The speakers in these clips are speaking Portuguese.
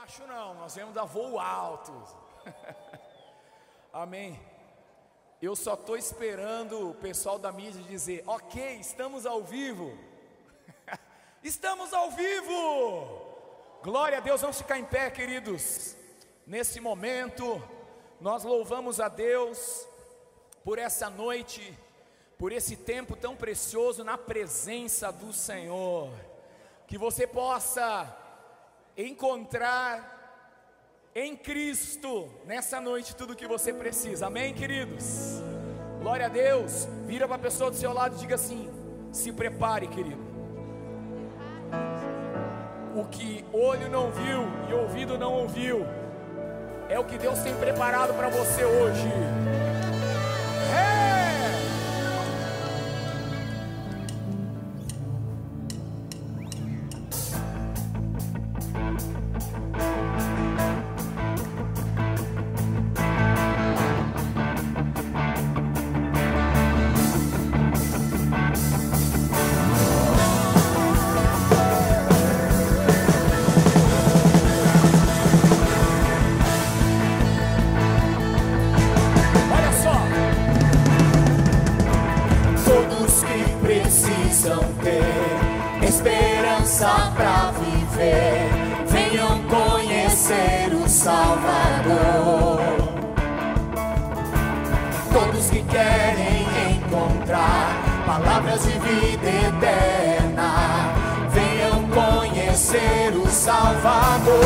baixo, não, nós viemos dar voo alto. Amém. Eu só estou esperando o pessoal da mídia dizer: ok, estamos ao vivo. estamos ao vivo. Glória a Deus, vamos ficar em pé, queridos. Nesse momento, nós louvamos a Deus por essa noite, por esse tempo tão precioso na presença do Senhor. Que você possa encontrar em Cristo nessa noite tudo o que você precisa. Amém, queridos? Glória a Deus. Vira para a pessoa do seu lado e diga assim: se prepare, querido. O que olho não viu e ouvido não ouviu é o que Deus tem preparado para você hoje. palavras de vida eterna. Venham conhecer o Salvador.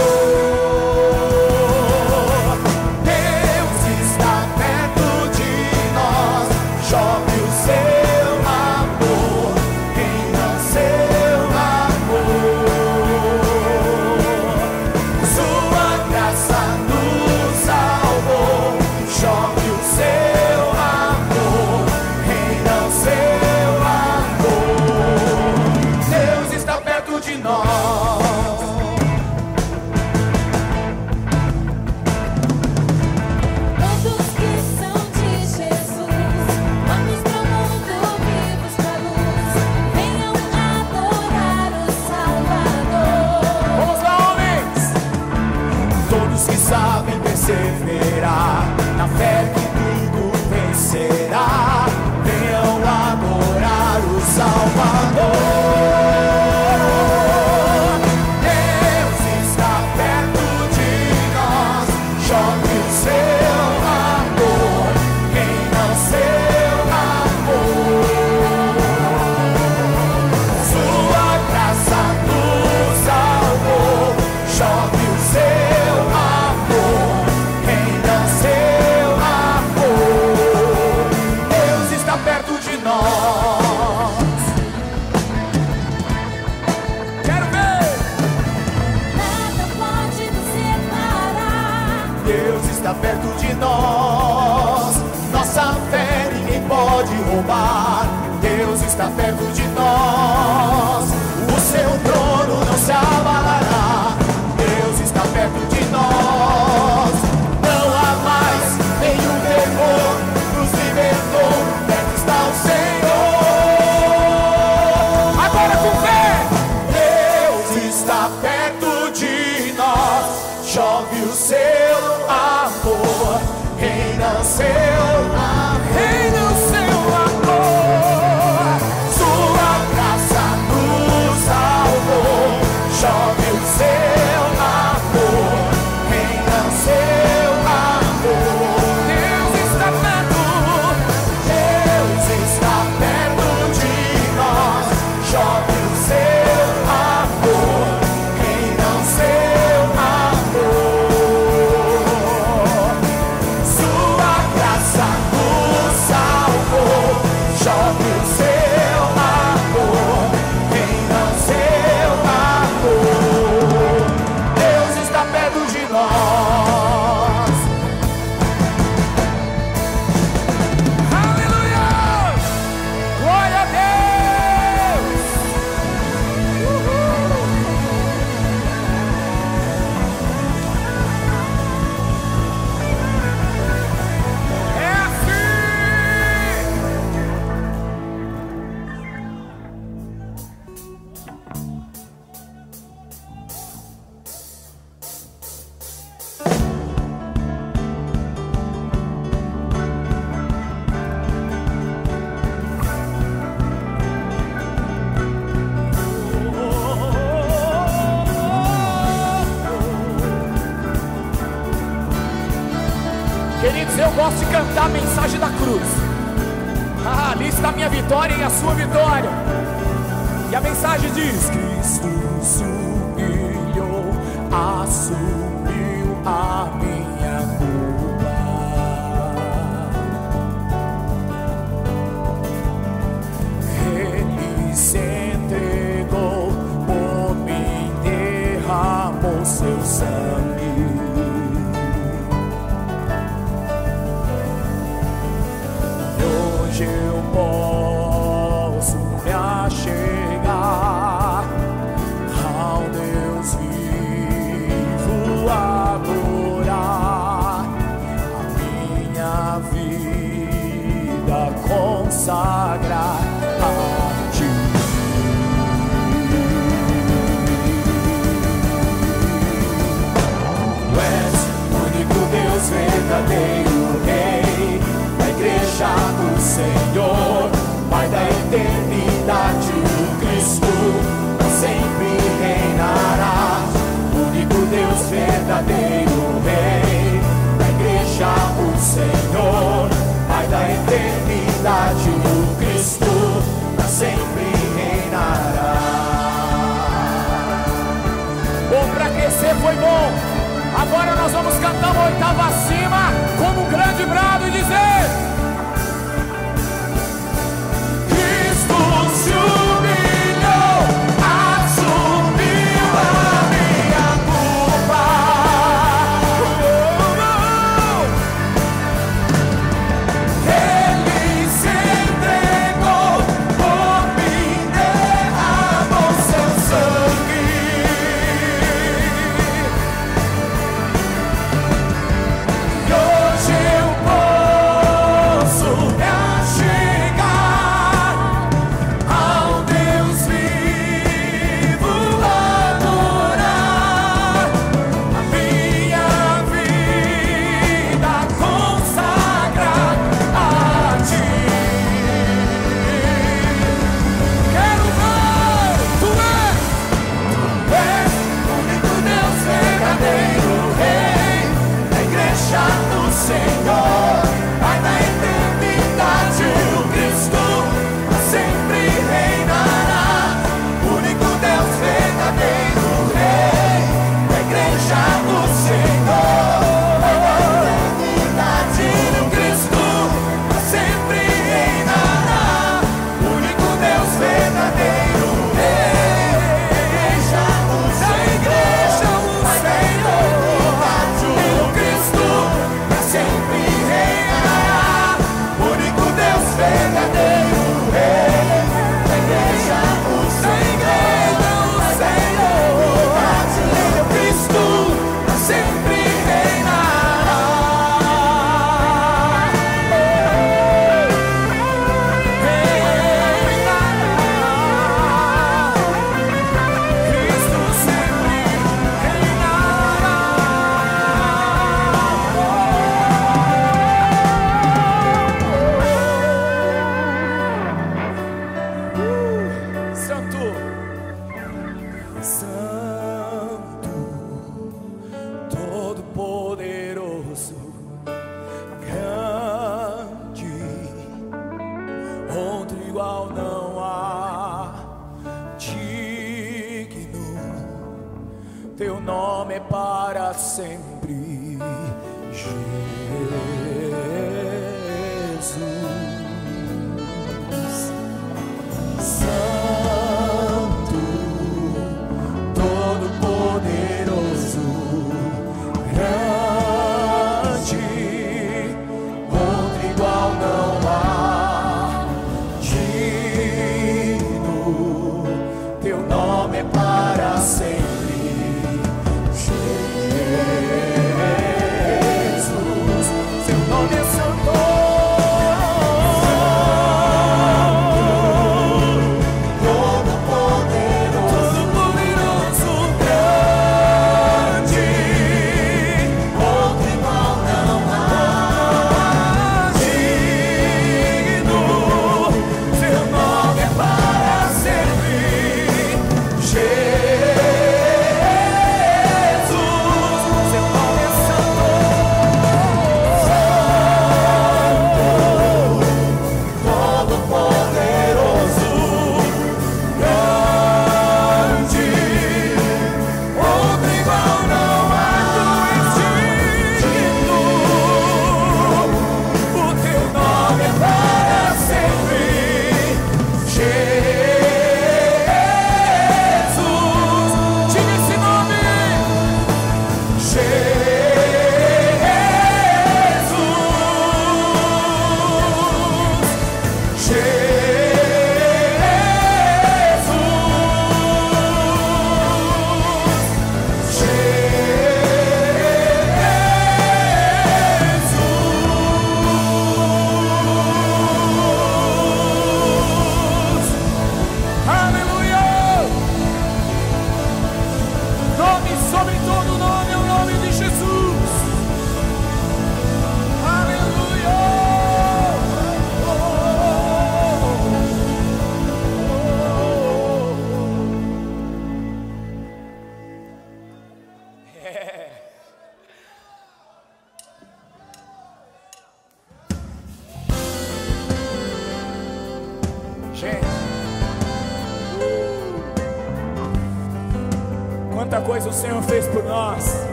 sua vitória. E a mensagem diz que verdadeiro Rei, da Igreja o Senhor, Pai da eternidade, o Cristo, para sempre reinará. Bom, para crescer foi bom. Agora nós vamos cantar uma oitava acima, como um grande brado.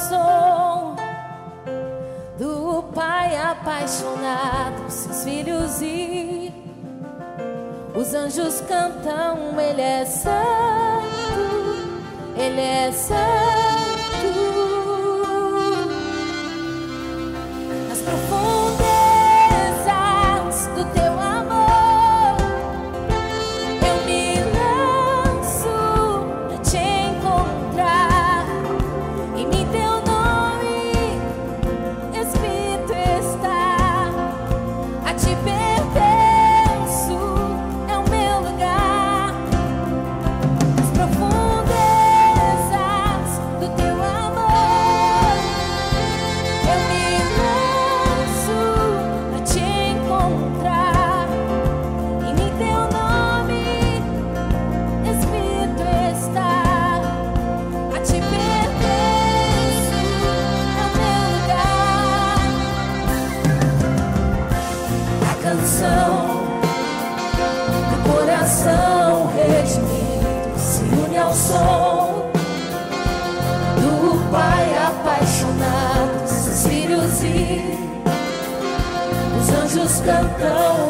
coração do pai apaixonado, seus filhos e os anjos cantam, ele é santo, ele é santo. As profundas Ghost, go, go.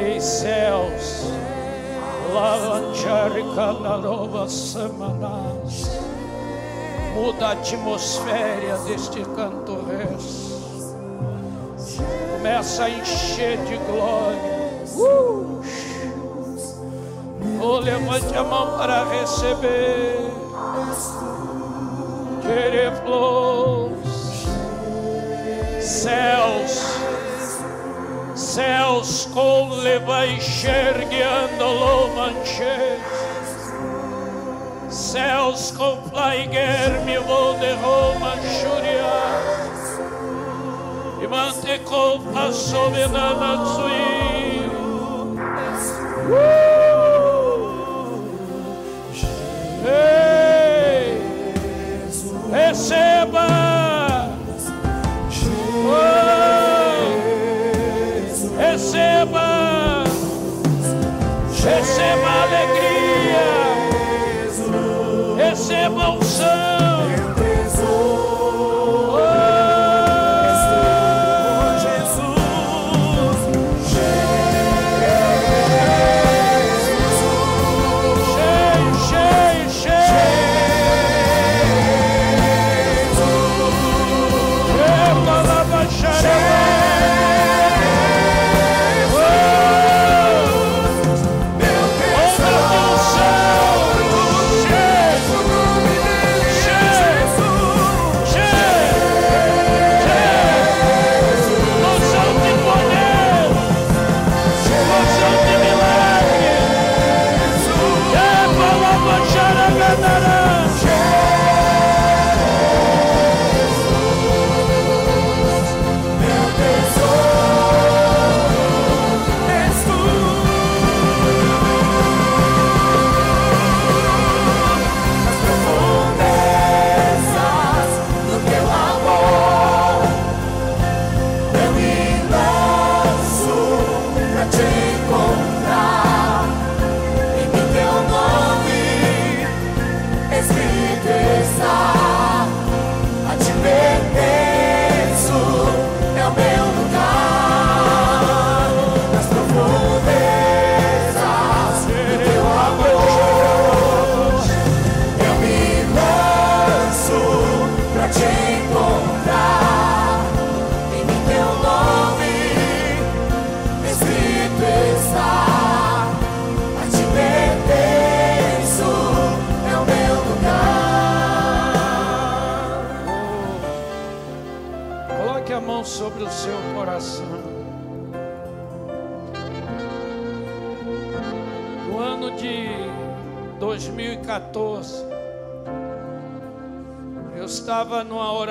Ei céus, Lavancharica Narovas Semanas, muda a atmosfera deste canto res. Começa a encher de glória. Uh! Oh, levante a mão para receber. Quereflos, céus, céus com leva enxergueando lomanches, céus com flaiger me vou de Roma e mante com a soberana suí. Uh! Ei, receba. Receba unção.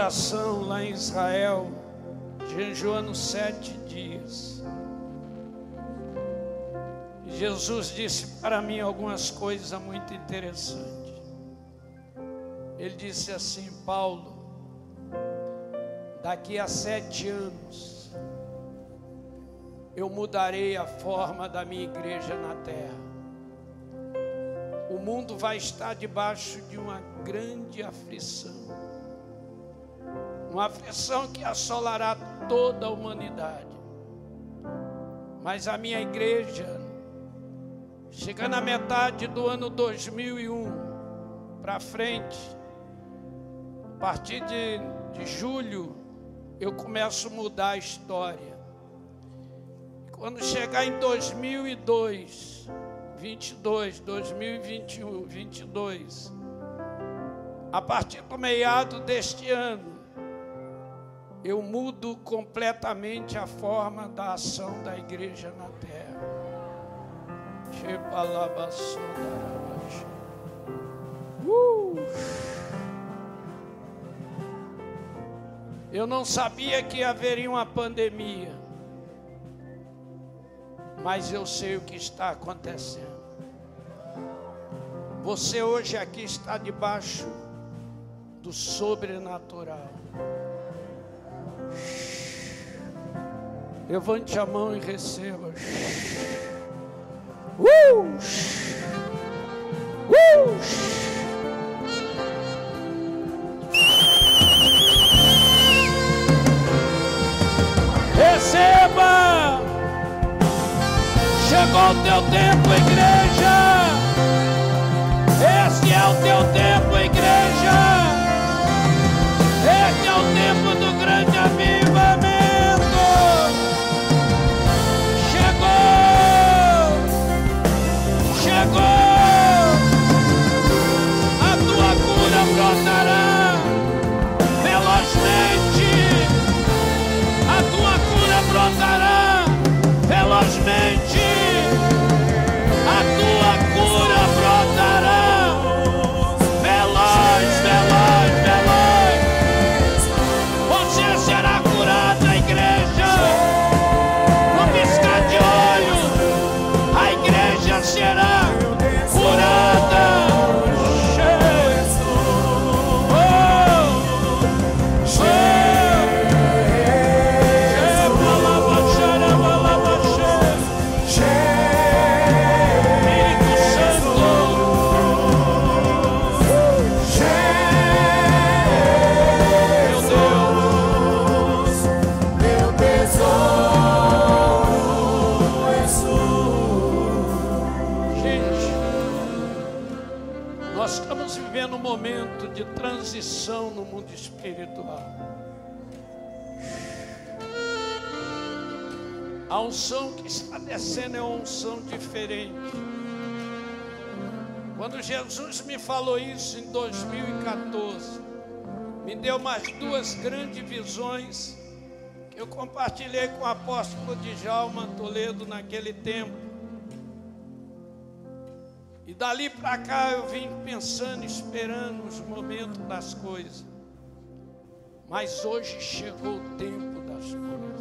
Oração lá em Israel, jejuando sete dias. Jesus disse para mim algumas coisas muito interessantes. Ele disse assim, Paulo, daqui a sete anos, eu mudarei a forma da minha igreja na terra. O mundo vai estar debaixo de uma grande aflição, uma aflição que assolará toda a humanidade. Mas a minha igreja, chegando à metade do ano 2001 para frente, a partir de, de julho, eu começo a mudar a história. Quando chegar em 2002, 22, 2021, 22, a partir do meado deste ano, eu mudo completamente a forma da ação da igreja na terra. Uh! Eu não sabia que haveria uma pandemia, mas eu sei o que está acontecendo. Você hoje aqui está debaixo do sobrenatural. Levante a mão e receba. Uh! Uh! receba. Chegou o teu tempo, igreja. Este é o teu tempo, igreja. espiritual. A unção que está descendo é uma unção diferente. Quando Jesus me falou isso em 2014, me deu mais duas grandes visões que eu compartilhei com o apóstolo de Djalma Toledo naquele tempo. E dali para cá eu vim pensando, esperando os momentos das coisas. Mas hoje chegou o tempo das coisas.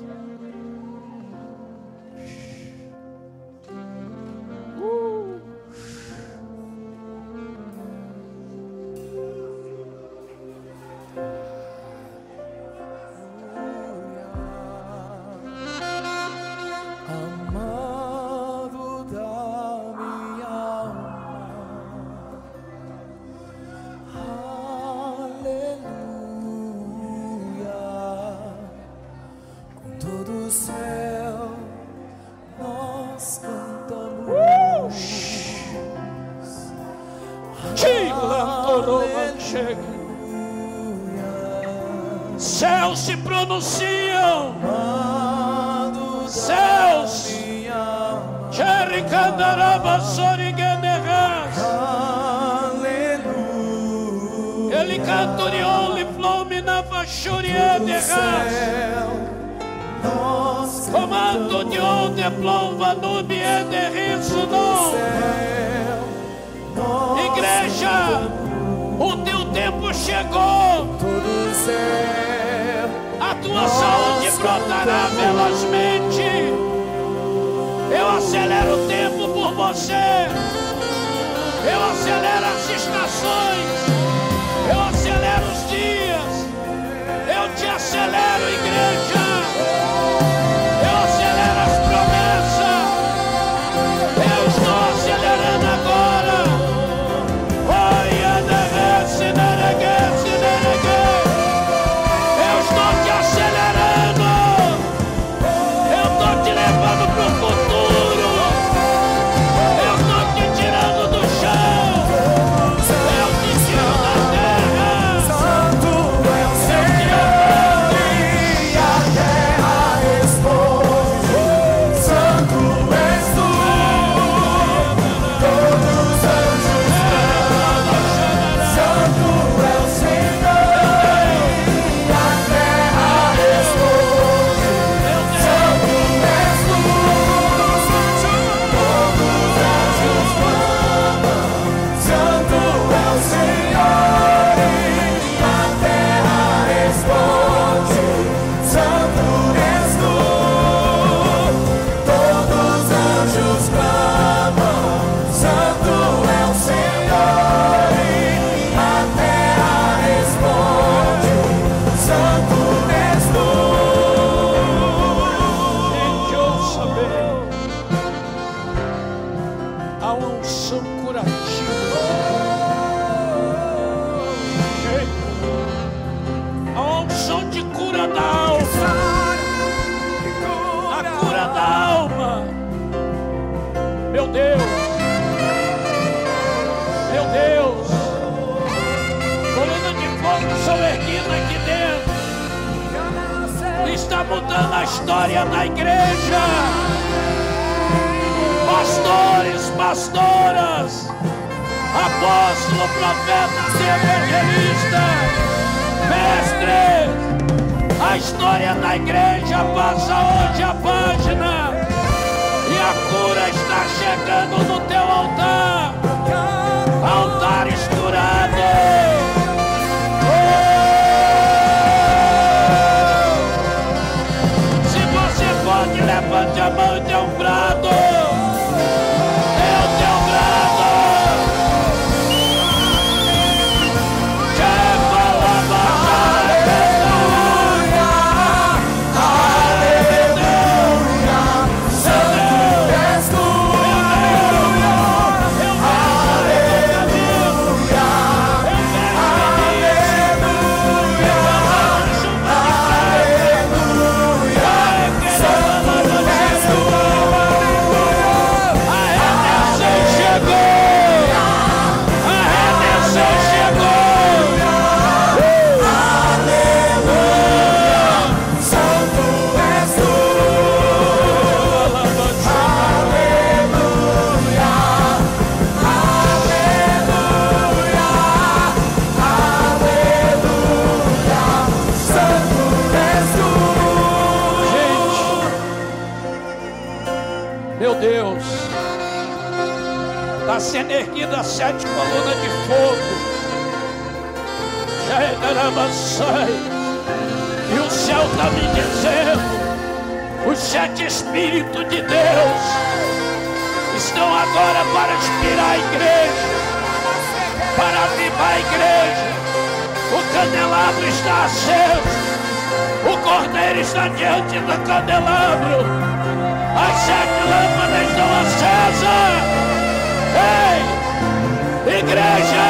Igreja,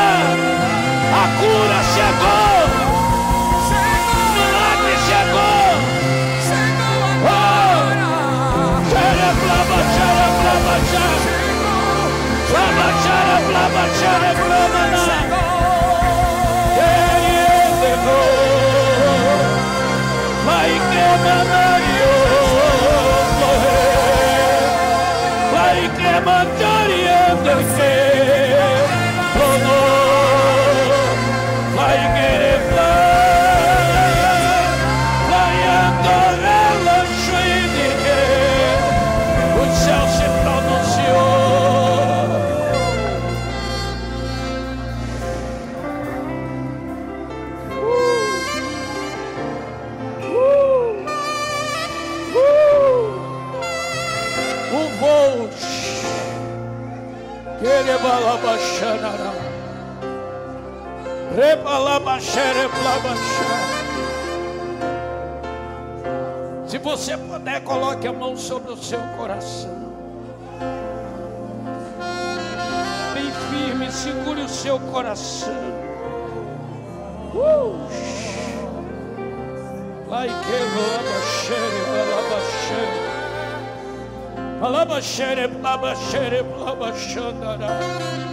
a cura chegou. Milagre chegou. Oh, xere, blaba, xere, blaba, xere. Blaba, xere, blaba, xere, blaba, na. Ei, chegou. Vai queimar Vai queimar Vai Se você puder, coloque a mão sobre o seu coração. Bem firme, segure o seu coração. Uh! Lai que balabaxere, balabaxere. Alabaxere, blabaxere, blabaxandará.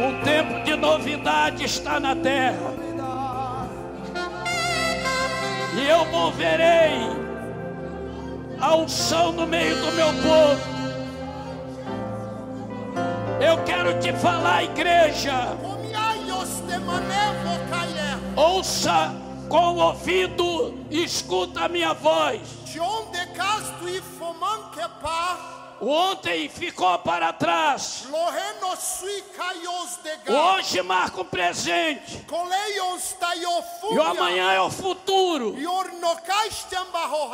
Um tempo de novidade está na terra. E eu moverei a unção no meio do meu povo. Eu quero te falar, igreja. Ouça com o ouvido escuta a minha voz. De casto e foman que. O ontem ficou para trás. Hoje marca um presente. E o amanhã é o futuro.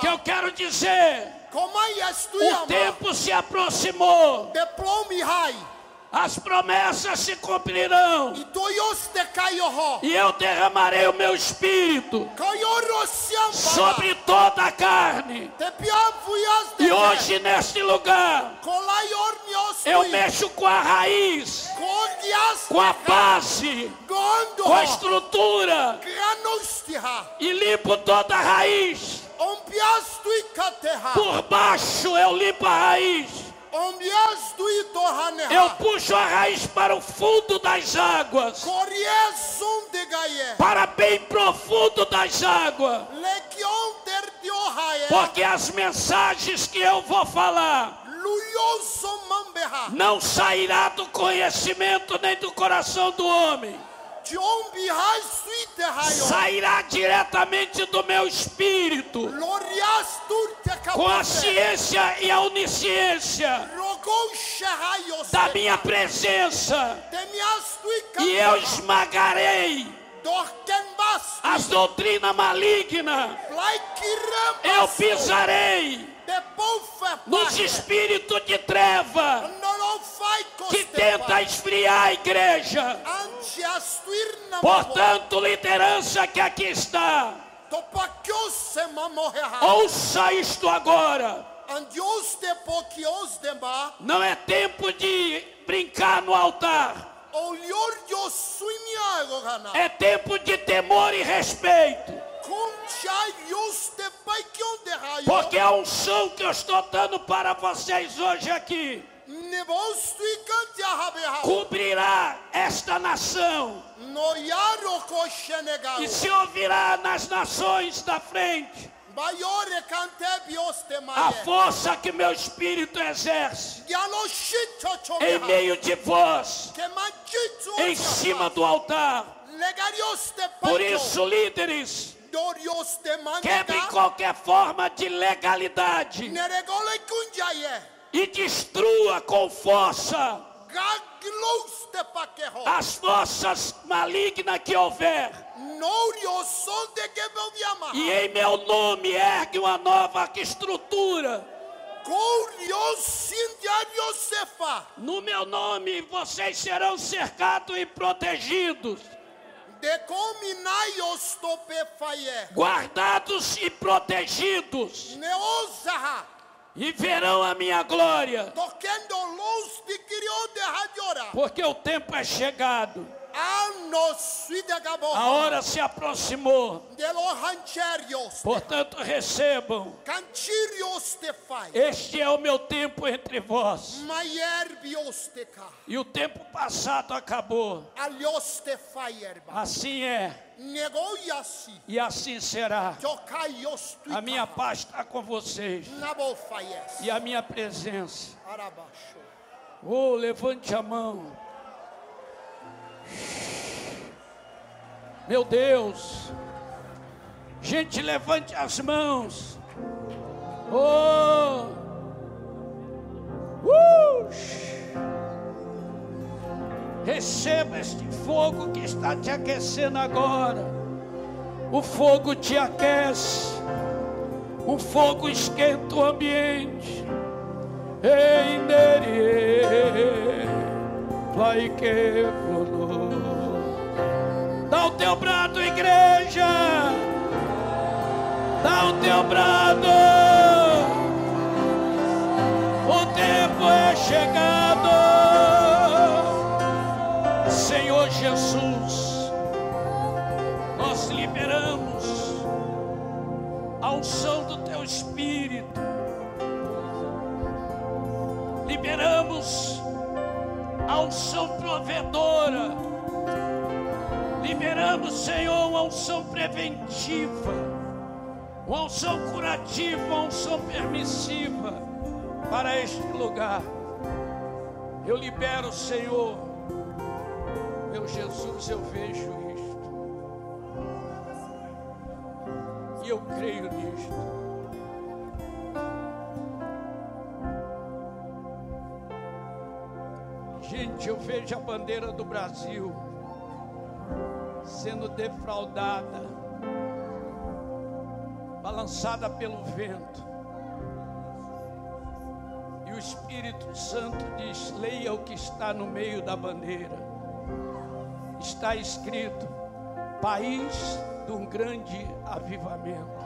Que eu quero dizer: tu o tempo se aproximou. As promessas se cumprirão. E eu derramarei o meu espírito sobre toda a carne. E hoje, neste lugar, eu mexo com a raiz, com a base, com a estrutura. E limpo toda a raiz. Por baixo eu limpo a raiz. Eu puxo a raiz para o fundo das águas, para bem profundo das águas, porque as mensagens que eu vou falar não sairá do conhecimento nem do coração do homem, Sairá diretamente do meu espírito, com a ciência e a onisciência da minha presença, e eu esmagarei as doutrinas malignas, eu pisarei nos espíritos de treva que tenta esfriar a igreja. Portanto, liderança que aqui está, ouça isto agora. Não é tempo de brincar no altar. É tempo de temor e respeito. Raio. Porque a unção que eu estou dando para vocês hoje aqui. Cobrirá esta nação. E se ouvirá nas nações da frente. A força que meu espírito exerce. Em meio de vós, em cima do altar. Por isso, líderes, Manega. qualquer forma de legalidade e destrua com força as forças malignas que houver. E em meu nome ergue uma nova estrutura. No meu nome vocês serão cercados e protegidos, guardados e protegidos, e verão a minha glória, porque o tempo é chegado. A hora se aproximou. Portanto, recebam. Este é o meu tempo entre vós. E o tempo passado acabou. Assim é, e assim será. A minha paz está com vocês. E a minha presença. Oh, levante a mão. Meu Deus. Gente, levante as mãos. Oh. Uh. Receba este fogo que está te aquecendo agora. O fogo te aquece. O fogo esquenta o ambiente. Endere, vai que teu brado, igreja. Dá o teu brado. O tempo é chegado. Senhor Jesus, nós liberamos a unção do teu Espírito liberamos a unção provedora, liberamos, Senhor, uma unção preventiva, uma unção curativa, uma unção permissiva para este lugar. Eu libero, Senhor, meu Jesus, eu vejo isto, e eu creio nisto. Gente, eu vejo a bandeira do Brasil sendo defraudada, balançada pelo vento. E o Espírito Santo diz: leia o que está no meio da bandeira. Está escrito: país de um grande avivamento.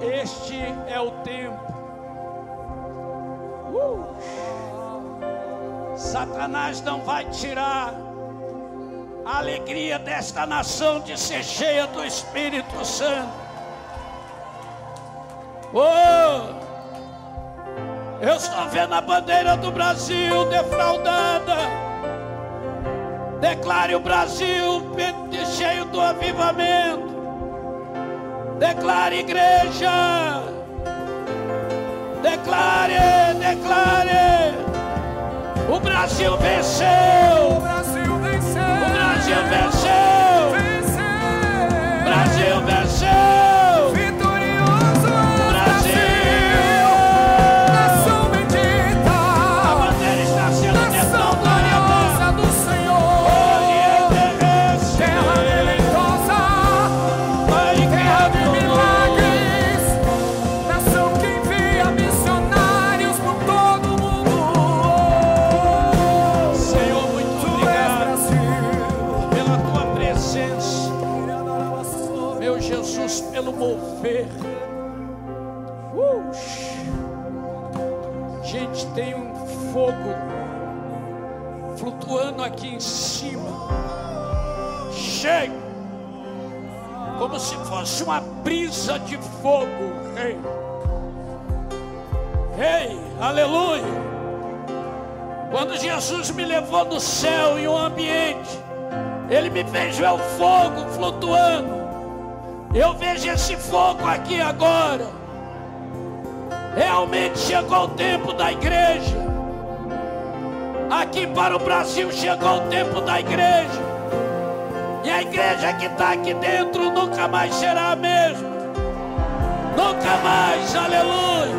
Este é o tempo. Uh! Satanás não vai tirar a alegria desta nação de ser cheia do Espírito Santo. Oh! Eu estou vendo a bandeira do Brasil defraudada. Declare o Brasil cheio do avivamento. Declare igreja. Declare, declare. O Brasil venceu. O Brasil venceu. O Brasil venceu. Venceu. Brasil venceu. Cheio. Como se fosse uma brisa de fogo. Ei, Ei aleluia. Quando Jesus me levou no céu em um ambiente, Ele me fez ver o fogo flutuando. Eu vejo esse fogo aqui agora. Realmente chegou o tempo da igreja. Aqui para o Brasil chegou o tempo da igreja. E a igreja que está aqui dentro nunca mais será a mesma. Nunca mais, aleluia.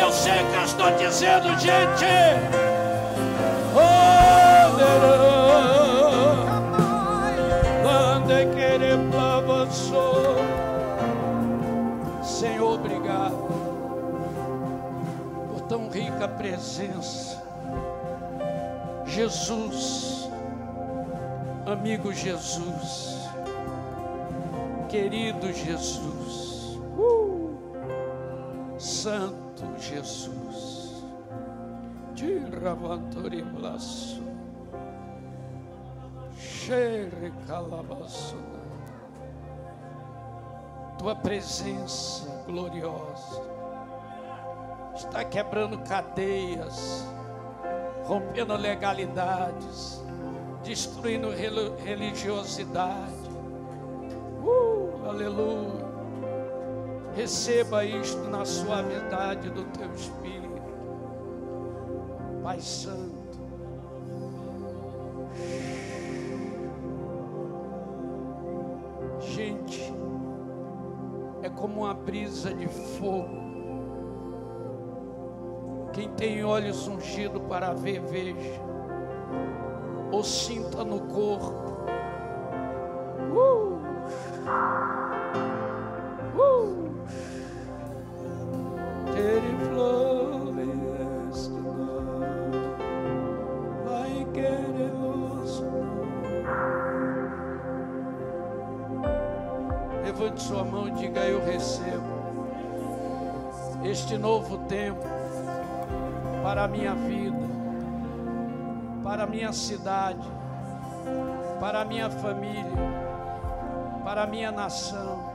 Eu sei que eu estou dizendo, gente. Oh, Ande querer avançou. Senhor, obrigado por tão rica presença. Jesus, amigo Jesus, querido Jesus, uh, Santo Jesus, Tiravantori Blasso, Xere Calabassuna, Tua presença gloriosa está quebrando cadeias, rompendo legalidades, destruindo religiosidade. Uh, aleluia. Receba isto na suavidade do teu espírito. Pai Santo. Gente, é como uma brisa de fogo. Quem tem olhos ungidos para ver, veja. Ou sinta no corpo. Uh! Uh! Tonight. Like it was. Levante sua mão e diga: Eu recebo este novo tempo para a minha vida, para a minha cidade, para a minha família, para a minha nação.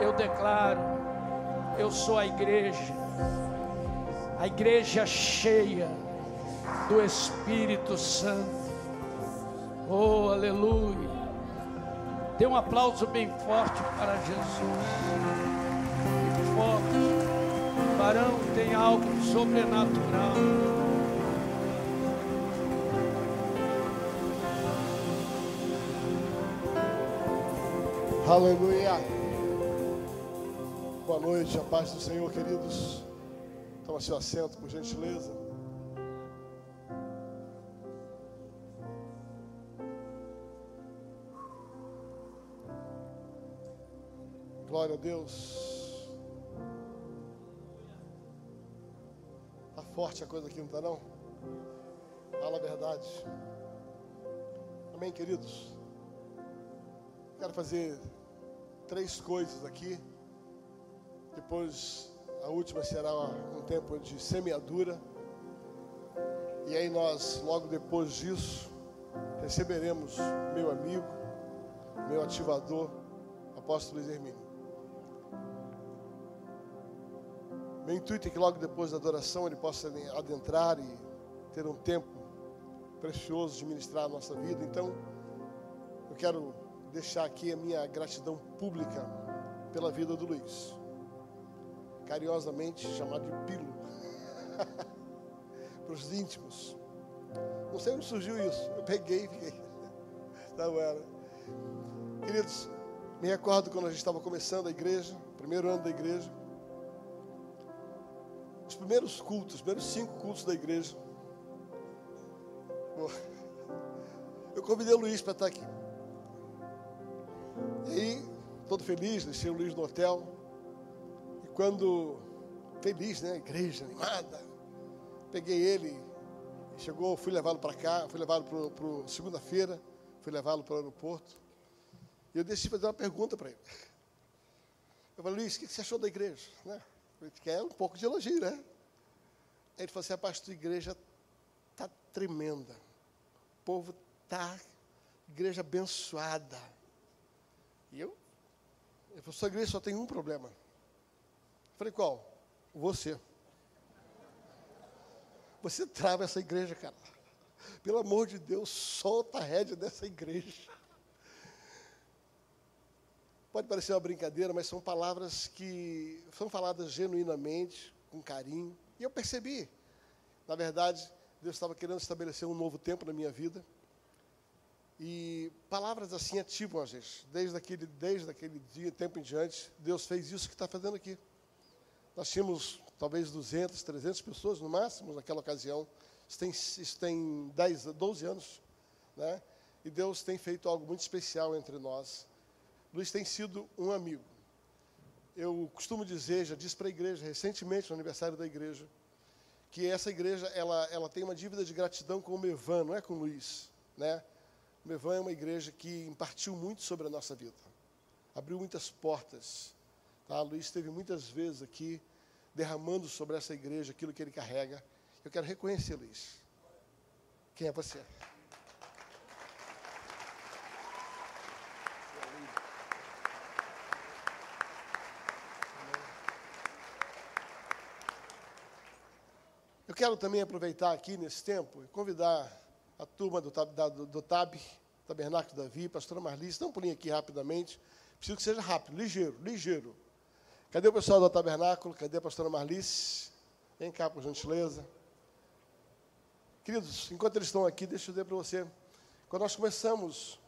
Eu declaro, eu sou a igreja, a igreja cheia do Espírito Santo. Oh, aleluia. Dê um aplauso bem forte para Jesus. Bem forte. Barão tem algo sobrenatural. Aleluia. Boa noite, a paz do Senhor, queridos. Toma seu assento, por gentileza. Glória a Deus. Tá forte a coisa aqui, não tá não? Fala a verdade. Amém, queridos? Quero fazer três coisas aqui. Depois, a última será um tempo de semeadura. E aí nós, logo depois disso, receberemos meu amigo, meu ativador, apóstolo Luiz Hermínio. Meu intuito é que logo depois da adoração ele possa adentrar e ter um tempo precioso de ministrar a nossa vida. Então, eu quero deixar aqui a minha gratidão pública pela vida do Luiz, carinhosamente chamado de Pilo, para os íntimos. Não sei onde surgiu isso, eu peguei e fiquei. Não era. Queridos, me recordo quando a gente estava começando a igreja, primeiro ano da igreja os primeiros cultos, os primeiros cinco cultos da igreja. Eu convidei o Luiz para estar aqui. E aí, todo feliz, deixei o Luiz no hotel. E quando, feliz, né? Igreja animada. Peguei ele, chegou, fui levá-lo para cá, fui levá-lo para segunda-feira, fui levá-lo para o aeroporto. E eu decidi fazer uma pergunta para ele. Eu falei, Luiz, o que você achou da igreja? Né? quer um pouco de elogio, né? Ele falou assim, a pastor, a igreja está tremenda. O povo está, igreja abençoada. E eu, ele falou, sua igreja só tem um problema. Eu falei, qual? Você. Você trava essa igreja, cara. Pelo amor de Deus, solta a rédea dessa igreja. Pode parecer uma brincadeira, mas são palavras que são faladas genuinamente, com carinho. E eu percebi, na verdade, Deus estava querendo estabelecer um novo tempo na minha vida. E palavras assim ativam a gente. Desde aquele, desde aquele dia, tempo em diante, Deus fez isso que está fazendo aqui. Nós tínhamos talvez 200, 300 pessoas no máximo naquela ocasião. Isso tem, isso tem 10, 12 anos. Né? E Deus tem feito algo muito especial entre nós. Luiz tem sido um amigo. Eu costumo dizer, já disse para a igreja recentemente, no aniversário da igreja, que essa igreja ela, ela tem uma dívida de gratidão com o Mevan, não é com o Luiz. Né? O Mevan é uma igreja que impartiu muito sobre a nossa vida, abriu muitas portas. Tá? Luiz esteve muitas vezes aqui derramando sobre essa igreja aquilo que ele carrega. Eu quero reconhecer, Luiz. Quem é você? quero também aproveitar aqui nesse tempo e convidar a turma do, do, do TAB, Tabernáculo Davi, pastora Marlice, dá um pulinho aqui rapidamente. Preciso que seja rápido, ligeiro, ligeiro. Cadê o pessoal do Tabernáculo? Cadê a pastora Marlice? Vem cá, por gentileza. Queridos, enquanto eles estão aqui, deixa eu dizer para você. Quando nós começamos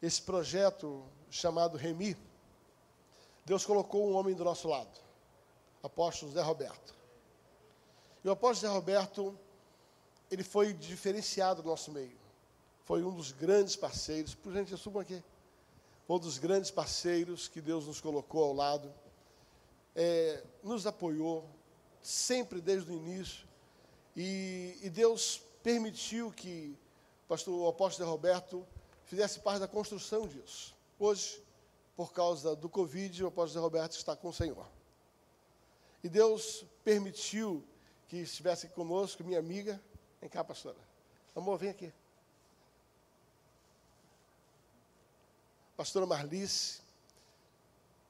esse projeto chamado Remi, Deus colocou um homem do nosso lado, apóstolo Zé Roberto. E o apóstolo Zé Roberto, ele foi diferenciado no nosso meio. Foi um dos grandes parceiros. Por gente, subam aqui. Um dos grandes parceiros que Deus nos colocou ao lado. É, nos apoiou, sempre desde o início. E, e Deus permitiu que o, pastor, o apóstolo Roberto fizesse parte da construção disso. Hoje, por causa do Covid, o apóstolo Roberto está com o Senhor. E Deus permitiu que estivesse conosco, minha amiga. Vem cá, pastora. Amor, vem aqui. Pastora Marlice.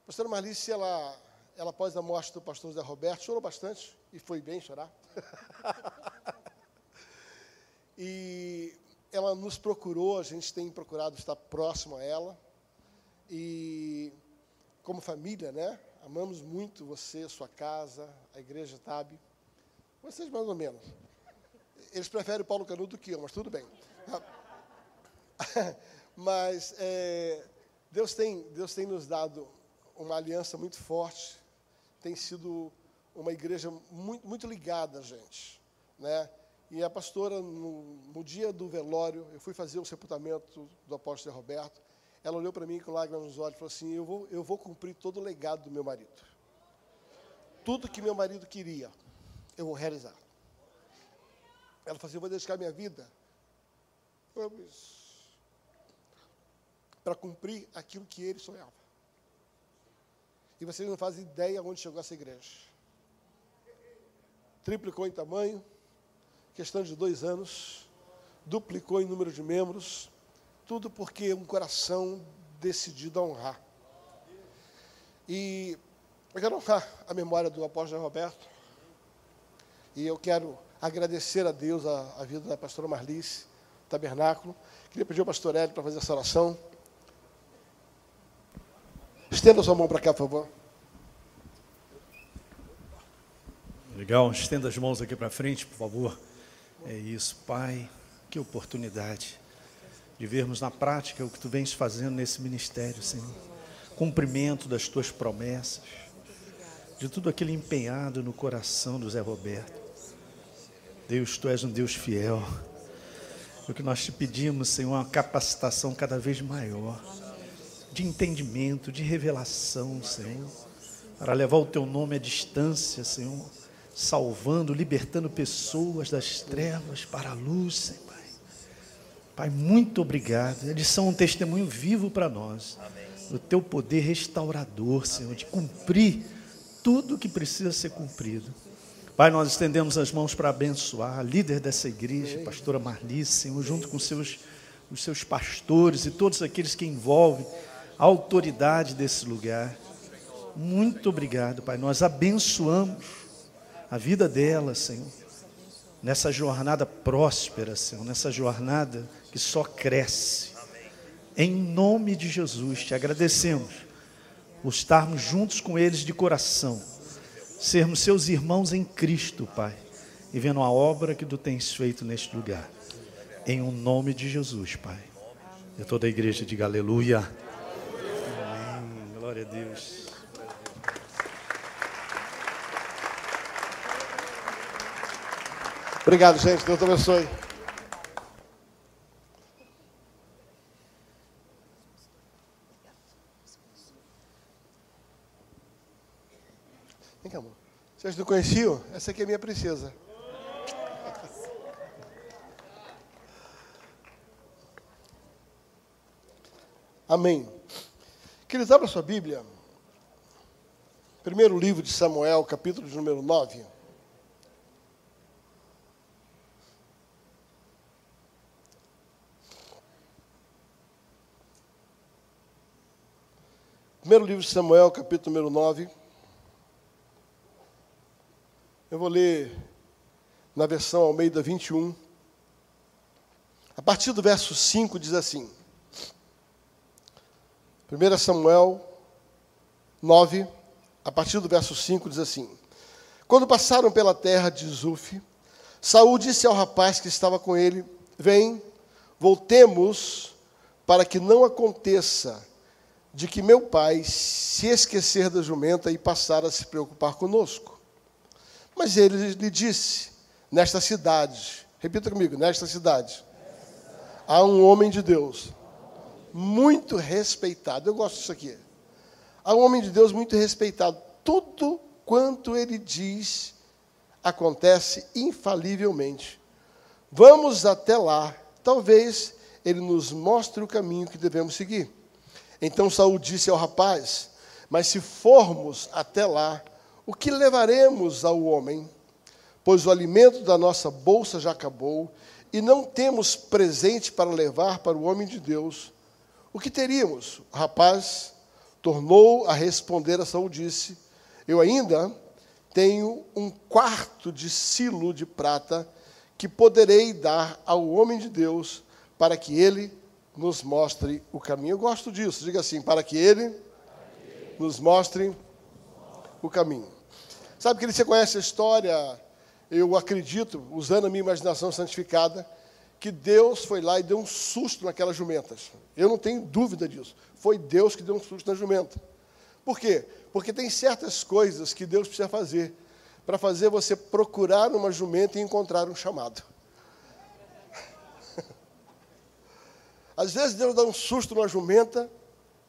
Pastora Marlice, ela, ela após a morte do pastor Zé Roberto, chorou bastante, e foi bem chorar. e ela nos procurou, a gente tem procurado estar próximo a ela. E como família, né? Amamos muito você, sua casa, a igreja TAB. Vocês mais ou menos. Eles preferem Paulo Canudo do que eu, mas tudo bem. mas é, Deus, tem, Deus tem nos dado uma aliança muito forte, tem sido uma igreja muito, muito ligada a gente. Né? E a pastora, no, no, dia do velório, eu fui fazer o sepultamento do apóstolo Roberto, ela olhou para mim com lágrimas nos olhos e falou assim, eu vou, eu vou cumprir todo o legado do meu marido. Tudo que meu marido queria, eu vou realizar. Ela falou assim, eu vou dedicar minha vida para cumprir aquilo que ele sonhava. E vocês não fazem ideia onde chegou essa igreja. Triplicou em tamanho, questão de dois anos, duplicou em número de membros, tudo porque um coração decidido a honrar. E eu quero honrar a memória do apóstolo Roberto, E eu quero agradecer a Deus a, a vida da pastora Marlice, tabernáculo. Queria pedir ao pastor Hélio para fazer essa oração. Estenda sua mão para cá, por favor. Legal, estenda as mãos aqui para frente, por favor. É isso, Pai, que oportunidade de vermos na prática o que Tu vens fazendo nesse ministério, Senhor. Cumprimento das Tuas promessas, de tudo aquilo empenhado no coração do Zé Roberto. Deus, Tu és um Deus fiel. O que nós te pedimos, Senhor, é uma capacitação cada vez maior, de entendimento, de revelação, Senhor, para levar o Teu nome à distância, Senhor salvando, libertando pessoas das trevas para a luz, Senhor, Pai. Muito obrigado. Eles são um testemunho vivo para nós. Do teu poder restaurador, Senhor, de cumprir tudo o que precisa ser cumprido. Pai, nós estendemos as mãos para abençoar a líder dessa igreja, pastora Marlice, Senhor, junto com seus, os seus pastores e todos aqueles que envolvem a autoridade desse lugar. Muito obrigado, Pai. Nós abençoamos a vida dela, Senhor, nessa jornada próspera, Senhor, nessa jornada que só cresce. Em nome de Jesus, te agradecemos por estarmos juntos com eles de coração, sermos seus irmãos em Cristo, Pai, e vendo a obra que tu tens feito neste lugar. Em o um nome de Jesus, Pai. E toda a igreja diga aleluia. Amém. Glória a Deus. Obrigado, gente. Deus abençoe. Vem cá, amor. Vocês não conheciam? Essa aqui é minha princesa. Amém. Queridos, abra sua Bíblia. Primeiro livro de Samuel, capítulo de número 9. Primeiro livro de Samuel, capítulo número 9. Eu vou ler na versão Almeida 21. A partir do verso 5 diz assim: 1 Samuel 9, a partir do verso 5 diz assim: Quando passaram pela terra de Zuf, Saul disse ao rapaz que estava com ele: Vem, voltemos, para que não aconteça de que meu pai se esquecer da jumenta e passar a se preocupar conosco. Mas ele lhe disse: Nesta cidade, repita comigo, nesta cidade, há um homem de Deus muito respeitado. Eu gosto disso aqui. Há um homem de Deus muito respeitado. Tudo quanto ele diz acontece infalivelmente. Vamos até lá. Talvez ele nos mostre o caminho que devemos seguir. Então Saul disse ao rapaz: Mas se formos até lá, o que levaremos ao homem? Pois o alimento da nossa bolsa já acabou e não temos presente para levar para o homem de Deus. O que teríamos? O rapaz tornou a responder a Saul disse: Eu ainda tenho um quarto de silo de prata que poderei dar ao homem de Deus para que ele nos mostre o caminho. Eu gosto disso, diga assim, para que Ele nos mostre o caminho. Sabe que você conhece a história, eu acredito, usando a minha imaginação santificada, que Deus foi lá e deu um susto naquelas jumentas. Eu não tenho dúvida disso. Foi Deus que deu um susto na jumenta. Por quê? Porque tem certas coisas que Deus precisa fazer para fazer você procurar uma jumenta e encontrar um chamado. Às vezes Deus dá um susto numa jumenta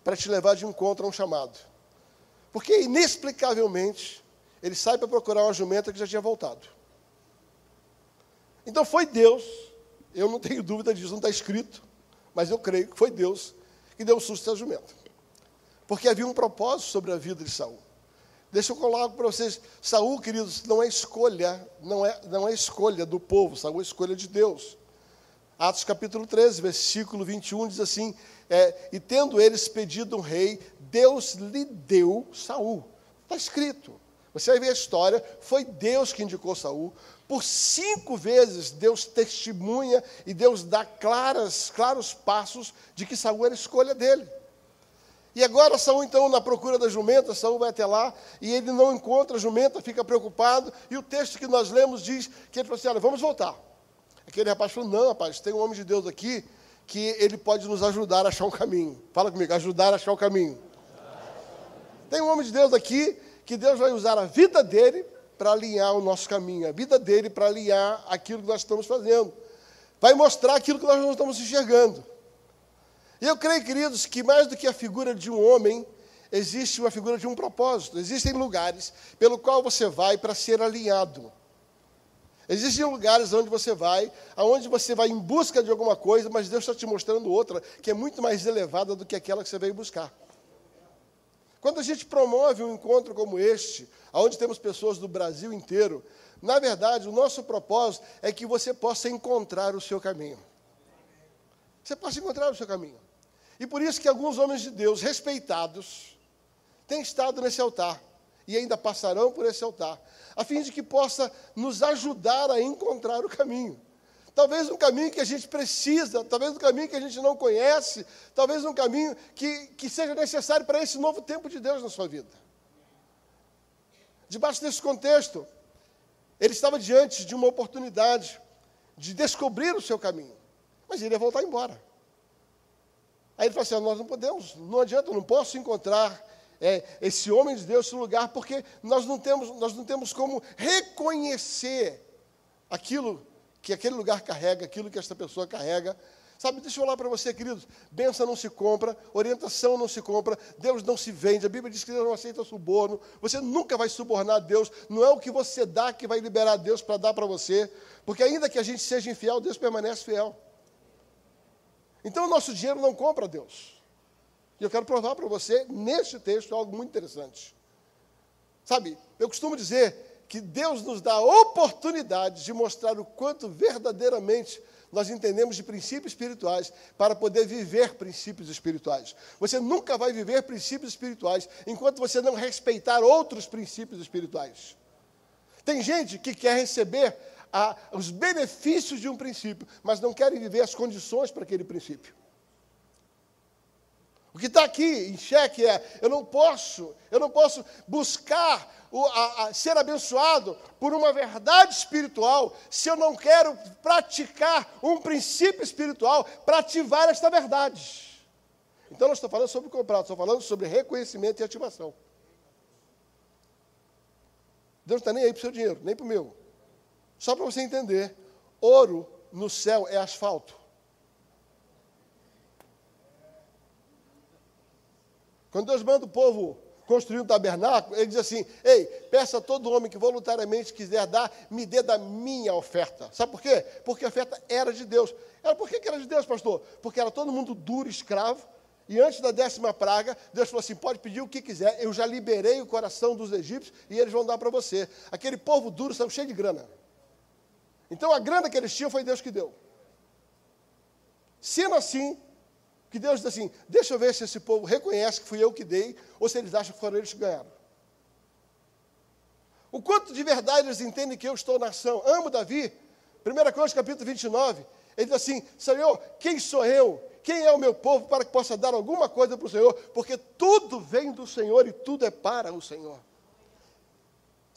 para te levar de encontro a um chamado. Porque inexplicavelmente ele sai para procurar uma jumenta que já tinha voltado. Então foi Deus, eu não tenho dúvida disso, não está escrito, mas eu creio que foi Deus que deu um susto à jumenta. Porque havia um propósito sobre a vida de Saul. Deixa eu colocar para vocês, Saul, queridos, não é escolha, não é, não é escolha do povo, Saul é escolha de Deus. Atos capítulo 13, versículo 21 diz assim: é, E tendo eles pedido um rei, Deus lhe deu Saul. Está escrito. Você vai ver a história, foi Deus que indicou Saul. Por cinco vezes Deus testemunha e Deus dá claras, claros passos de que Saul era escolha dele. E agora Saul, então, na procura da jumenta, Saul vai até lá e ele não encontra a jumenta, fica preocupado. E o texto que nós lemos diz que ele falou assim: olha, vamos voltar. Aquele rapaz falou: não, rapaz, tem um homem de Deus aqui que ele pode nos ajudar a achar um caminho. Fala comigo, ajudar a achar o um caminho. Tem um homem de Deus aqui que Deus vai usar a vida dele para alinhar o nosso caminho, a vida dele para alinhar aquilo que nós estamos fazendo. Vai mostrar aquilo que nós não estamos enxergando. E eu creio, queridos, que mais do que a figura de um homem, existe uma figura de um propósito. Existem lugares pelo qual você vai para ser alinhado. Existem lugares onde você vai, aonde você vai em busca de alguma coisa, mas Deus está te mostrando outra que é muito mais elevada do que aquela que você veio buscar. Quando a gente promove um encontro como este, onde temos pessoas do Brasil inteiro, na verdade, o nosso propósito é que você possa encontrar o seu caminho. Você possa encontrar o seu caminho. E por isso que alguns homens de Deus respeitados têm estado nesse altar e ainda passarão por esse altar, a fim de que possa nos ajudar a encontrar o caminho. Talvez um caminho que a gente precisa, talvez um caminho que a gente não conhece, talvez um caminho que, que seja necessário para esse novo tempo de Deus na sua vida. Debaixo desse contexto, ele estava diante de uma oportunidade de descobrir o seu caminho, mas ele ia voltar embora. Aí ele falou assim: Nós não podemos, não adianta, eu não posso encontrar é, esse homem de Deus, esse lugar, porque nós não temos, nós não temos como reconhecer aquilo que aquele lugar carrega, aquilo que esta pessoa carrega. Sabe, deixa eu falar para você, queridos, benção não se compra, orientação não se compra, Deus não se vende, a Bíblia diz que Deus não aceita suborno, você nunca vai subornar Deus, não é o que você dá que vai liberar Deus para dar para você, porque ainda que a gente seja infiel, Deus permanece fiel. Então o nosso dinheiro não compra Deus. E eu quero provar para você, neste texto, algo muito interessante. Sabe, eu costumo dizer que Deus nos dá a oportunidade de mostrar o quanto verdadeiramente nós entendemos de princípios espirituais para poder viver princípios espirituais. Você nunca vai viver princípios espirituais enquanto você não respeitar outros princípios espirituais. Tem gente que quer receber a, os benefícios de um princípio, mas não quer viver as condições para aquele princípio. O que está aqui em xeque é: eu não posso, eu não posso buscar o, a, a, ser abençoado por uma verdade espiritual se eu não quero praticar um princípio espiritual para ativar esta verdade. Então, não estou falando sobre comprar, estou falando sobre reconhecimento e ativação. Deus não está nem aí para o seu dinheiro, nem para o meu. Só para você entender: ouro no céu é asfalto. Quando Deus manda o povo construir um tabernáculo, ele diz assim: Ei, peça a todo homem que voluntariamente quiser dar, me dê da minha oferta. Sabe por quê? Porque a oferta era de Deus. Era por que era de Deus, pastor? Porque era todo mundo duro, escravo. E antes da décima praga, Deus falou assim: pode pedir o que quiser, eu já liberei o coração dos egípcios e eles vão dar para você. Aquele povo duro estava cheio de grana. Então a grana que eles tinham foi Deus que deu. Sendo assim, que Deus diz assim: deixa eu ver se esse povo reconhece que fui eu que dei, ou se eles acham que foram eles que ganharam. O quanto de verdade eles entendem que eu estou na ação. Amo Davi. 1 Coríntios capítulo 29. Ele diz assim: Senhor, quem sou eu? Quem é o meu povo para que possa dar alguma coisa para o Senhor? Porque tudo vem do Senhor e tudo é para o Senhor.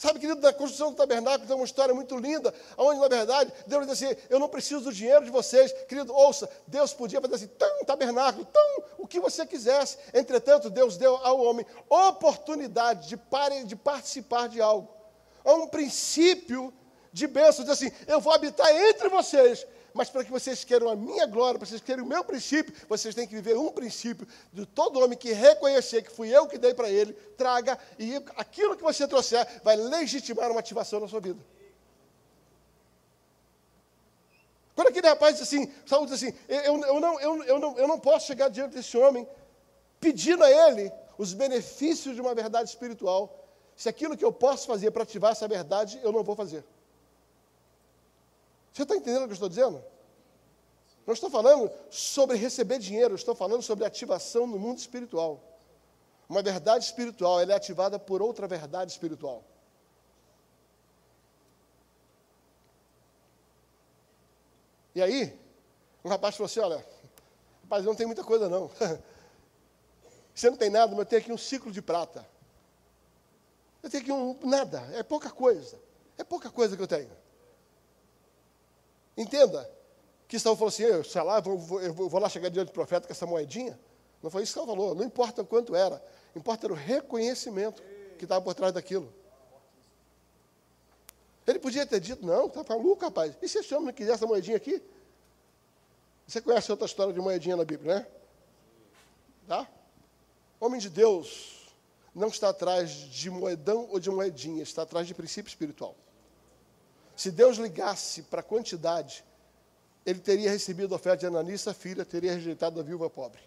Sabe, querido, na construção do tabernáculo tem uma história muito linda, onde, na verdade, Deus diz assim: Eu não preciso do dinheiro de vocês. Querido, ouça, Deus podia fazer assim, tão tabernáculo, tão o que você quisesse. Entretanto, Deus deu ao homem oportunidade de, pare, de participar de algo. Há um princípio de bênção, diz assim: Eu vou habitar entre vocês, mas para que vocês queiram a minha glória, para vocês queiram o meu princípio, vocês têm que viver um princípio de todo homem que reconhecer que fui eu que dei para ele, traga, e aquilo que você trouxer vai legitimar uma ativação na sua vida. Quando aquele rapaz diz assim, Saúl diz assim, eu, eu, não, eu, eu, não, eu não posso chegar diante desse homem pedindo a ele os benefícios de uma verdade espiritual, se aquilo que eu posso fazer para ativar essa verdade, eu não vou fazer. Você está entendendo o que eu estou dizendo? Não estou falando sobre receber dinheiro, estou falando sobre ativação no mundo espiritual. Uma verdade espiritual é ativada por outra verdade espiritual. E aí, um rapaz falou assim: Olha, rapaz, não tem muita coisa não. Você não tem nada, mas eu tenho aqui um ciclo de prata. Eu tenho aqui um nada, é pouca coisa. É pouca coisa que eu tenho. Entenda que Saul falou assim: eu, sei lá, eu vou, eu vou lá chegar diante do profeta com essa moedinha. Não foi isso que ele falou, não importa quanto era, importa era o reconhecimento que estava por trás daquilo. Ele podia ter dito, não, está maluco, rapaz. E se esse homem não quiser essa moedinha aqui? Você conhece outra história de moedinha na Bíblia, né? Tá? Homem de Deus não está atrás de moedão ou de moedinha, está atrás de princípio espiritual. Se Deus ligasse para a quantidade, ele teria recebido a oferta de Ananias e filha, teria rejeitado a viúva pobre.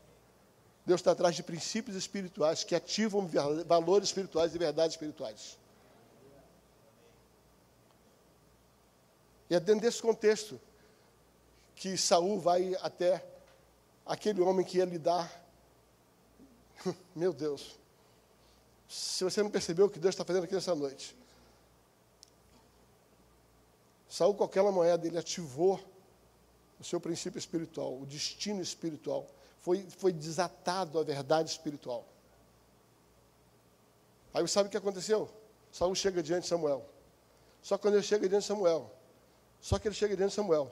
Deus está atrás de princípios espirituais que ativam valores espirituais e verdades espirituais. E é dentro desse contexto que Saul vai até aquele homem que ia lhe dar. Meu Deus. Se você não percebeu o que Deus está fazendo aqui nessa noite. Saul, com aquela moeda, ele ativou o seu princípio espiritual, o destino espiritual. Foi, foi desatado a verdade espiritual. Aí sabe o que aconteceu? Saul chega diante de Samuel. Só quando ele chega diante de Samuel, só que ele chega diante de Samuel.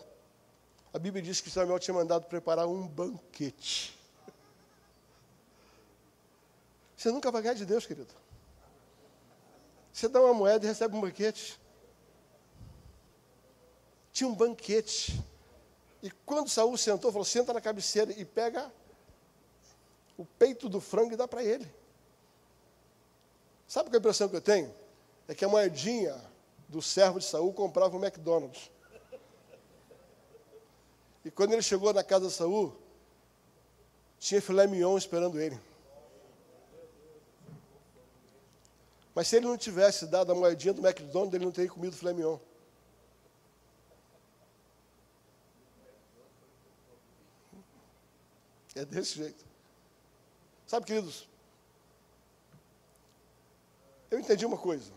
A Bíblia diz que Samuel tinha mandado preparar um banquete. Você nunca vai ganhar de Deus, querido. Você dá uma moeda e recebe um banquete. Tinha um banquete. E quando Saul sentou, falou: senta na cabeceira e pega o peito do frango e dá para ele. Sabe qual é a impressão que eu tenho? É que a moedinha do servo de Saul comprava um McDonald's. E quando ele chegou na casa de Saul, tinha filé mignon esperando ele. Mas se ele não tivesse dado a moedinha do McDonald's, ele não teria comido filé mignon. É desse jeito. Sabe, queridos, eu entendi uma coisa.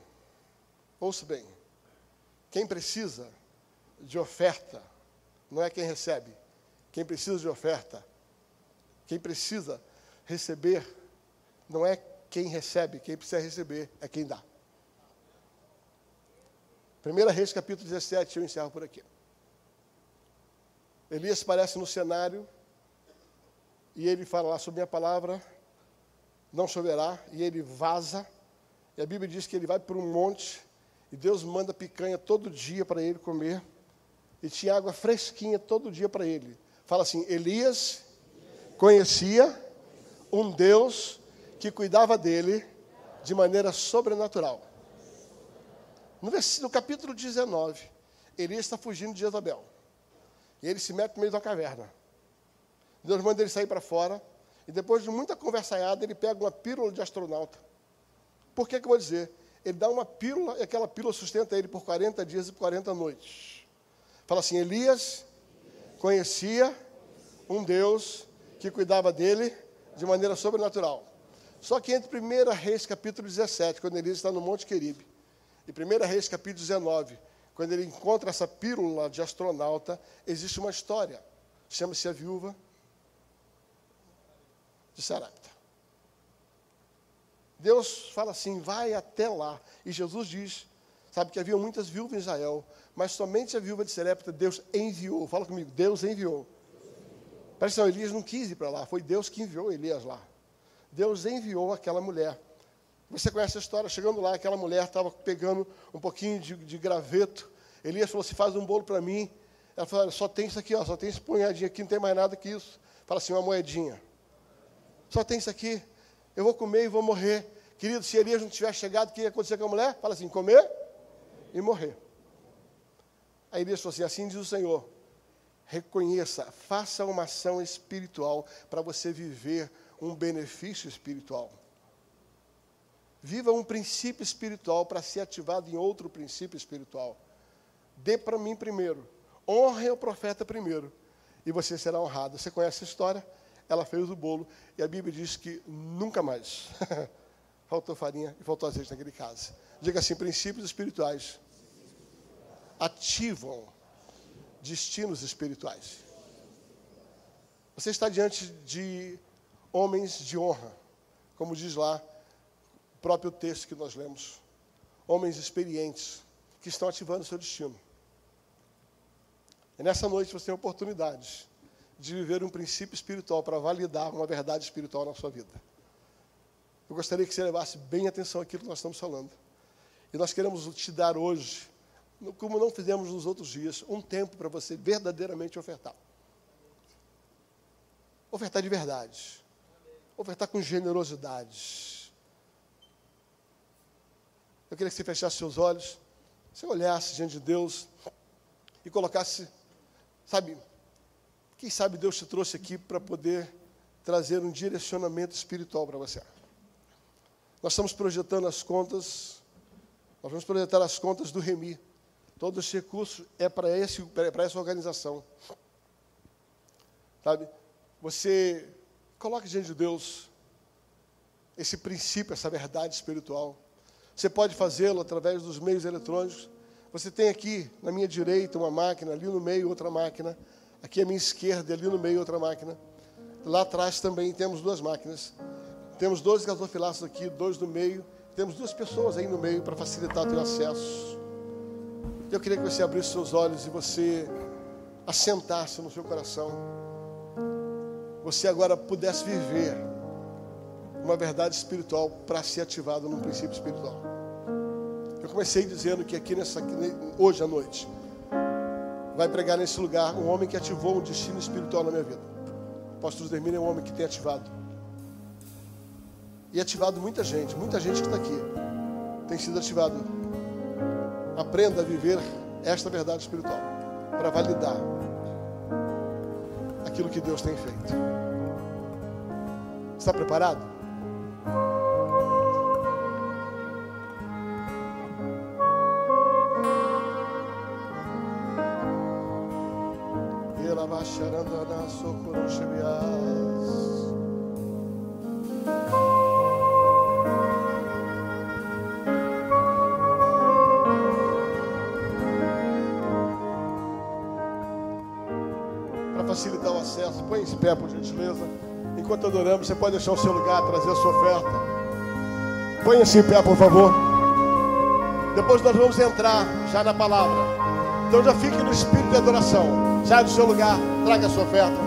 Ouça bem. Quem precisa de oferta não é quem recebe. Quem precisa de oferta, quem precisa receber, não é quem recebe, quem precisa receber é quem dá. 1 Reis capítulo 17, eu encerro por aqui. Elias aparece no cenário e ele fala lá sobre a palavra, não choverá, e ele vaza. E a Bíblia diz que ele vai para um monte e Deus manda picanha todo dia para ele comer e tinha água fresquinha todo dia para ele. Fala assim: Elias conhecia um Deus que cuidava dele de maneira sobrenatural. No, no capítulo 19, Elias está fugindo de Jezabel. E ele se mete no meio da caverna. Deus manda ele sair para fora. E depois de muita conversaiada, ele pega uma pílula de astronauta. Por que, que eu vou dizer? Ele dá uma pílula e aquela pílula sustenta ele por 40 dias e 40 noites. Fala assim: Elias conhecia um Deus que cuidava dele de maneira sobrenatural. Só que entre 1 Reis capítulo 17, quando Elias está no Monte Queribe, e 1 Reis capítulo 19, quando ele encontra essa pílula de astronauta, existe uma história. Chama-se a viúva de Sarapta. Deus fala assim: vai até lá. E Jesus diz: sabe que havia muitas viúvas em Israel, mas somente a viúva de Serepta Deus enviou. Fala comigo, Deus enviou. Presta atenção, Elias não quis ir para lá, foi Deus que enviou Elias lá. Deus enviou aquela mulher. Você conhece a história? Chegando lá, aquela mulher estava pegando um pouquinho de, de graveto. Elias falou assim: faz um bolo para mim. Ela falou: só tem isso aqui, ó, só tem esse punhadinho aqui, não tem mais nada que isso. Fala assim: uma moedinha. Só tem isso aqui. Eu vou comer e vou morrer. Querido, se Elias não tivesse chegado, o que ia acontecer com a mulher? Fala assim: comer e morrer. Aí Elias falou assim: assim diz o Senhor. Reconheça, faça uma ação espiritual para você viver um benefício espiritual. Viva um princípio espiritual para ser ativado em outro princípio espiritual. Dê para mim primeiro. Honre o profeta primeiro. E você será honrado. Você conhece a história? Ela fez o bolo. E a Bíblia diz que nunca mais faltou farinha e faltou azeite naquele caso. Diga assim: princípios espirituais ativam destinos espirituais. Você está diante de homens de honra, como diz lá o próprio texto que nós lemos. Homens experientes que estão ativando o seu destino. E nessa noite você tem oportunidade de viver um princípio espiritual para validar uma verdade espiritual na sua vida. Eu gostaria que você levasse bem atenção àquilo que nós estamos falando. E nós queremos te dar hoje, como não fizemos nos outros dias, um tempo para você verdadeiramente ofertar. Ofertar de verdade. Ofertar com generosidade. Eu queria que você fechasse seus olhos, você olhasse diante de Deus e colocasse, sabe, quem sabe Deus te trouxe aqui para poder trazer um direcionamento espiritual para você. Nós estamos projetando as contas, nós vamos projetar as contas do Remi. Todo esse recurso é para, essa organização. Sabe? Você coloque diante de Deus esse princípio, essa verdade espiritual. Você pode fazê-lo através dos meios eletrônicos. Você tem aqui na minha direita uma máquina, ali no meio outra máquina. Aqui à minha esquerda, ali no meio, outra máquina. Lá atrás também temos duas máquinas. Temos dois gasofilaços aqui, dois no meio. Temos duas pessoas aí no meio para facilitar o teu acesso. Eu queria que você abrisse seus olhos e você assentasse no seu coração. Você agora pudesse viver uma verdade espiritual para ser ativado num princípio espiritual. Eu comecei dizendo que aqui nessa hoje à noite vai pregar nesse lugar um homem que ativou um destino espiritual na minha vida. O pastor Dermino é um homem que tem ativado. E ativado muita gente, muita gente que está aqui tem sido ativado. Aprenda a viver esta verdade espiritual para validar aquilo que Deus tem feito. Está preparado? Põe em pé, por gentileza. Enquanto adoramos, você pode deixar o seu lugar, trazer a sua oferta. Põe-se em pé, por favor. Depois nós vamos entrar já na palavra. Então já fique no espírito de adoração. Sai do seu lugar, traga a sua oferta.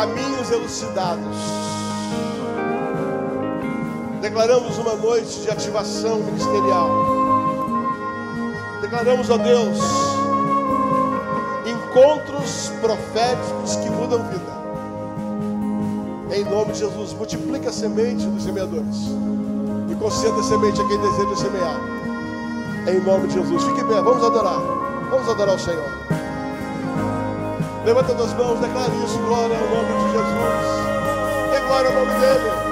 caminhos elucidados. Declaramos uma noite de ativação ministerial. Declaramos, a Deus, encontros proféticos que mudam vida. Em nome de Jesus, multiplica a semente dos semeadores conceda semente a quem deseja semear. Em nome de Jesus. Fique bem, vamos adorar. Vamos adorar o Senhor. Levanta as mãos, declare isso, glória ao nome de Jesus. Dê glória ao nome dele.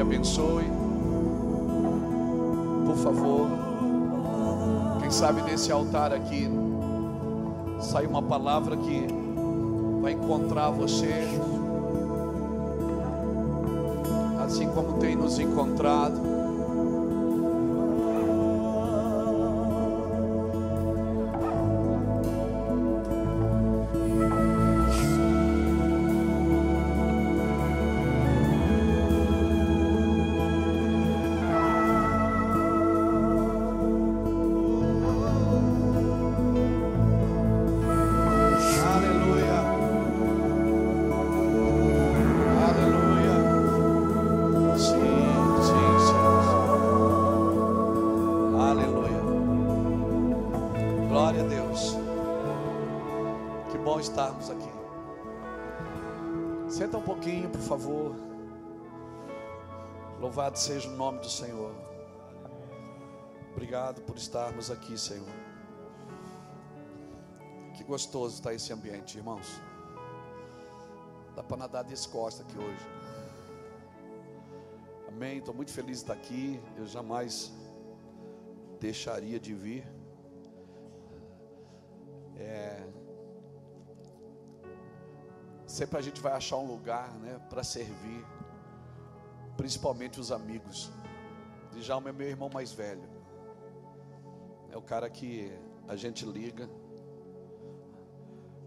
Abençoe. Por favor. Quem sabe nesse altar aqui sai uma palavra que vai encontrar você. Louvado seja o nome do Senhor. Obrigado por estarmos aqui, Senhor. Que gostoso está esse ambiente, irmãos. Dá para nadar descosta aqui hoje. Amém. Estou muito feliz de estar aqui. Eu jamais deixaria de vir. É... Sempre a gente vai achar um lugar, né, para servir, principalmente os amigos. Djalma é meu irmão mais velho. É o cara que a gente liga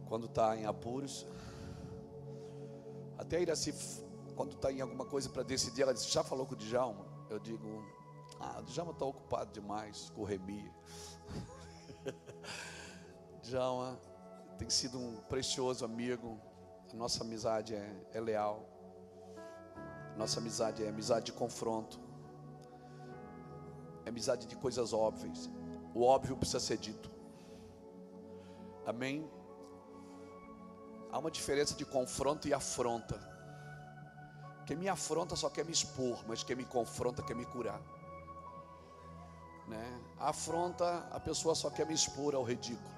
quando está em apuros. Até Iraci, quando está em alguma coisa para decidir, ela diz: Já falou com o Djalma? Eu digo: Ah, o Djalma está ocupado demais com o Remi. Djalma tem sido um precioso amigo. A nossa amizade é, é leal. Nossa amizade é amizade de confronto. É amizade de coisas óbvias. O óbvio precisa ser dito. Amém? Há uma diferença de confronto e afronta. Quem me afronta só quer me expor, mas quem me confronta quer me curar. Né? A afronta, a pessoa só quer me expor ao ridículo,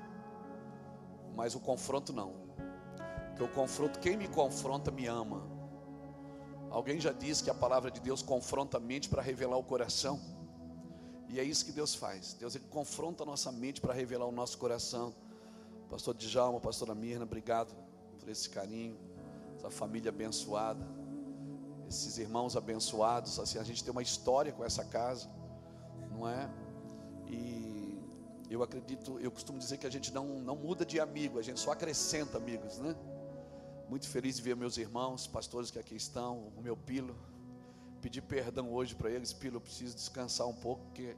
mas o confronto não. Porque o confronto, quem me confronta me ama. Alguém já disse que a palavra de Deus confronta a mente para revelar o coração. E é isso que Deus faz. Deus ele confronta a nossa mente para revelar o nosso coração. Pastor Djalma, pastora Mirna, obrigado por esse carinho, essa família abençoada, esses irmãos abençoados. Assim, a gente tem uma história com essa casa, não é? E eu acredito, eu costumo dizer que a gente não, não muda de amigo, a gente só acrescenta amigos, né? Muito feliz de ver meus irmãos, pastores que aqui estão, o meu Pilo. Pedir perdão hoje para eles, Pilo, eu preciso descansar um pouco, porque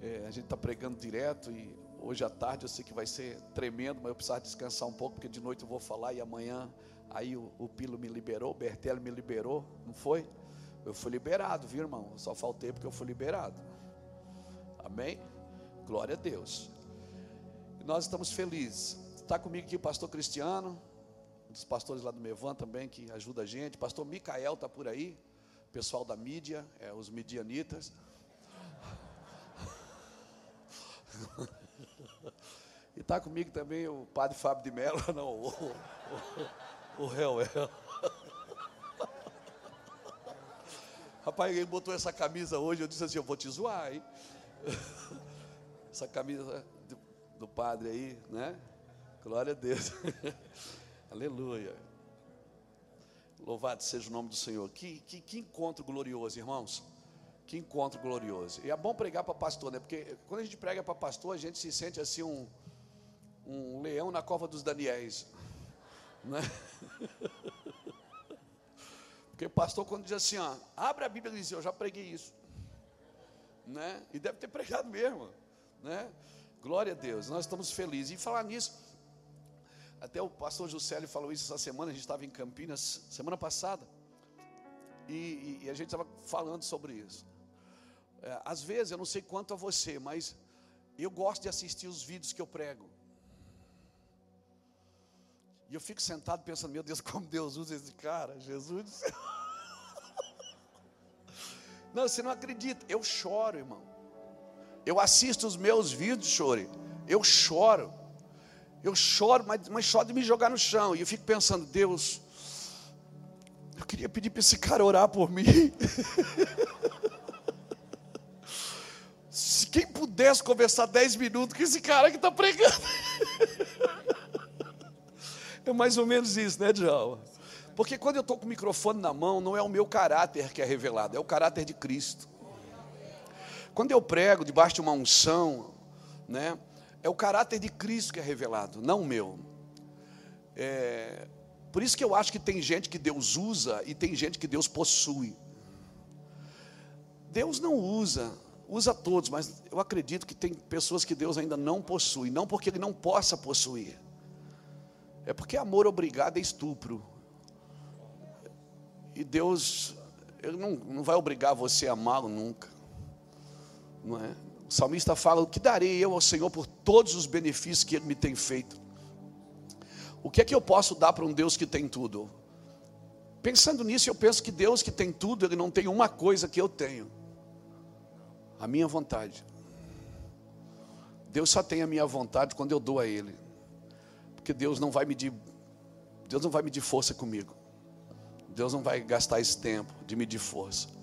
é, a gente está pregando direto e hoje à tarde eu sei que vai ser tremendo, mas eu preciso descansar um pouco, porque de noite eu vou falar e amanhã aí o, o Pilo me liberou, o Bertelli me liberou, não foi? Eu fui liberado, viu irmão? Só faltei porque eu fui liberado. Amém? Glória a Deus. Nós estamos felizes. Está comigo aqui o pastor Cristiano, um dos pastores lá do Mevan também, que ajuda a gente. Pastor Micael está por aí, pessoal da mídia, é, os midianitas. E está comigo também o padre Fábio de Mello, não, o, o, o Reuel. Rapaz, ele botou essa camisa hoje, eu disse assim, eu vou te zoar, hein? Essa camisa do, do padre aí, né? Glória a Deus. Aleluia. Louvado seja o nome do Senhor. Que, que, que encontro glorioso, irmãos. Que encontro glorioso. E é bom pregar para pastor, né? Porque quando a gente prega para pastor, a gente se sente assim um, um leão na cova dos Daniéis. Né? Porque pastor, quando diz assim, ó, abre a Bíblia e diz, eu já preguei isso. Né? E deve ter pregado mesmo. Né? Glória a Deus, nós estamos felizes. E falar nisso, até o pastor Juscelio falou isso essa semana, a gente estava em Campinas, semana passada, e, e, e a gente estava falando sobre isso. É, às vezes, eu não sei quanto a você, mas eu gosto de assistir os vídeos que eu prego. E eu fico sentado pensando, meu Deus, como Deus usa esse cara, Jesus. Não, você não acredita, eu choro, irmão. Eu assisto os meus vídeos, chore. Eu choro. Eu choro, mas, mas choro de me jogar no chão. E eu fico pensando, Deus, eu queria pedir para esse cara orar por mim. Se quem pudesse conversar 10 minutos com esse cara que está pregando. é mais ou menos isso, né, Djalma? Porque quando eu estou com o microfone na mão, não é o meu caráter que é revelado, é o caráter de Cristo. Quando eu prego debaixo de uma unção, né, é o caráter de Cristo que é revelado, não o meu. É, por isso que eu acho que tem gente que Deus usa e tem gente que Deus possui. Deus não usa, usa todos, mas eu acredito que tem pessoas que Deus ainda não possui, não porque Ele não possa possuir, é porque amor obrigado é estupro. E Deus, Ele não, não vai obrigar você a amá-lo nunca, não é? O salmista fala: O que darei eu ao Senhor por todos os benefícios que Ele me tem feito? O que é que eu posso dar para um Deus que tem tudo? Pensando nisso, eu penso que Deus que tem tudo, Ele não tem uma coisa que eu tenho: a minha vontade. Deus só tem a minha vontade quando eu dou a Ele, porque Deus não vai medir, Deus não vai medir força comigo. Deus não vai gastar esse tempo de medir força.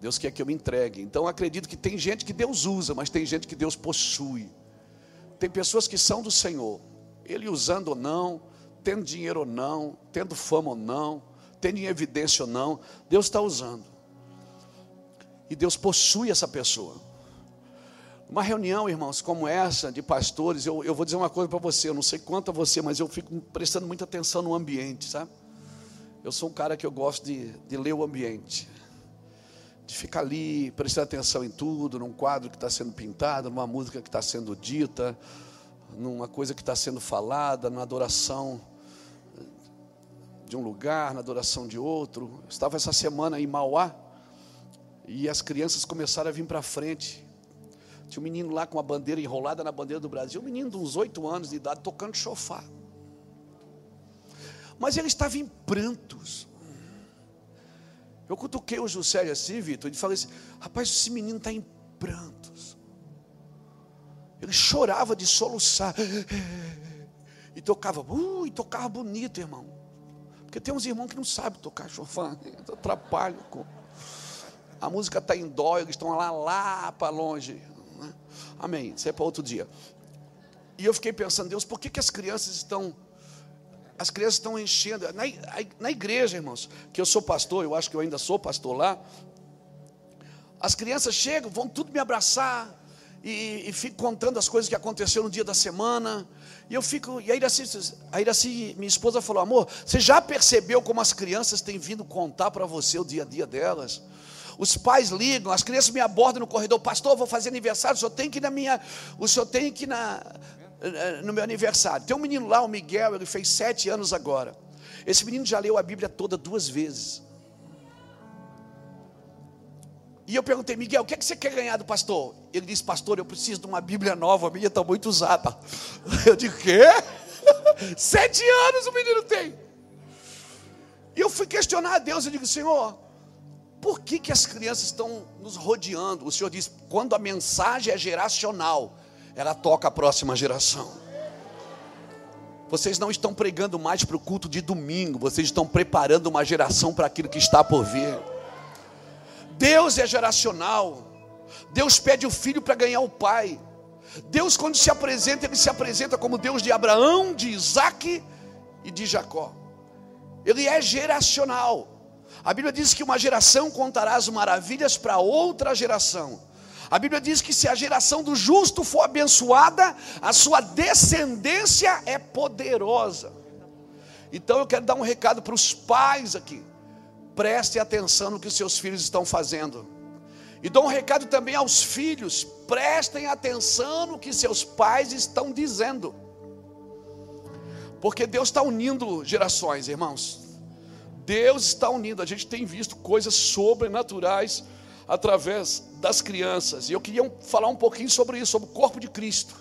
Deus quer que eu me entregue. Então acredito que tem gente que Deus usa, mas tem gente que Deus possui. Tem pessoas que são do Senhor, Ele usando ou não, tendo dinheiro ou não, tendo fama ou não, tendo em evidência ou não, Deus está usando. E Deus possui essa pessoa. Uma reunião, irmãos, como essa, de pastores, eu, eu vou dizer uma coisa para você, eu não sei quanto a você, mas eu fico prestando muita atenção no ambiente, sabe? Eu sou um cara que eu gosto de, de ler o ambiente de ficar ali, prestar atenção em tudo, num quadro que está sendo pintado, numa música que está sendo dita, numa coisa que está sendo falada, na adoração de um lugar, na adoração de outro. Eu estava essa semana em Mauá e as crianças começaram a vir para frente. Tinha um menino lá com a bandeira enrolada na bandeira do Brasil, um menino de uns oito anos de idade, tocando chofar. Mas ele estava em prantos. Eu cutuquei o José assim, Vitor, e falei assim: rapaz, esse menino está em prantos. Ele chorava de soluçar. E tocava, uh, e tocava bonito, irmão. Porque tem uns irmãos que não sabem tocar chofar, atrapalham. Com... A música está em dó, eles estão lá, lá para longe. Amém. Isso é para outro dia. E eu fiquei pensando, Deus, por que, que as crianças estão. As crianças estão enchendo. Na, na igreja, irmãos, que eu sou pastor, eu acho que eu ainda sou pastor lá. As crianças chegam, vão tudo me abraçar. E, e fico contando as coisas que aconteceram no dia da semana. E eu fico. E a Iraci, a Iraci, minha esposa, falou: Amor, você já percebeu como as crianças têm vindo contar para você o dia a dia delas? Os pais ligam, as crianças me abordam no corredor, pastor, vou fazer aniversário, o senhor tem que ir na minha, o senhor tem que ir na, no meu aniversário. Tem um menino lá, o Miguel, ele fez sete anos agora. Esse menino já leu a Bíblia toda duas vezes. E eu perguntei, Miguel, o que, é que você quer ganhar do pastor? Ele disse, pastor, eu preciso de uma Bíblia nova, a minha está muito usada. Eu digo, quê? Sete anos o menino tem. E eu fui questionar a Deus, eu digo, Senhor, por que, que as crianças estão nos rodeando? O Senhor diz: quando a mensagem é geracional, ela toca a próxima geração. Vocês não estão pregando mais para o culto de domingo, vocês estão preparando uma geração para aquilo que está por vir. Deus é geracional. Deus pede o filho para ganhar o pai. Deus, quando se apresenta, ele se apresenta como Deus de Abraão, de Isaac e de Jacó. Ele é geracional. A Bíblia diz que uma geração contará as maravilhas para outra geração. A Bíblia diz que se a geração do justo for abençoada, a sua descendência é poderosa. Então eu quero dar um recado para os pais aqui. Preste atenção no que os seus filhos estão fazendo. E dou um recado também aos filhos: prestem atenção no que seus pais estão dizendo. Porque Deus está unindo gerações, irmãos. Deus está unindo. A gente tem visto coisas sobrenaturais através das crianças. E eu queria falar um pouquinho sobre isso, sobre o corpo de Cristo.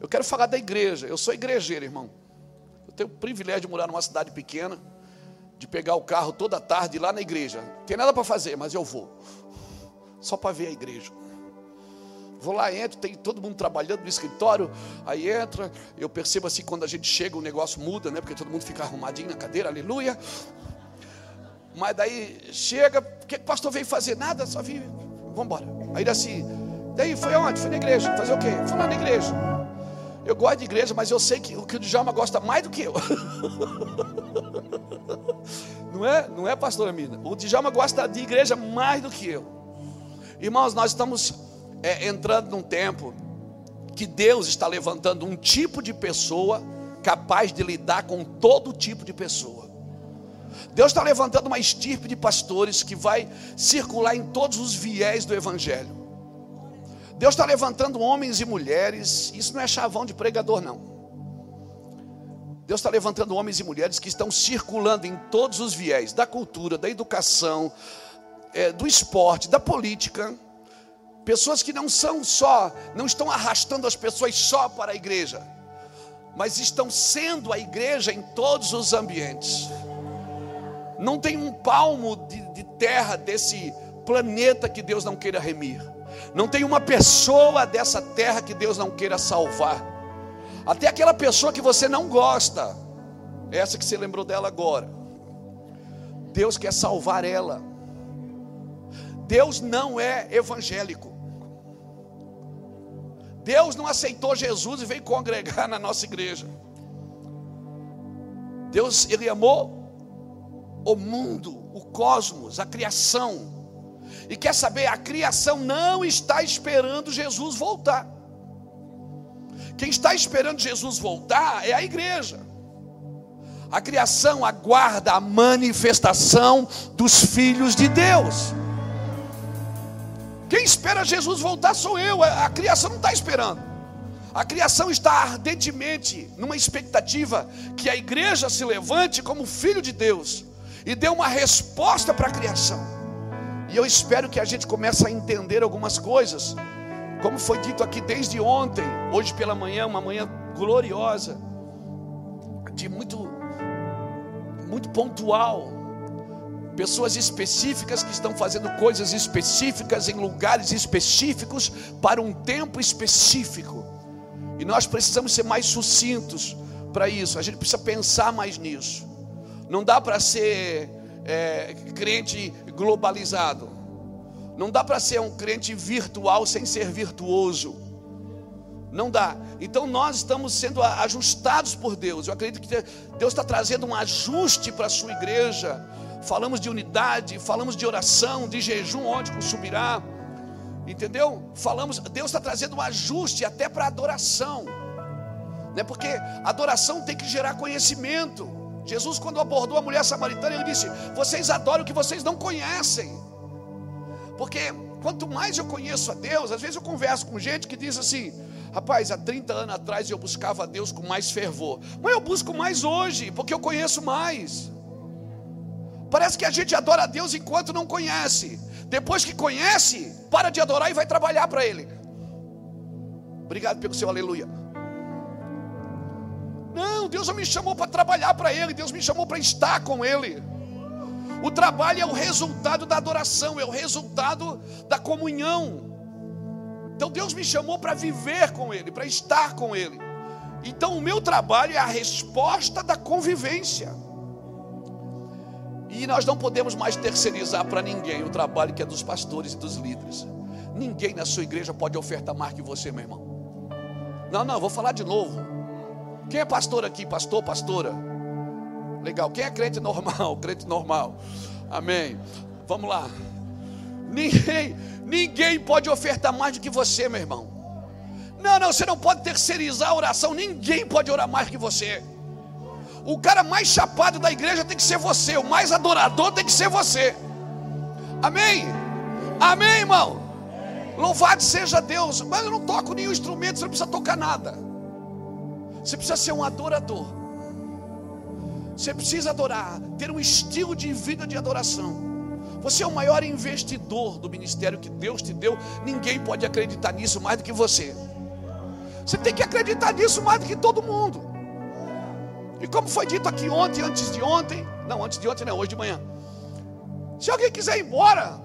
Eu quero falar da igreja. Eu sou igrejeiro, irmão. Eu tenho o privilégio de morar numa cidade pequena, de pegar o carro toda tarde lá na igreja. Não tem nada para fazer, mas eu vou. Só para ver a igreja. Vou lá, entro, tem todo mundo trabalhando no escritório, aí entra, eu percebo assim, quando a gente chega, o negócio muda, né? Porque todo mundo fica arrumadinho na cadeira, aleluia. Mas daí chega, que, o pastor veio fazer? Nada, só vim, vamos embora. Aí assim, daí foi onde? Foi na igreja. Fazer o quê? Fui lá na igreja. Eu gosto de igreja, mas eu sei que o que o Djalma gosta mais do que eu. Não é, não é, pastora Mina? O Djalma gosta de igreja mais do que eu. Irmãos, nós estamos é, entrando num tempo que Deus está levantando um tipo de pessoa capaz de lidar com todo tipo de pessoa. Deus está levantando uma estirpe de pastores que vai circular em todos os viés do Evangelho. Deus está levantando homens e mulheres, isso não é chavão de pregador, não. Deus está levantando homens e mulheres que estão circulando em todos os viés da cultura, da educação, é, do esporte, da política Pessoas que não são só, não estão arrastando as pessoas só para a igreja, mas estão sendo a igreja em todos os ambientes. Não tem um palmo de, de terra desse planeta que Deus não queira remir. Não tem uma pessoa dessa terra que Deus não queira salvar. Até aquela pessoa que você não gosta, essa que você lembrou dela agora. Deus quer salvar ela. Deus não é evangélico. Deus não aceitou Jesus e veio congregar na nossa igreja. Deus, Ele amou o mundo, o cosmos, a criação. E quer saber, a criação não está esperando Jesus voltar. Quem está esperando Jesus voltar é a igreja. A criação aguarda a manifestação dos filhos de Deus. Quem espera Jesus voltar sou eu, a criação não está esperando. A criação está ardentemente numa expectativa que a igreja se levante como filho de Deus e dê uma resposta para a criação. E eu espero que a gente comece a entender algumas coisas Como foi dito aqui desde ontem, hoje pela manhã, uma manhã gloriosa, de muito, muito pontual. Pessoas específicas que estão fazendo coisas específicas em lugares específicos para um tempo específico. E nós precisamos ser mais sucintos para isso. A gente precisa pensar mais nisso. Não dá para ser é, crente globalizado. Não dá para ser um crente virtual sem ser virtuoso. Não dá. Então nós estamos sendo ajustados por Deus. Eu acredito que Deus está trazendo um ajuste para a sua igreja. Falamos de unidade, falamos de oração, de jejum, onde subirá. Entendeu? Falamos, Deus está trazendo um ajuste até para adoração. Né? Porque adoração tem que gerar conhecimento. Jesus, quando abordou a mulher samaritana, ele disse: Vocês adoram o que vocês não conhecem. Porque quanto mais eu conheço a Deus, às vezes eu converso com gente que diz assim: Rapaz, há 30 anos atrás eu buscava a Deus com mais fervor. Mas eu busco mais hoje, porque eu conheço mais. Parece que a gente adora a Deus enquanto não conhece. Depois que conhece, para de adorar e vai trabalhar para Ele. Obrigado pelo seu aleluia. Não, Deus não me chamou para trabalhar para Ele, Deus me chamou para estar com Ele. O trabalho é o resultado da adoração, é o resultado da comunhão. Então Deus me chamou para viver com Ele, para estar com Ele. Então o meu trabalho é a resposta da convivência. E nós não podemos mais terceirizar para ninguém o trabalho que é dos pastores e dos líderes. Ninguém na sua igreja pode ofertar mais que você, meu irmão. Não, não, vou falar de novo. Quem é pastor aqui? Pastor, pastora? Legal. Quem é crente normal? Crente normal. Amém. Vamos lá. Ninguém, ninguém pode ofertar mais do que você, meu irmão. Não, não, você não pode terceirizar a oração. Ninguém pode orar mais que você. O cara mais chapado da igreja tem que ser você. O mais adorador tem que ser você. Amém? Amém, irmão? Louvado seja Deus. Mas eu não toco nenhum instrumento, você não precisa tocar nada. Você precisa ser um adorador. Você precisa adorar, ter um estilo de vida de adoração. Você é o maior investidor do ministério que Deus te deu. Ninguém pode acreditar nisso mais do que você. Você tem que acreditar nisso mais do que todo mundo. E como foi dito aqui ontem, antes de ontem, não, antes de ontem, não, hoje de manhã. Se alguém quiser ir embora,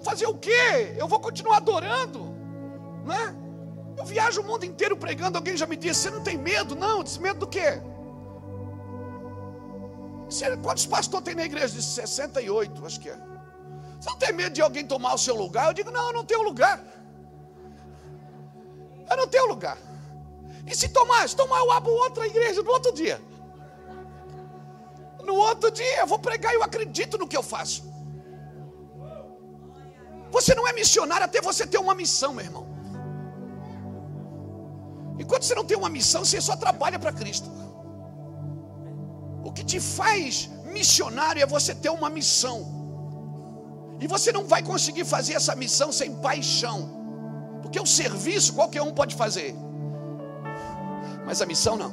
fazer o quê? Eu vou continuar adorando, né? Eu viajo o mundo inteiro pregando. Alguém já me disse: Você não tem medo? Não, disse medo do quê? Quantos pastores tem na igreja? De 68, acho que é. Você não tem medo de alguém tomar o seu lugar? Eu digo: Não, eu não tenho lugar. Eu não tenho lugar. E se tomar? Se tomar, eu abro outra igreja no outro dia. No outro dia eu vou pregar e eu acredito no que eu faço. Você não é missionário até você ter uma missão, meu irmão. Enquanto você não tem uma missão, você só trabalha para Cristo. O que te faz missionário é você ter uma missão. E você não vai conseguir fazer essa missão sem paixão. Porque o serviço qualquer um pode fazer. Mas a missão não.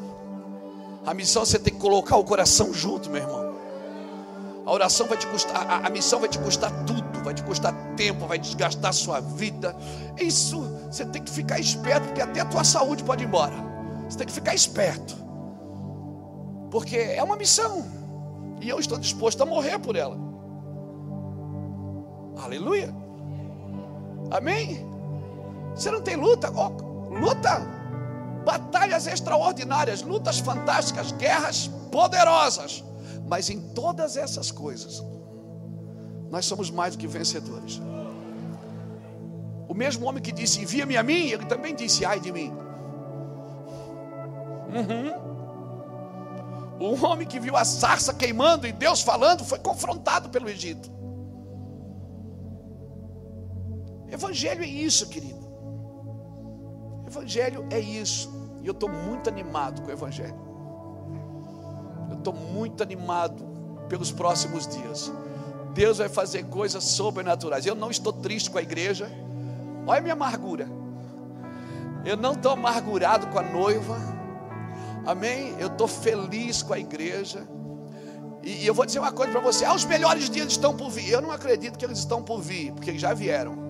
A missão você tem que colocar o coração junto, meu irmão. A oração vai te custar, a, a missão vai te custar tudo, vai te custar tempo, vai desgastar a sua vida. Isso você tem que ficar esperto, porque até a tua saúde pode ir embora. Você tem que ficar esperto. Porque é uma missão. E eu estou disposto a morrer por ela. Aleluia. Amém? Você não tem luta? Oh, luta batalhas extraordinárias, lutas fantásticas, guerras poderosas. Mas em todas essas coisas, nós somos mais do que vencedores. O mesmo homem que disse: Envia-me a mim, ele também disse: Ai de mim. Uhum. O homem que viu a sarça queimando e Deus falando foi confrontado pelo Egito. Evangelho é isso, querido. Evangelho é isso. E eu estou muito animado com o Evangelho. Eu estou muito animado pelos próximos dias. Deus vai fazer coisas sobrenaturais. Eu não estou triste com a igreja. Olha a minha amargura. Eu não estou amargurado com a noiva. Amém? Eu estou feliz com a igreja. E, e eu vou dizer uma coisa para você: ah, os melhores dias estão por vir. Eu não acredito que eles estão por vir, porque eles já vieram.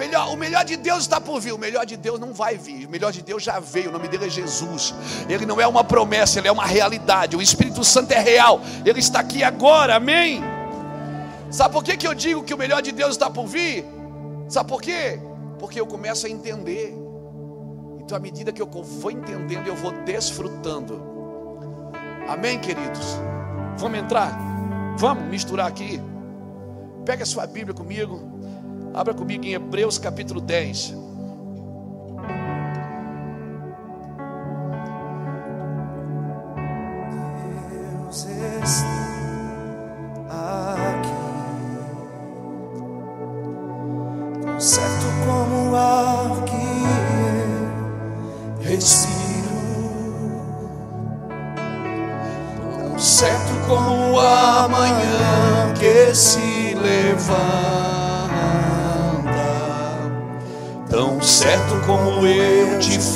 Melhor, o melhor de Deus está por vir. O melhor de Deus não vai vir. O melhor de Deus já veio. O nome dele é Jesus. Ele não é uma promessa, ele é uma realidade. O Espírito Santo é real. Ele está aqui agora. Amém. Sabe por que, que eu digo que o melhor de Deus está por vir? Sabe por quê? Porque eu começo a entender. Então, à medida que eu vou entendendo, eu vou desfrutando. Amém, queridos? Vamos entrar? Vamos misturar aqui. Pega a sua Bíblia comigo. Abra comigo em Hebreus capítulo 10.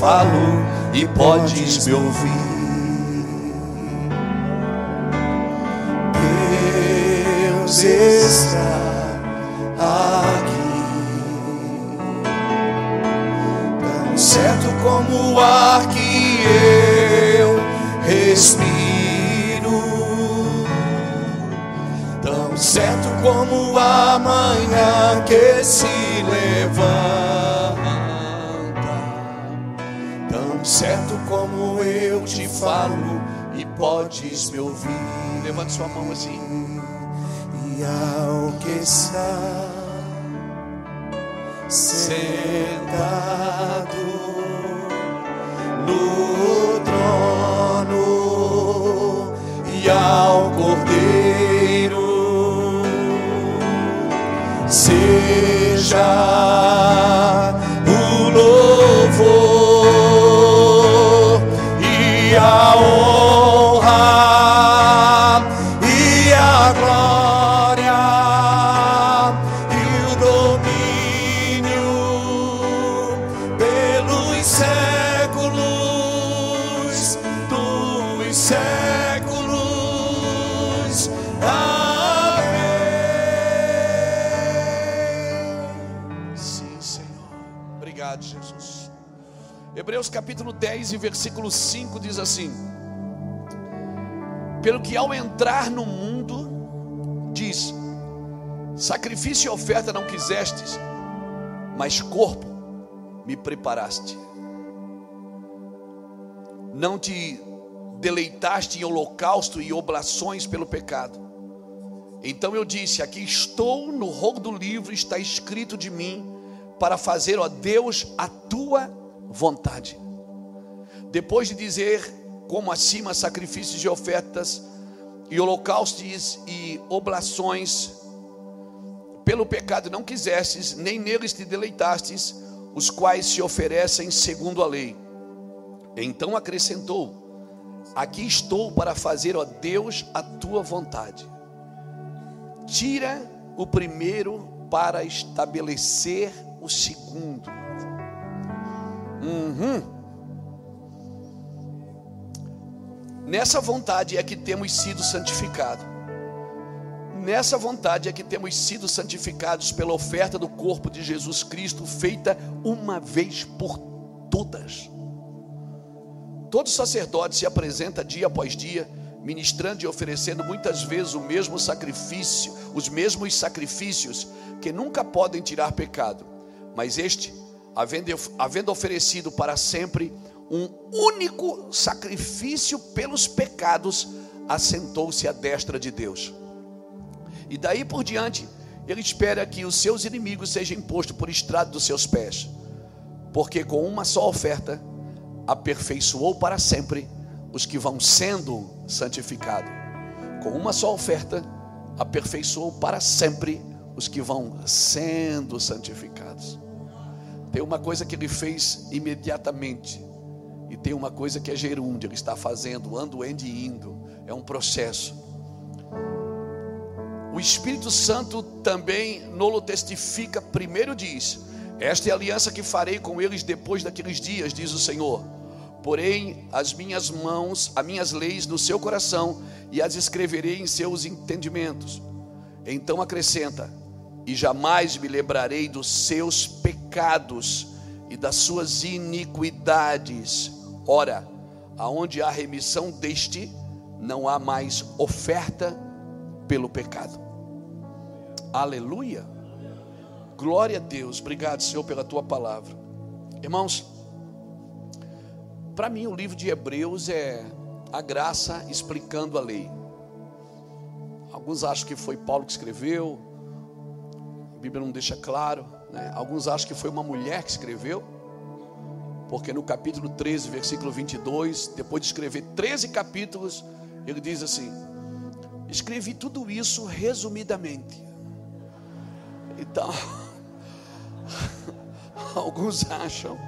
Falo e podes me ouvir. Deus está aqui, tão certo como o ar que eu respiro, tão certo como a manhã que se falo e podes me ouvir. Levante sua mão assim. E ao que está versículo 5 diz assim: Pelo que ao entrar no mundo, diz: Sacrifício e oferta não quisestes, mas corpo me preparaste. Não te deleitaste em holocausto e oblações pelo pecado. Então eu disse: Aqui estou no rolo do livro, está escrito de mim, para fazer, ó Deus, a tua vontade. Depois de dizer, como acima, sacrifícios e ofertas, e holocaustos e oblações, pelo pecado não quisestes, nem neles te deleitastes, os quais se oferecem segundo a lei. Então acrescentou: Aqui estou para fazer, ó Deus, a tua vontade. Tira o primeiro para estabelecer o segundo. Uhum. Nessa vontade é que temos sido santificados. Nessa vontade é que temos sido santificados pela oferta do corpo de Jesus Cristo, feita uma vez por todas. Todo sacerdote se apresenta dia após dia, ministrando e oferecendo muitas vezes o mesmo sacrifício, os mesmos sacrifícios que nunca podem tirar pecado. Mas este, havendo, havendo oferecido para sempre um único sacrifício pelos pecados, assentou-se à destra de Deus. E daí por diante, ele espera que os seus inimigos sejam impostos por estrado dos seus pés, porque com uma só oferta aperfeiçoou para sempre os que vão sendo santificados. Com uma só oferta aperfeiçoou para sempre os que vão sendo santificados. Tem uma coisa que ele fez imediatamente, e tem uma coisa que é gerúndio, ele está fazendo, ando, ende e indo, é um processo. O Espírito Santo também nolo testifica, primeiro diz: Esta é a aliança que farei com eles depois daqueles dias, diz o Senhor. Porém, as minhas mãos, as minhas leis no seu coração e as escreverei em seus entendimentos. Então acrescenta: e jamais me lembrarei dos seus pecados e das suas iniquidades. Ora, aonde há remissão deste, não há mais oferta pelo pecado. Aleluia. Glória a Deus. Obrigado, Senhor, pela tua palavra. Irmãos, para mim o livro de Hebreus é a graça explicando a lei. Alguns acham que foi Paulo que escreveu, a Bíblia não deixa claro. Né? Alguns acham que foi uma mulher que escreveu, porque no capítulo 13, versículo 22, depois de escrever 13 capítulos, ele diz assim: Escrevi tudo isso resumidamente. Então, alguns acham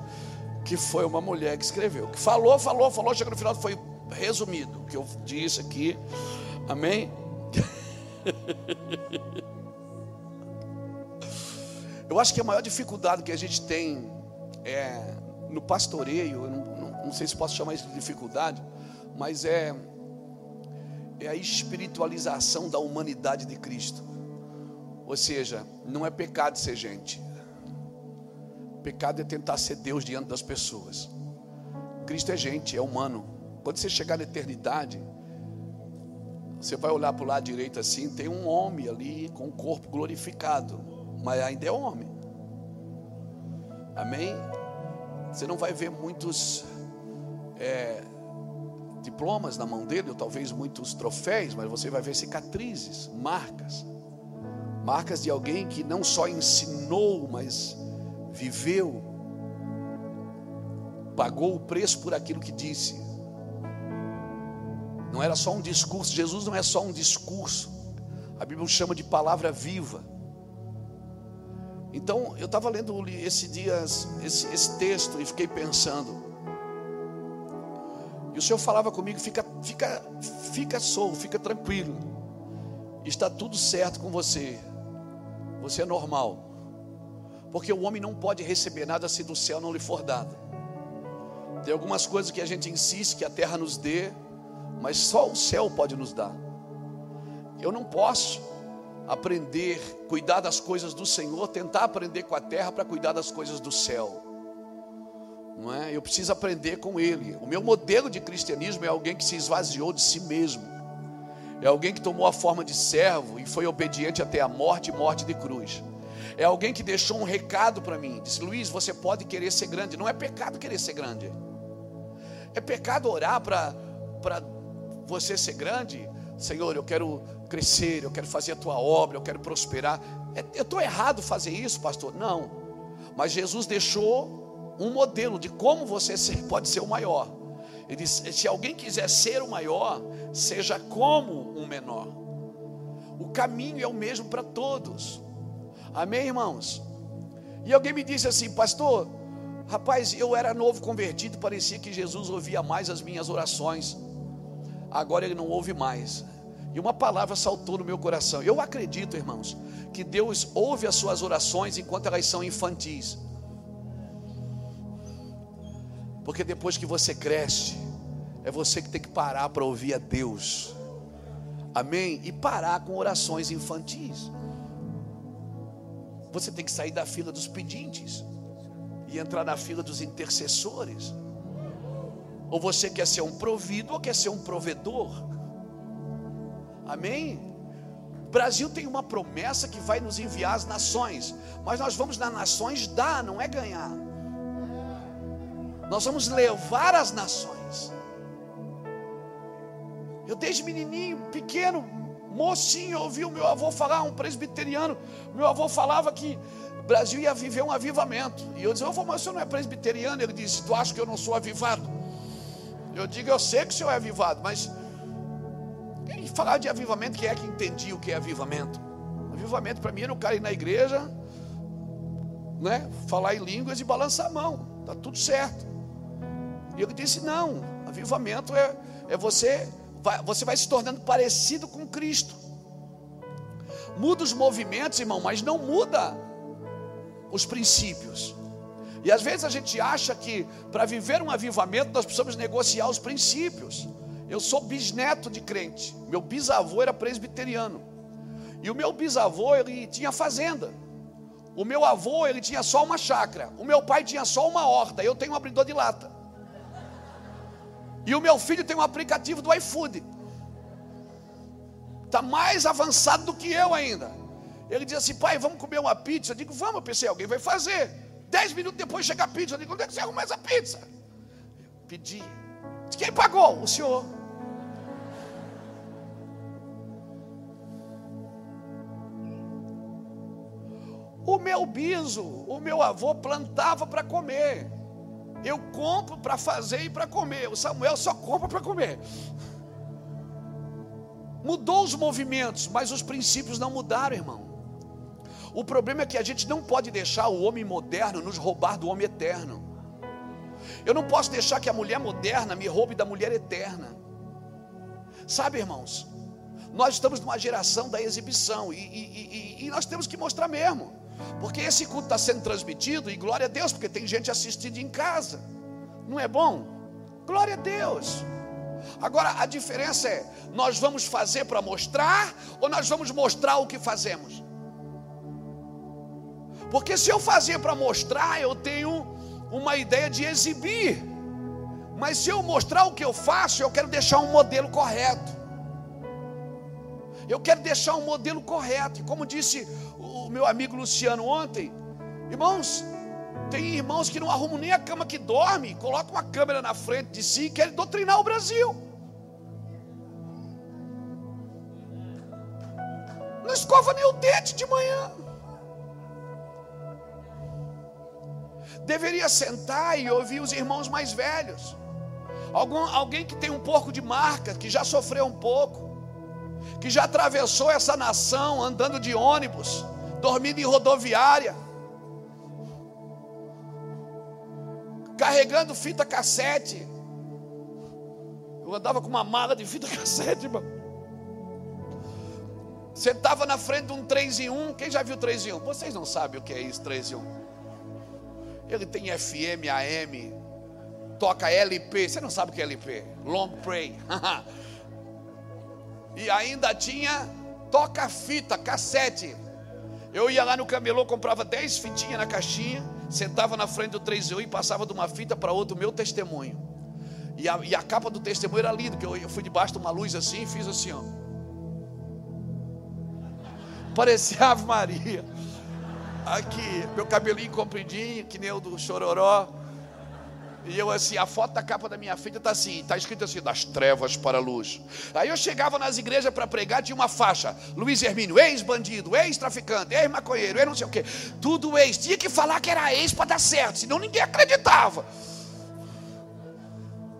que foi uma mulher que escreveu, que falou, falou, falou, chega no final foi resumido, o que eu disse aqui. Amém? Eu acho que a maior dificuldade que a gente tem é no pastoreio, eu não, não, não sei se posso chamar isso de dificuldade, mas é, é a espiritualização da humanidade de Cristo. Ou seja, não é pecado ser gente. Pecado é tentar ser Deus diante das pessoas. Cristo é gente, é humano. Quando você chegar na eternidade, você vai olhar para o lado direito assim, tem um homem ali com o corpo glorificado, mas ainda é homem. Amém? Você não vai ver muitos é, diplomas na mão dele, ou talvez muitos troféus, mas você vai ver cicatrizes, marcas. Marcas de alguém que não só ensinou, mas viveu, pagou o preço por aquilo que disse. Não era só um discurso, Jesus não é só um discurso, a Bíblia chama de palavra viva. Então, eu estava lendo esse dias, esse, esse texto e fiquei pensando. E o Senhor falava comigo: fica, fica, fica solto, fica tranquilo. Está tudo certo com você. Você é normal. Porque o homem não pode receber nada se do céu não lhe for dado. Tem algumas coisas que a gente insiste que a terra nos dê, mas só o céu pode nos dar. Eu não posso aprender, cuidar das coisas do Senhor, tentar aprender com a terra para cuidar das coisas do céu. Não é? Eu preciso aprender com Ele. O meu modelo de cristianismo é alguém que se esvaziou de si mesmo. É alguém que tomou a forma de servo e foi obediente até a morte morte de cruz. É alguém que deixou um recado para mim. Disse: Luiz, você pode querer ser grande. Não é pecado querer ser grande. É pecado orar para você ser grande. Senhor, eu quero crescer, eu quero fazer a tua obra, eu quero prosperar. É, eu estou errado fazer isso, pastor? Não. Mas Jesus deixou um modelo de como você pode ser o maior. Ele disse: se alguém quiser ser o maior, seja como um menor. O caminho é o mesmo para todos. Amém, irmãos? E alguém me disse assim, pastor, rapaz, eu era novo convertido, parecia que Jesus ouvia mais as minhas orações. Agora ele não ouve mais. E uma palavra saltou no meu coração. Eu acredito, irmãos, que Deus ouve as suas orações enquanto elas são infantis. Porque depois que você cresce, é você que tem que parar para ouvir a Deus. Amém? E parar com orações infantis. Você tem que sair da fila dos pedintes e entrar na fila dos intercessores. Ou você quer ser um provido ou quer ser um provedor. Amém? O Brasil tem uma promessa que vai nos enviar as nações, mas nós vamos nas nações dar, não é ganhar. Nós vamos levar as nações. Eu desde menininho, pequeno, mocinho, ouvi o meu avô falar, um presbiteriano, meu avô falava que o Brasil ia viver um avivamento. E eu dizia, avô, mas o senhor não é presbiteriano? Ele disse, tu acha que eu não sou avivado? Eu digo, eu sei que o senhor é avivado, mas e falar de avivamento, quem é que entendia o que é avivamento? Avivamento para mim era o cara ir na igreja, né? Falar em línguas e balançar a mão, tá tudo certo. E ele disse: não, avivamento é, é você, vai, você vai se tornando parecido com Cristo. Muda os movimentos, irmão, mas não muda os princípios. E às vezes a gente acha que para viver um avivamento nós precisamos negociar os princípios. Eu sou bisneto de crente. Meu bisavô era presbiteriano. E o meu bisavô, ele tinha fazenda. O meu avô, ele tinha só uma chácara. O meu pai tinha só uma horta. Eu tenho um abridor de lata. E o meu filho tem um aplicativo do iFood. Está mais avançado do que eu ainda. Ele diz assim, pai, vamos comer uma pizza. Eu digo, vamos, eu pensei, alguém vai fazer. Dez minutos depois chega a pizza. Eu digo, onde é que você arruma essa pizza? Pedi. Quem pagou? O senhor. O meu biso, o meu avô plantava para comer. Eu compro para fazer e para comer. O Samuel só compra para comer. Mudou os movimentos, mas os princípios não mudaram, irmão. O problema é que a gente não pode deixar o homem moderno nos roubar do homem eterno. Eu não posso deixar que a mulher moderna me roube da mulher eterna. Sabe, irmãos, nós estamos numa geração da exibição e, e, e, e nós temos que mostrar mesmo. Porque esse culto está sendo transmitido, e glória a Deus, porque tem gente assistindo em casa. Não é bom? Glória a Deus. Agora a diferença é: nós vamos fazer para mostrar ou nós vamos mostrar o que fazemos? Porque se eu fazer para mostrar, eu tenho uma ideia de exibir. Mas se eu mostrar o que eu faço, eu quero deixar um modelo correto. Eu quero deixar um modelo correto. Como disse o meu amigo Luciano ontem, irmãos, tem irmãos que não arrumam nem a cama que dorme, colocam uma câmera na frente de si e querem doutrinar o Brasil. Não escova nem o dente de manhã. Deveria sentar e ouvir os irmãos mais velhos. Algum, alguém que tem um pouco de marca, que já sofreu um pouco, que já atravessou essa nação andando de ônibus dormindo em rodoviária, carregando fita cassete. Eu andava com uma mala de fita cassete, irmão. Sentava na frente de um 3 em 1. Quem já viu 3 em 1? Vocês não sabem o que é isso, 3 em 1. Ele tem FM, AM, toca LP. Você não sabe o que é LP? Long Pray. e ainda tinha toca fita, cassete. Eu ia lá no camelô, comprava 10 fitinhas na caixinha, sentava na frente do 3 e passava de uma fita para outra o meu testemunho. E a, e a, capa do testemunho era linda, porque eu, eu fui debaixo de uma luz assim e fiz assim, ó. Parecia Ave Maria. Aqui, meu cabelinho compridinho, que nem o do Chororó. E eu assim, a foto da capa da minha filha está assim, está escrito assim, das trevas para a luz. Aí eu chegava nas igrejas para pregar, tinha uma faixa, Luiz Hermínio, ex-bandido, ex-traficante, ex-maconheiro, ex não sei o quê. Tudo ex. Tinha que falar que era ex para dar certo, senão ninguém acreditava.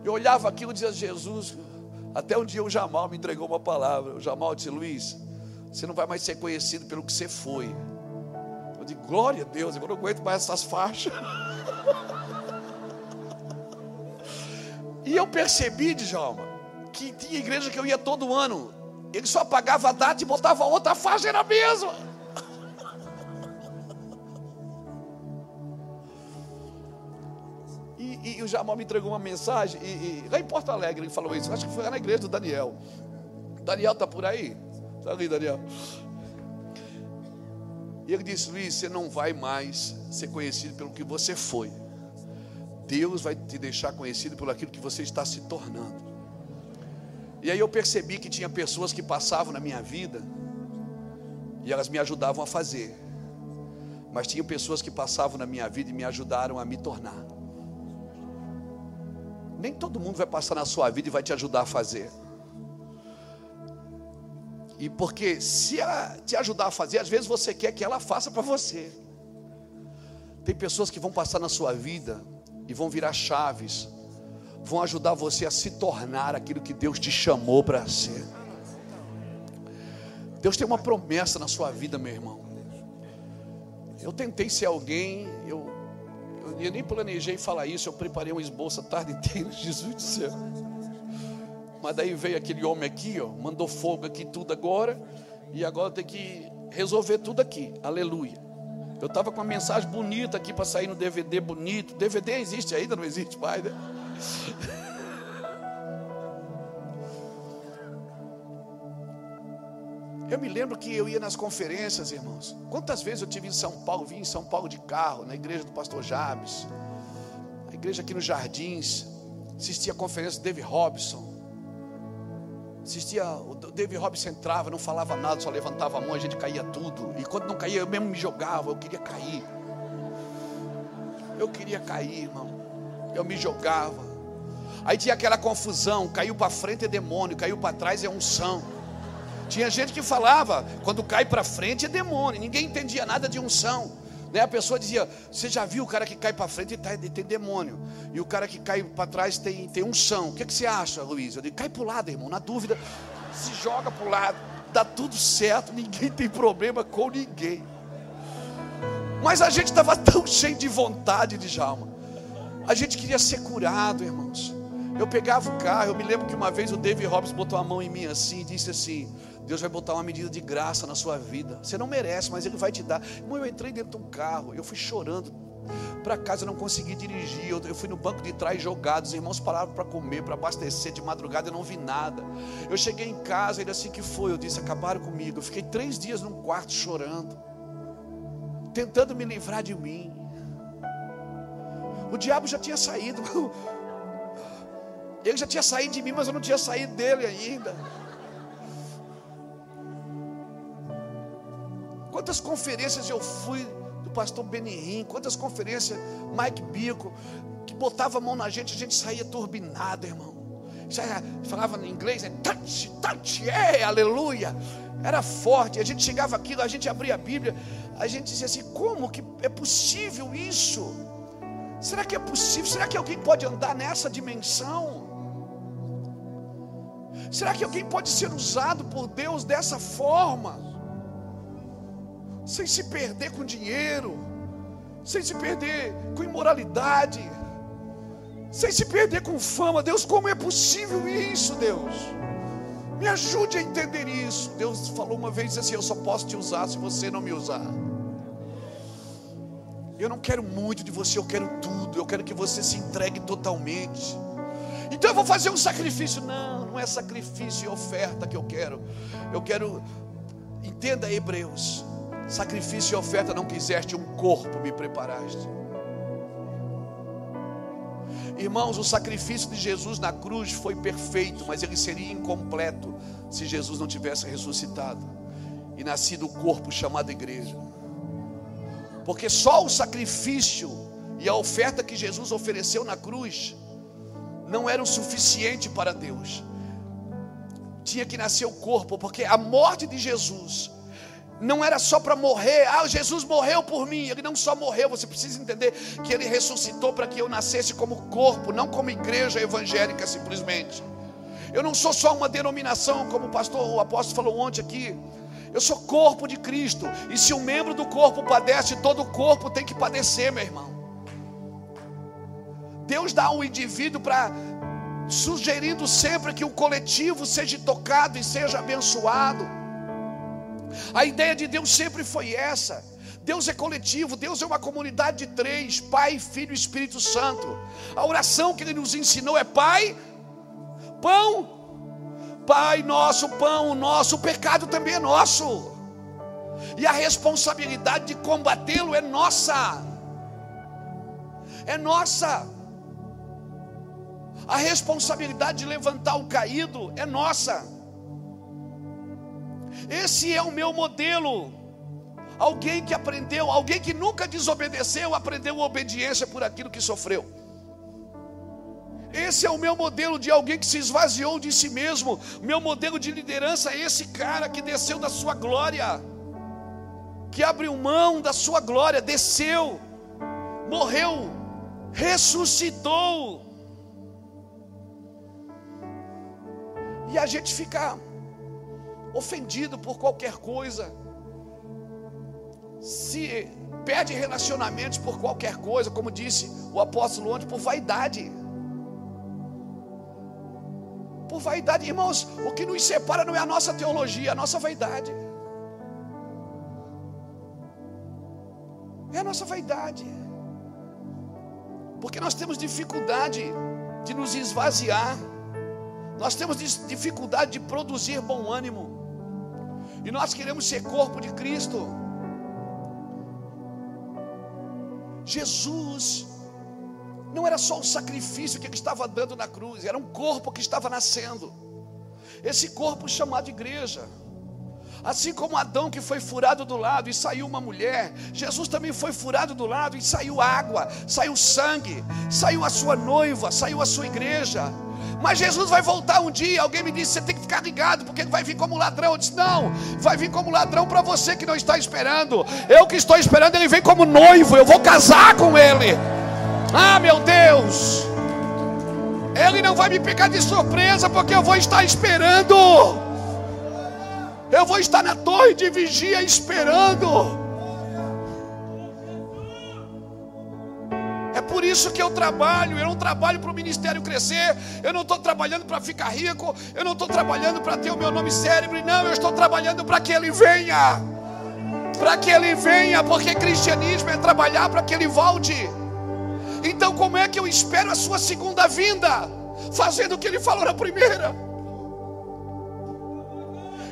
Eu olhava aquilo e dizia, Jesus, até um dia o Jamal me entregou uma palavra. O Jamal disse, Luiz, você não vai mais ser conhecido pelo que você foi. Eu disse, glória a Deus, eu não aguento mais essas faixas. E eu percebi, Djalma, que tinha igreja que eu ia todo ano. Ele só pagava a data e botava outra faixa, era a mesma. E, e, o Jamal me entregou uma mensagem, e, e, lá em Porto Alegre ele falou isso, acho que foi lá na igreja do Daniel. Daniel está por aí? Está ali, Daniel. E ele disse: Luiz, você não vai mais ser conhecido pelo que você foi. Deus vai te deixar conhecido por aquilo que você está se tornando. E aí eu percebi que tinha pessoas que passavam na minha vida e elas me ajudavam a fazer. Mas tinha pessoas que passavam na minha vida e me ajudaram a me tornar. Nem todo mundo vai passar na sua vida e vai te ajudar a fazer. E porque se ela te ajudar a fazer, às vezes você quer que ela faça para você. Tem pessoas que vão passar na sua vida e vão virar chaves, vão ajudar você a se tornar aquilo que Deus te chamou para ser. Deus tem uma promessa na sua vida, meu irmão. Eu tentei ser alguém, eu, eu, eu nem planejei falar isso, eu preparei um esboço a tarde inteira, Jesus do céu. Mas daí veio aquele homem aqui, ó, mandou fogo aqui tudo agora, e agora tem que resolver tudo aqui. Aleluia. Eu estava com uma mensagem bonita aqui para sair no DVD bonito. DVD existe ainda, não existe mais, né? Eu me lembro que eu ia nas conferências, irmãos. Quantas vezes eu tive em São Paulo, vim em São Paulo de carro, na igreja do pastor Jabes, a igreja aqui nos Jardins, assistia a conferência do David Robson. Assistia, o David Robson entrava, não falava nada, só levantava a mão, a gente caía tudo. E quando não caía, eu mesmo me jogava, eu queria cair. Eu queria cair, irmão. Eu me jogava. Aí tinha aquela confusão, caiu para frente é demônio, caiu para trás é unção. Tinha gente que falava, quando cai para frente é demônio, ninguém entendia nada de unção. Né? A pessoa dizia: Você já viu o cara que cai para frente e tá, tem demônio, e o cara que cai para trás tem, tem unção. O que, que você acha, Luiz? Eu digo: Cai para o lado, irmão, na dúvida, se joga para o lado, dá tudo certo, ninguém tem problema com ninguém. Mas a gente estava tão cheio de vontade de Jalma, a gente queria ser curado, irmãos. Eu pegava o carro, eu me lembro que uma vez o David Hobbs botou a mão em mim assim e disse assim: Deus vai botar uma medida de graça na sua vida. Você não merece, mas Ele vai te dar. Irmão, eu entrei dentro de um carro, eu fui chorando para casa, eu não consegui dirigir. Eu, fui no banco de trás jogado. Os irmãos pararam para comer, para abastecer. De madrugada eu não vi nada. Eu cheguei em casa, ele assim que foi. Eu disse: acabaram comigo. Eu fiquei três dias num quarto chorando, tentando me livrar de mim. O diabo já tinha saído. Ele já tinha saído de mim, mas eu não tinha saído dele ainda. Quantas conferências eu fui do pastor Benihim, quantas conferências Mike Bico, que botava a mão na gente, a gente saía turbinado, irmão. falava em inglês, né? touch, touch, é, aleluia. Era forte, a gente chegava aqui, a gente abria a Bíblia, a gente dizia assim: como que é possível isso? Será que é possível? Será que alguém pode andar nessa dimensão? Será que alguém pode ser usado por Deus dessa forma? Sem se perder com dinheiro, sem se perder com imoralidade, sem se perder com fama. Deus, como é possível isso, Deus? Me ajude a entender isso. Deus falou uma vez assim: Eu só posso te usar se você não me usar. Eu não quero muito de você, eu quero tudo. Eu quero que você se entregue totalmente. Então eu vou fazer um sacrifício. Não, não é sacrifício e oferta que eu quero. Eu quero, entenda Hebreus. Sacrifício e oferta não quiseste, um corpo me preparaste. Irmãos, o sacrifício de Jesus na cruz foi perfeito, mas ele seria incompleto se Jesus não tivesse ressuscitado e nascido o corpo chamado igreja. Porque só o sacrifício e a oferta que Jesus ofereceu na cruz não eram suficiente para Deus. Tinha que nascer o corpo, porque a morte de Jesus não era só para morrer, ah, Jesus morreu por mim. Ele não só morreu, você precisa entender que ele ressuscitou para que eu nascesse como corpo, não como igreja evangélica simplesmente. Eu não sou só uma denominação, como o pastor, o apóstolo falou ontem aqui. Eu sou corpo de Cristo, e se um membro do corpo padece, todo o corpo tem que padecer, meu irmão. Deus dá um indivíduo para sugerindo sempre que o coletivo seja tocado e seja abençoado. A ideia de Deus sempre foi essa. Deus é coletivo, Deus é uma comunidade de três: Pai, Filho e Espírito Santo. A oração que Ele nos ensinou é: Pai, pão, Pai nosso, pão nosso, o pecado também é nosso, e a responsabilidade de combatê-lo é nossa, é nossa. A responsabilidade de levantar o caído é nossa. Esse é o meu modelo. Alguém que aprendeu, alguém que nunca desobedeceu, aprendeu obediência por aquilo que sofreu. Esse é o meu modelo de alguém que se esvaziou de si mesmo. Meu modelo de liderança é esse cara que desceu da sua glória, que abriu mão da sua glória, desceu, morreu, ressuscitou. E a gente fica ofendido por qualquer coisa, se perde relacionamentos por qualquer coisa, como disse o apóstolo ontem, por vaidade. Por vaidade, irmãos, o que nos separa não é a nossa teologia, é a nossa vaidade. É a nossa vaidade. Porque nós temos dificuldade de nos esvaziar. Nós temos dificuldade de produzir bom ânimo. E nós queremos ser corpo de Cristo. Jesus não era só o sacrifício que ele estava dando na cruz, era um corpo que estava nascendo. Esse corpo chamado igreja. Assim como Adão que foi furado do lado e saiu uma mulher, Jesus também foi furado do lado e saiu água, saiu sangue, saiu a sua noiva, saiu a sua igreja. Mas Jesus vai voltar um dia. Alguém me disse: você tem que ficar ligado, porque ele vai vir como ladrão. Eu disse: não, vai vir como ladrão para você que não está esperando. Eu que estou esperando, ele vem como noivo. Eu vou casar com ele. Ah, meu Deus. Ele não vai me pegar de surpresa, porque eu vou estar esperando. Eu vou estar na torre de vigia esperando. Por isso que eu trabalho. Eu não trabalho para o ministério crescer. Eu não estou trabalhando para ficar rico. Eu não estou trabalhando para ter o meu nome cérebro. Não, eu estou trabalhando para que ele venha. Para que ele venha, porque cristianismo é trabalhar para que ele volte. Então, como é que eu espero a sua segunda vinda? Fazendo o que ele falou na primeira.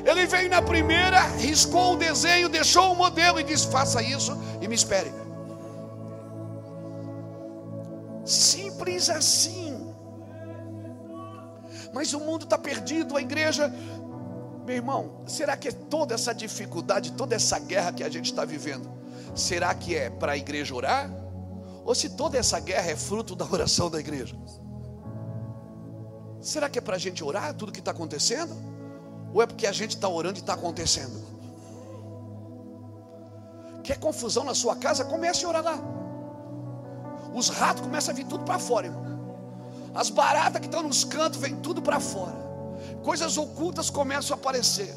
Ele veio na primeira, riscou o desenho, deixou o modelo e disse: faça isso e me espere. Simples assim. Mas o mundo está perdido, a igreja. Meu irmão, será que é toda essa dificuldade, toda essa guerra que a gente está vivendo, será que é para a igreja orar? Ou se toda essa guerra é fruto da oração da igreja? Será que é para a gente orar tudo que está acontecendo? Ou é porque a gente está orando e está acontecendo? Quer confusão na sua casa? Comece a orar lá. Os ratos começam a vir tudo para fora, irmão. As baratas que estão nos cantos vêm tudo para fora. Coisas ocultas começam a aparecer.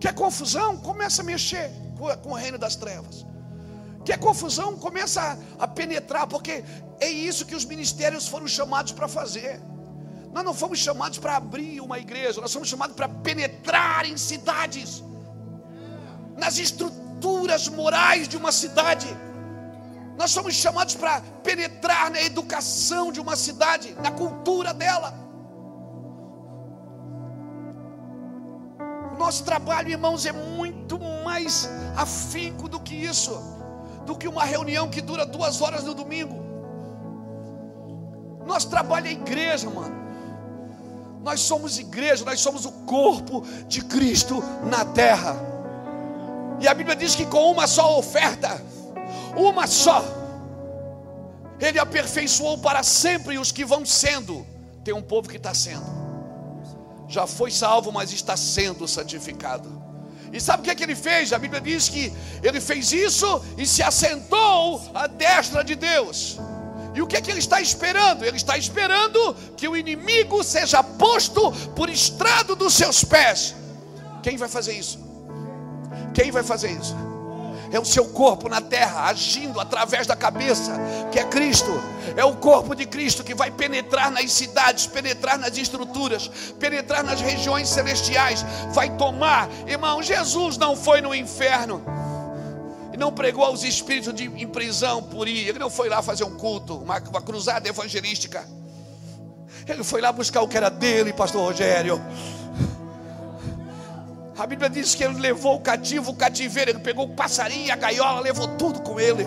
Quer confusão? Começa a mexer com o reino das trevas. Quer confusão? Começa a, penetrar, porque é isso que os ministérios foram chamados para fazer. Nós não fomos chamados para abrir uma igreja, nós fomos chamados para penetrar em cidades, nas estruturas morais de uma cidade. Nós somos chamados para penetrar na educação de uma cidade, na cultura dela. Nosso trabalho, irmãos, é muito mais afinco do que isso, do que uma reunião que dura duas horas no domingo. Nosso trabalho é igreja, mano. Nós somos igreja, nós somos o corpo de Cristo na terra. E a Bíblia diz que com uma só oferta, uma só, Ele aperfeiçoou para sempre os que vão sendo. Tem um povo que está sendo, já foi salvo, mas está sendo santificado. E sabe o que, é que ele fez? A Bíblia diz que ele fez isso e se assentou à destra de Deus. E o que é que ele está esperando? Ele está esperando que o inimigo seja posto por estrado dos seus pés. Quem vai fazer isso? Quem vai fazer isso? É o seu corpo na terra, agindo através da cabeça, que é Cristo. É o corpo de Cristo que vai penetrar nas cidades, penetrar nas estruturas, penetrar nas regiões celestiais, vai tomar. Irmão, Jesus não foi no inferno e não pregou aos espíritos de, em prisão por ir. Ele não foi lá fazer um culto, uma, uma cruzada evangelística. Ele foi lá buscar o que era dele, pastor Rogério. A Bíblia diz que ele levou o cativo, o cativeiro, ele pegou o passarinho, a gaiola, levou tudo com ele.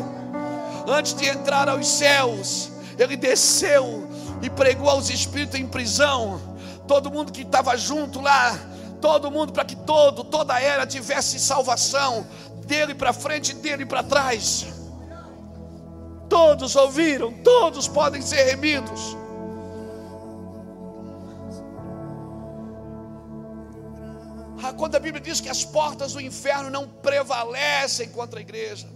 Antes de entrar aos céus, ele desceu e pregou aos espíritos em prisão. Todo mundo que estava junto lá, todo mundo para que todo, toda a era tivesse salvação dele para frente, dele para trás. Todos ouviram, todos podem ser remidos. Quando a Bíblia diz que as portas do inferno não prevalecem contra a igreja.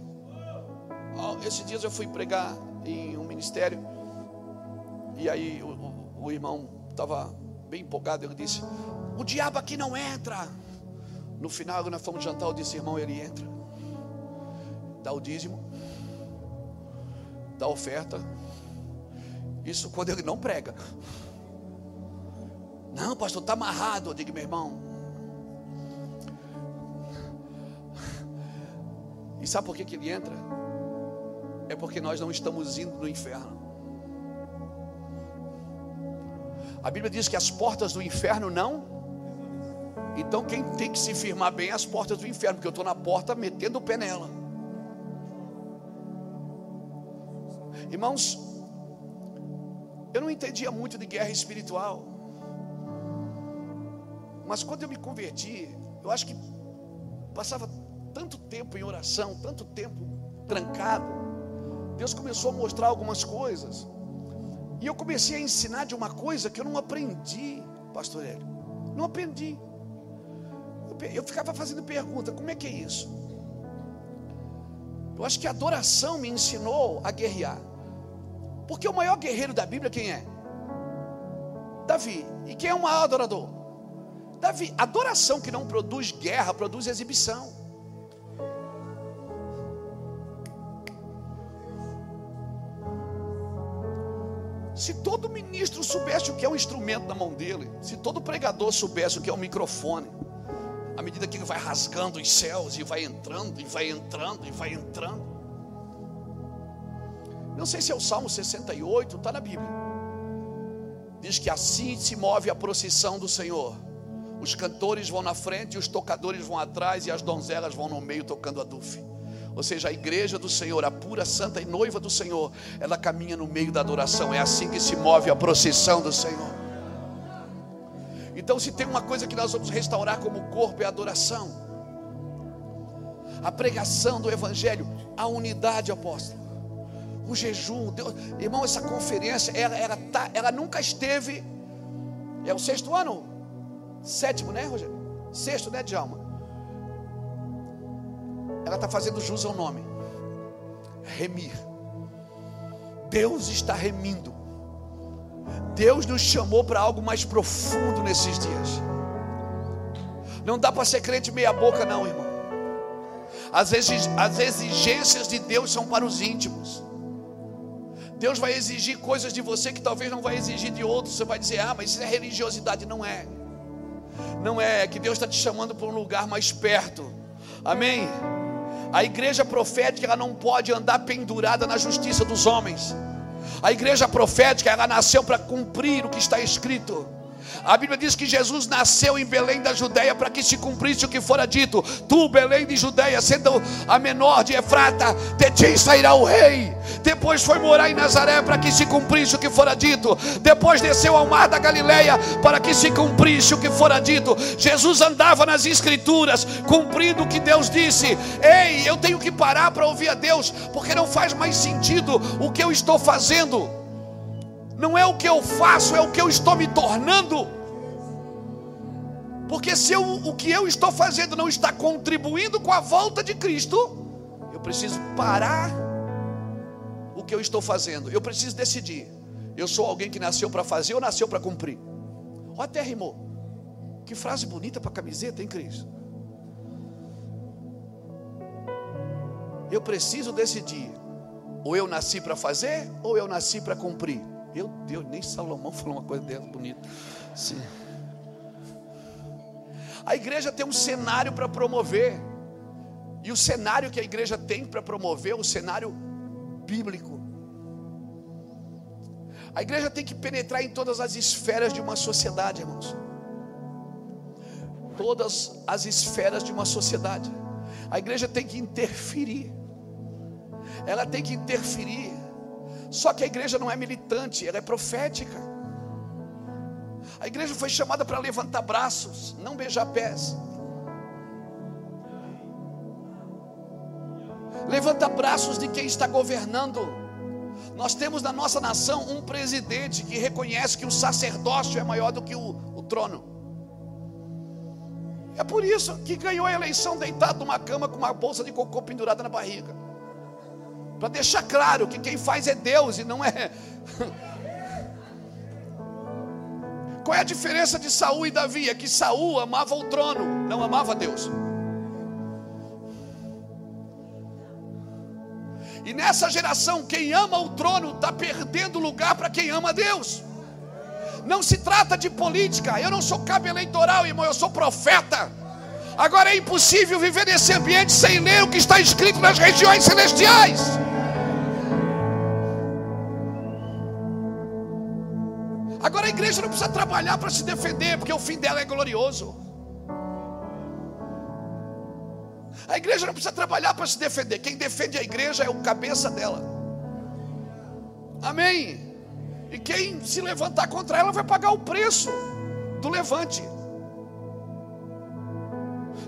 Oh, esses dias eu fui pregar em um ministério. E aí o, o, o irmão estava bem empolgado. Ele disse: O diabo aqui não entra. No final, nós fomos jantar. Eu disse: Irmão, ele entra dá o dízimo, dá oferta. Isso quando ele não prega. Não, pastor, está amarrado. Eu digo, meu irmão. E sabe por que, que ele entra? É porque nós não estamos indo no inferno. A Bíblia diz que as portas do inferno não Então quem tem que se firmar bem é as portas do inferno, porque eu estou na porta metendo o pé nela. Irmãos, eu não entendia muito de guerra espiritual. Mas quando eu me converti, eu acho que passava tanto tempo em oração, tanto tempo trancado. Deus começou a mostrar algumas coisas. E eu comecei a ensinar de uma coisa que eu não aprendi, pastor Hélio. Não aprendi. Eu ficava fazendo pergunta: como é que é isso? Eu acho que a adoração me ensinou a guerrear. Porque o maior guerreiro da Bíblia quem é? Davi. E quem é o maior adorador? Davi. Adoração que não produz guerra, produz exibição. Se todo ministro soubesse o que é um instrumento na mão dele, se todo pregador soubesse o que é um microfone, à medida que ele vai rasgando os céus e vai entrando, e vai entrando, e vai entrando. Não sei se é o Salmo 68, está na Bíblia. Diz que assim se move a procissão do Senhor. Os cantores vão na frente, os tocadores vão atrás e as donzelas vão no meio tocando a dufe. Ou seja, a igreja do Senhor, a pura, santa e noiva do Senhor, ela caminha no meio da adoração. É assim que se move a procissão do Senhor. Então, se tem uma coisa que nós vamos restaurar como corpo é a adoração, a pregação do Evangelho, a unidade apóstola o jejum. Deus, irmão, essa conferência, ela, ela, tá, ela nunca esteve. É o sexto ano? Sétimo, né, Rogério? Sexto, né, Djalma? Ela está fazendo jus ao nome. Remir. Deus está remindo. Deus nos chamou para algo mais profundo nesses dias. Não dá para ser crente meia boca, não, irmão. As, exigências de Deus são para os íntimos. Deus vai exigir coisas de você que talvez não vai exigir de outros. Você vai dizer, ah, mas isso é religiosidade. Não é. Não é, é que Deus está te chamando para um lugar mais perto. Amém? A igreja profética ela não pode andar pendurada na justiça dos homens. A igreja profética ela nasceu para cumprir o que está escrito. A Bíblia diz que Jesus nasceu em Belém da Judéia para que se cumprisse o que fora dito. Tu, Belém de Judéia, sendo a menor de Efrata, de ti sairá o rei. Depois foi morar em Nazaré para que se cumprisse o que fora dito. Depois desceu ao mar da Galileia para que se cumprisse o que fora dito. Jesus andava nas escrituras, cumprindo o que Deus disse. Ei, eu tenho que parar para ouvir a Deus, porque não faz mais sentido o que eu estou fazendo não é o que eu faço, é o que eu estou me tornando. Porque se eu, o que eu estou fazendo não está contribuindo com a volta de Cristo, eu preciso parar o que eu estou fazendo. Eu preciso decidir. Eu sou alguém que nasceu para fazer ou nasceu para cumprir? Ó, até rimou. Que frase bonita para camiseta, hein, Cris? Eu preciso decidir. Ou eu nasci para fazer, ou eu nasci para cumprir. Meu Deus, nem Salomão falou uma coisa dentro bonita. Sim. A igreja tem um cenário para promover. E o cenário que a igreja tem para promover é o cenário bíblico. A igreja tem que penetrar em todas as esferas de uma sociedade, irmãos. Todas as esferas de uma sociedade. A igreja tem que interferir. Ela tem que interferir só que a igreja não é militante, ela é profética. A igreja foi chamada para levantar braços, não beijar pés. Levanta braços de quem está governando. Nós temos na nossa nação um presidente que reconhece que o sacerdócio é maior do que o, o trono. É por isso que ganhou a eleição deitado numa cama com uma bolsa de cocô pendurada na barriga. Para deixar claro que quem faz é Deus e não é. Qual é a diferença de Saul e Davi? É que Saul amava o trono, não amava Deus. E nessa geração, quem ama o trono está perdendo lugar para quem ama Deus. Não se trata de política. Eu não sou cabo eleitoral, irmão, eu sou profeta. Agora é impossível viver nesse ambiente sem ler o que está escrito nas regiões celestiais. Igreja não precisa trabalhar para se defender, porque o fim dela é glorioso. A igreja não precisa trabalhar para se defender. Quem defende a igreja é o cabeça dela. Amém. E quem se levantar contra ela vai pagar o preço do levante.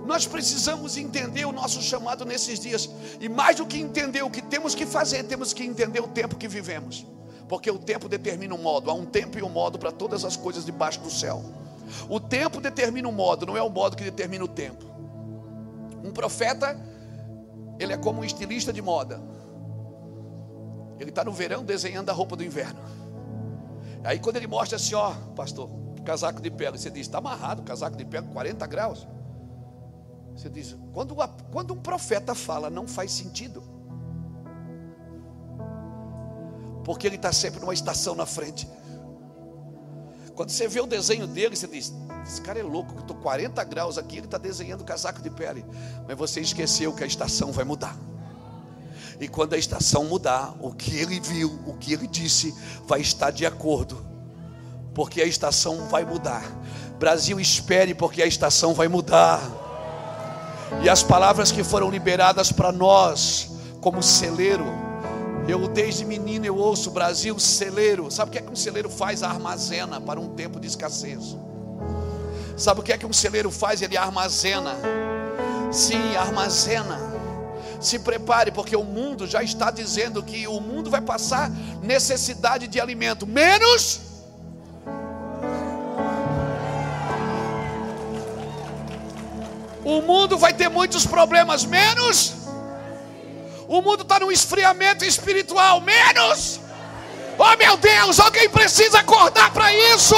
Nós precisamos entender o nosso chamado nesses dias. E mais do que entender o que temos que fazer, temos que entender o tempo que vivemos. Porque o tempo determina um modo. Há um tempo e um modo para todas as coisas debaixo do céu. O tempo determina um modo, não é o modo que determina o tempo. Um profeta, ele é como um estilista de moda. Ele está no verão desenhando a roupa do inverno. Aí quando ele mostra assim, ó, pastor, casaco de pele, você diz, está amarrado, casaco de pele, 40 graus. Você diz, quando, quando um profeta fala, não faz sentido. Porque ele está sempre numa estação na frente. Quando você vê o desenho dele, você diz: Esse cara é louco, estou 40 graus aqui, ele está desenhando casaco de pele. Mas você esqueceu que a estação vai mudar. E quando a estação mudar, o que ele viu, o que ele disse, vai estar de acordo, porque a estação vai mudar. Brasil, espere, porque a estação vai mudar. E as palavras que foram liberadas para nós, como celeiro, eu desde menino eu ouço Brasil celeiro. Sabe o que é que um celeiro faz? Armazena para um tempo de escassez. Sabe o que é que um celeiro faz? Ele armazena. Sim, armazena. Se prepare, porque o mundo já está dizendo que o mundo vai passar necessidade de alimento, menos O mundo vai ter muitos problemas, menos o mundo está num esfriamento espiritual. Menos. Oh meu Deus, alguém precisa acordar para isso.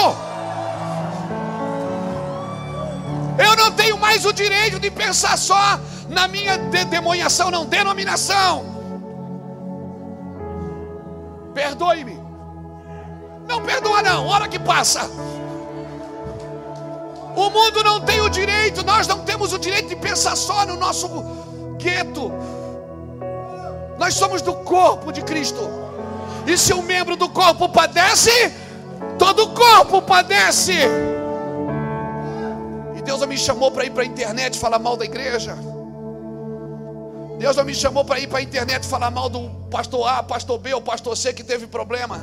Eu não tenho mais o direito de pensar só na minha de demoniação, não, denominação. Perdoe-me. Não perdoa não, hora que passa. O mundo não tem o direito, nós não temos o direito de pensar só no nosso gueto, nós somos do corpo de Cristo. E se um membro do corpo padece, todo o corpo padece. E Deus não me chamou para ir para a internet falar mal da igreja. Deus não me chamou para ir para a internet falar mal do pastor A, pastor B ou pastor C que teve problema.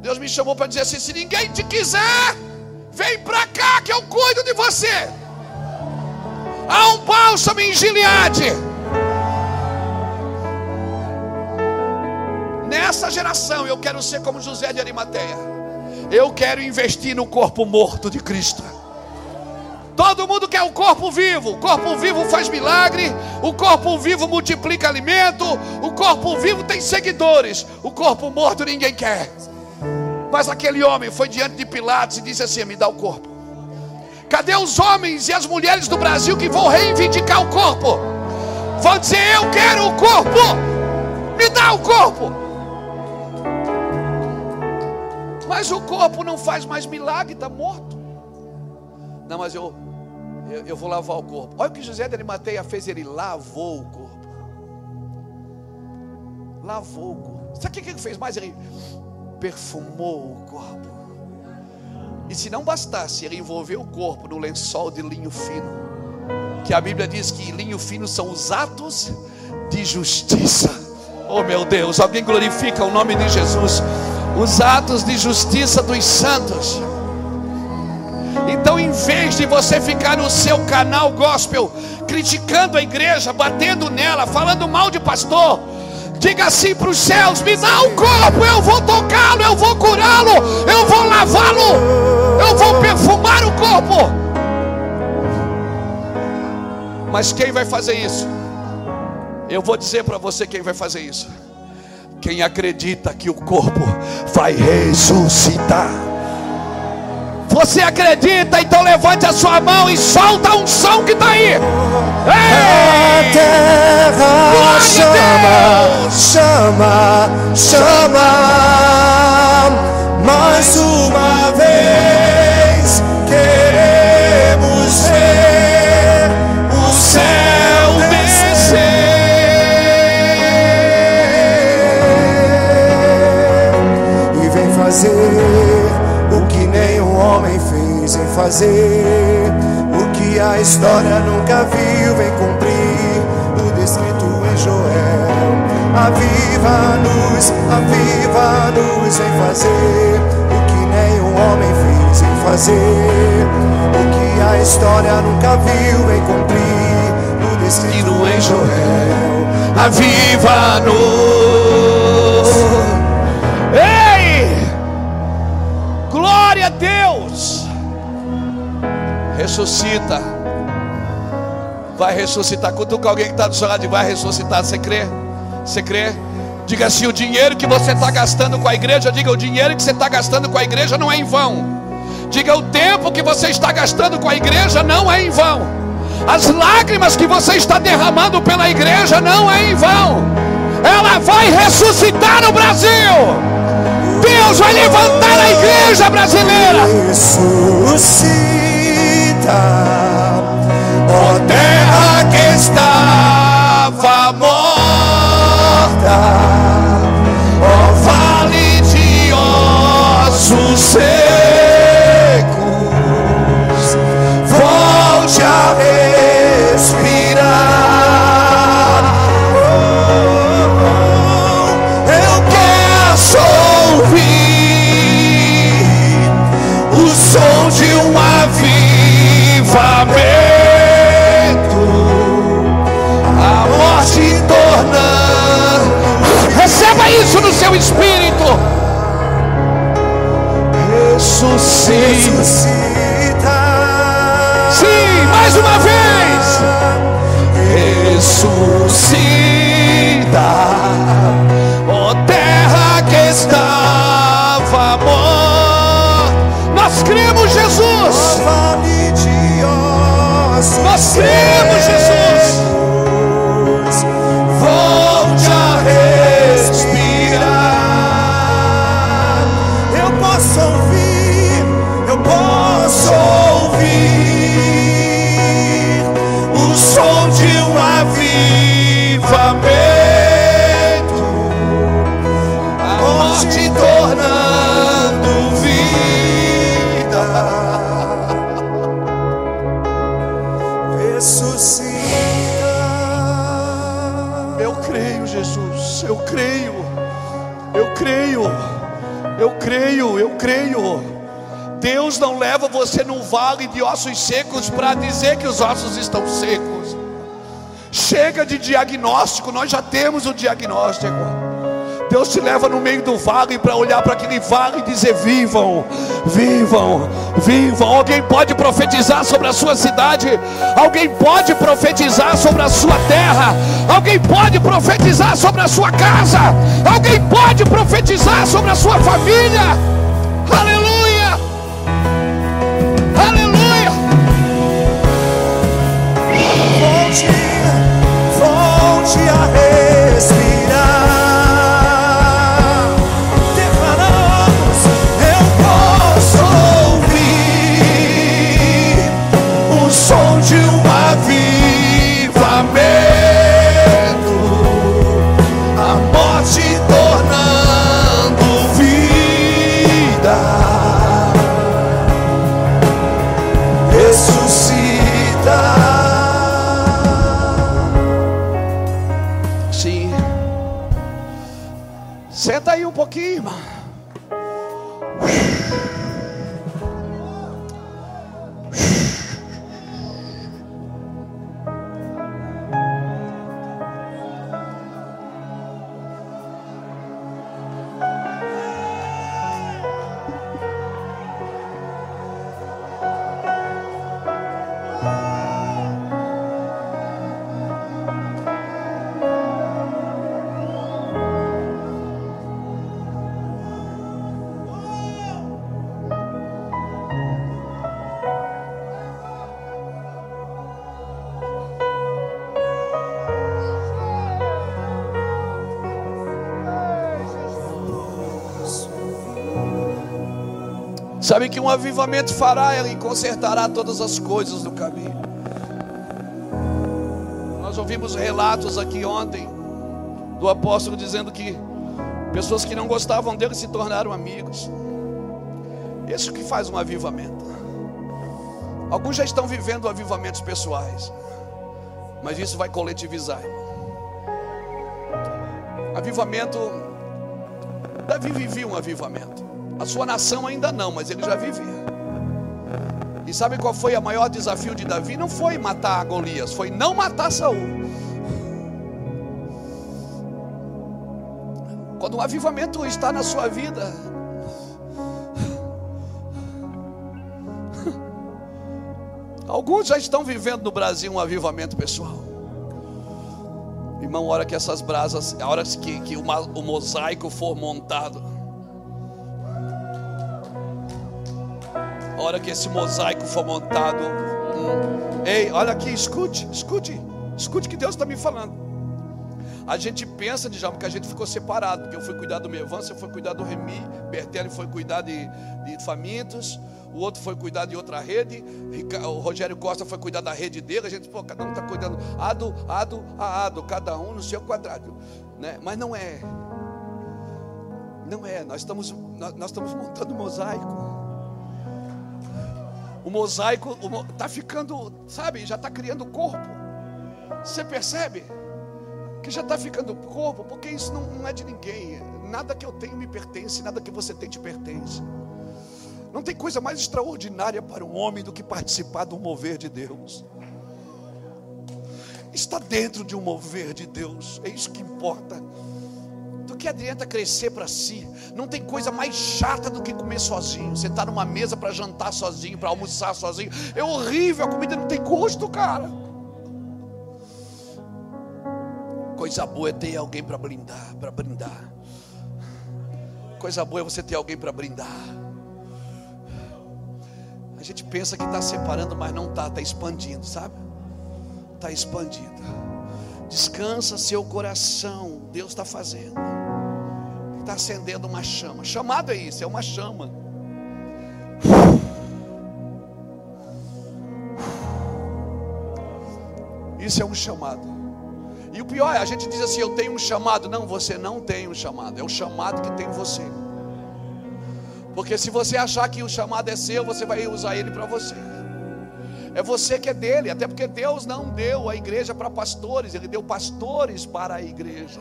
Deus me chamou para dizer assim: se ninguém te quiser, vem para cá que eu cuido de você. Há um bálsamo em Gileade. Nessa geração eu quero ser como José de Arimateia. Eu quero investir no corpo morto de Cristo. Todo mundo quer o corpo vivo. O corpo vivo faz milagre. O corpo vivo multiplica alimento. O corpo vivo tem seguidores. O corpo morto ninguém quer. Mas aquele homem foi diante de Pilatos e disse assim: Me dá o corpo. Cadê os homens e as mulheres do Brasil que vão reivindicar o corpo? Vão dizer: Eu quero o corpo. Me dá o corpo. Mas o corpo não faz mais milagre, está morto. Não, mas eu, eu, eu, vou lavar o corpo. Olha o que José de Arimateia fez, ele lavou o corpo. Lavou o corpo. Sabe o que ele fez mais? Ele perfumou o corpo. E se não bastasse, ele envolveu o corpo no lençol de linho fino. Que a Bíblia diz que linho fino são os atos de justiça. Oh meu Deus, alguém glorifica o nome de Jesus os atos de justiça dos santos. Então, em vez de você ficar no seu canal gospel, criticando a igreja, batendo nela, falando mal de pastor, diga assim para os céus: me dá o um corpo, eu vou tocá-lo, eu vou curá-lo, eu vou lavá-lo, eu vou perfumar o corpo. Mas quem vai fazer isso? Eu vou dizer para você quem vai fazer isso. Quem acredita que o corpo vai ressuscitar. Você acredita? Então levante a sua mão e solta um som que está aí. Ei! A terra chama, chama, chama. Mais uma vez queremos ver fazer o que a história nunca viu vem cumprir o descrito em Joel. Aviva a luz, aviva a luz, vem fazer o que nenhum homem fez em fazer. O que a história nunca viu vem cumprir o descrito em Joel. Aviva a luz. Ei! Glória a Deus! Ressuscita. Vai ressuscitar. Cutuca alguém que está do seu lado e vai ressuscitar. Você crê? Você crê? Diga assim: o dinheiro que você está gastando com a igreja, diga: o dinheiro que você está gastando com a igreja não é em vão. Diga: o tempo que você está gastando com a igreja não é em vão. As lágrimas que você está derramando pela igreja não é em vão. Ela vai ressuscitar o Brasil. Deus vai levantar a igreja brasileira. ressuscita, ó terra que estava morta, ó vale de ossos espírito. ressuscita. Sim, mais uma vez. ressuscita, ó terra que estava morta. Nós cremos, Jesus. Nós cremos, creio. Eu creio. Deus não leva você num vale de ossos secos para dizer que os ossos estão secos. Chega de diagnóstico, nós já temos o diagnóstico. Deus te leva no meio do vale para olhar para aquele vale e dizer: vivam, vivam, vivam. Alguém pode profetizar sobre a sua cidade, alguém pode profetizar sobre a sua terra, alguém pode profetizar sobre a sua casa, alguém pode profetizar sobre a sua família. Aleluia. Volte, volte a respirar. Avivamento fará, ele consertará todas as coisas do caminho. Nós ouvimos relatos aqui ontem do apóstolo dizendo que pessoas que não gostavam dele se tornaram amigos. Isso que faz um avivamento. Alguns já estão vivendo avivamentos pessoais, mas isso vai coletivizar. Avivamento, Davi vivia um avivamento. A sua nação ainda não, mas ele já vivia. E sabe qual foi o maior desafio de Davi? Não foi matar Golias, foi não matar Saul. Quando o avivamento está na sua vida, alguns já estão vivendo no Brasil um avivamento pessoal. Irmão, a hora que essas brasas, a hora que, que o, o mosaico for montado, hora que esse mosaico for montado, hum, ei, olha aqui, escute, escute, escute o que Deus está me falando. A gente pensa, Djalma, que a gente ficou separado, porque eu fui cuidar do Mevan, você foi cuidar do Remi, Bertelli foi cuidar de, de famintos, o outro foi cuidar de outra rede, o Rogério Costa foi cuidar da rede dele, a gente, pô, cada um está cuidando, ado, ado, a ado, cada um no seu quadrado, né? mas não é, não é, nós estamos, nós, nós estamos montando um mosaico, o mosaico está ficando, sabe, já está criando corpo, você percebe? que já está ficando corpo, porque isso não, não é de ninguém. Nada que eu tenho me pertence, nada que você tem te pertence. Não tem coisa mais extraordinária para um homem do que participar do mover de Deus. Está dentro de um mover de Deus, é isso que importa. Que adianta crescer para si? Não tem coisa mais chata do que comer sozinho. Está numa mesa para jantar sozinho, para almoçar sozinho. É horrível, a comida não tem gosto, cara. Coisa boa é ter alguém para brindar, para brindar. Coisa boa é você ter alguém para brindar. A gente pensa que está separando, mas não está, está expandindo, sabe? Está expandindo. Descansa seu coração, Deus está fazendo. Está acendendo uma chama. Chamado é isso, é uma chama. Isso é um chamado. E o pior é, a gente diz assim: eu tenho um chamado. Não, você não tem um chamado, é o chamado que tem você. Porque se você achar que o chamado é seu, você vai usar ele para você. É você que é dele, até porque Deus não deu a igreja para pastores, Ele deu pastores para a igreja.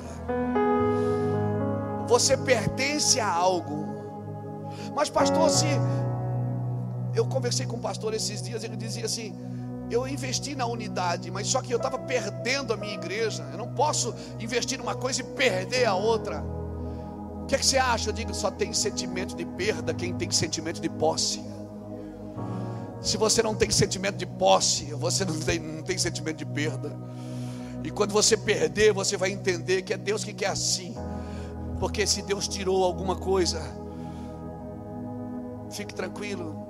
Você pertence a algo. Mas, pastor, se. Eu conversei com um pastor esses dias, ele dizia assim: eu investi na unidade, mas só que eu estava perdendo a minha igreja. Eu não posso investir numa coisa e perder a outra. O que, é que você acha? Eu digo, só tem sentimento de perda quem tem sentimento de posse. Se você não tem sentimento de posse, você não tem, não tem sentimento de perda. E quando você perder, você vai entender que é Deus que quer assim. Porque se Deus tirou alguma coisa, fique tranquilo.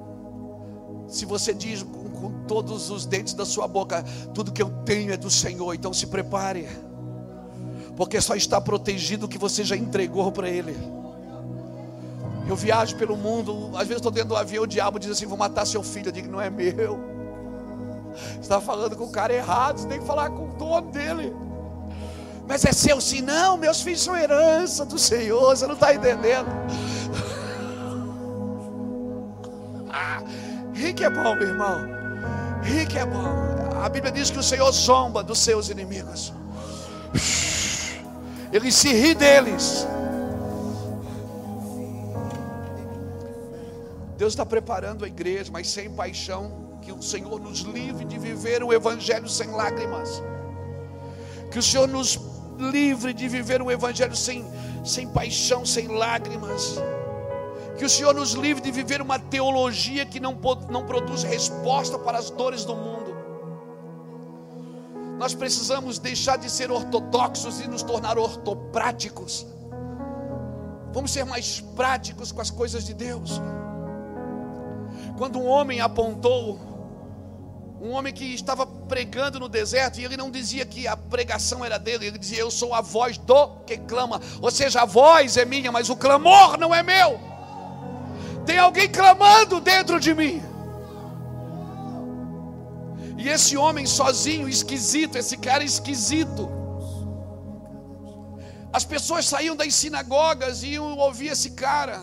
Se você diz com todos os dentes da sua boca: tudo que eu tenho é do Senhor. Então se prepare, porque só está protegido o que você já entregou para Ele. Eu viajo pelo mundo, às vezes estou dentro do avião, o diabo diz assim: vou matar seu filho. Eu digo: não é meu. Você está falando com o cara errado, você tem que falar com o dono dele. Mas é seu sim, não, meus filhos são herança do Senhor, você não está entendendo. Ah, rico é bom, meu irmão. Rico é bom. A Bíblia diz que o Senhor zomba dos seus inimigos. Ele se ri deles. Deus está preparando a igreja, mas sem paixão. Que o Senhor nos livre de viver o Evangelho sem lágrimas. Que o Senhor nos livre de viver um Evangelho sem, sem paixão, sem lágrimas. Que o Senhor nos livre de viver uma teologia que não, não produz resposta para as dores do mundo. Nós precisamos deixar de ser ortodoxos e nos tornar ortopráticos. Vamos ser mais práticos com as coisas de Deus. Quando um homem apontou, um homem que estava pregando no deserto, e ele não dizia que a pregação era dele, ele dizia: Eu sou a voz do que clama. Ou seja, a voz é minha, mas o clamor não é meu. Tem alguém clamando dentro de mim. E esse homem sozinho, esquisito, esse cara esquisito. As pessoas saíam das sinagogas e iam ouvir esse cara.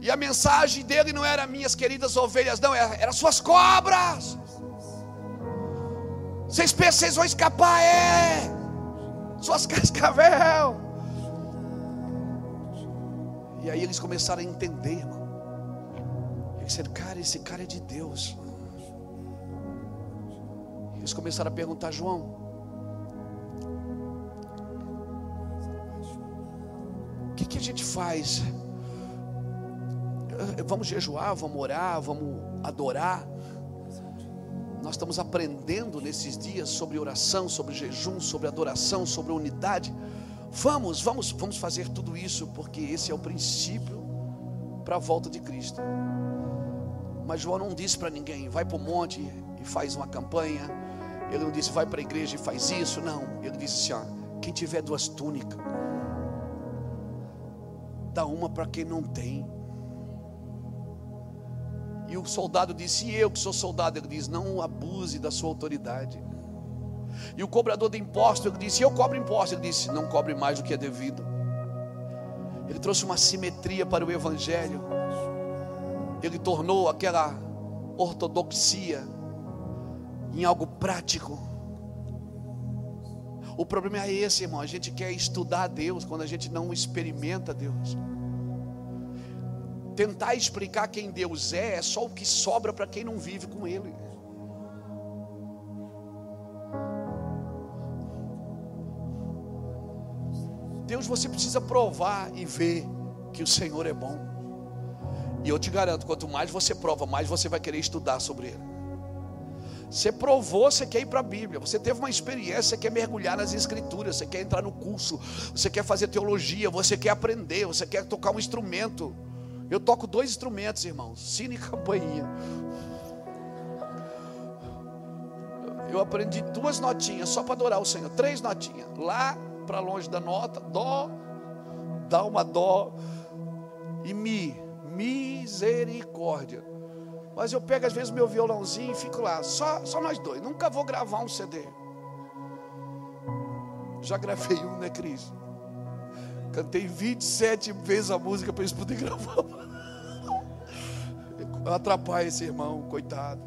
E a mensagem dele não era minhas queridas ovelhas, não, era, era suas cobras. Vocês pensam que vocês vão escapar? É. Suas cascavel. E aí eles começaram a entender, irmão. Eles disseram, cara, esse cara é de Deus. Eles começaram a perguntar, João, o que, que a gente faz? Vamos jejuar, vamos orar, vamos adorar. Nós estamos aprendendo nesses dias sobre oração, sobre jejum, sobre adoração, sobre unidade. Vamos, vamos, vamos fazer tudo isso, porque esse é o princípio para a volta de Cristo. Mas João não disse para ninguém, vai para o monte e faz uma campanha. Ele não disse, vai para a igreja e faz isso. Não, ele disse assim: ó, quem tiver duas túnicas, dá uma para quem não tem. E o soldado disse: E eu que sou soldado? Ele diz: Não abuse da sua autoridade. E o cobrador de impostos, ele disse: Eu cobro imposto. Ele disse: Não cobre mais do que é devido. Ele trouxe uma simetria para o evangelho. Ele tornou aquela ortodoxia em algo prático. O problema é esse, irmão. A gente quer estudar Deus quando a gente não experimenta Deus. Tentar explicar quem Deus é é só o que sobra para quem não vive com Ele. Deus você precisa provar e ver que o Senhor é bom. E eu te garanto, quanto mais você prova, mais você vai querer estudar sobre Ele. Você provou, você quer ir para a Bíblia. Você teve uma experiência, você quer mergulhar nas Escrituras, você quer entrar no curso, você quer fazer teologia, você quer aprender, você quer tocar um instrumento. Eu toco dois instrumentos, irmãos: sino e campainha. Eu aprendi duas notinhas só para adorar o Senhor, três notinhas. Lá para longe da nota, dó, dá uma dó e mi, misericórdia. Mas eu pego às vezes meu violãozinho e fico lá, só, só nós dois. Nunca vou gravar um CD. Já gravei um, né, Cris? Cantei 27 vezes a música para eles poderem gravar. Eu atrapalho esse irmão, coitado.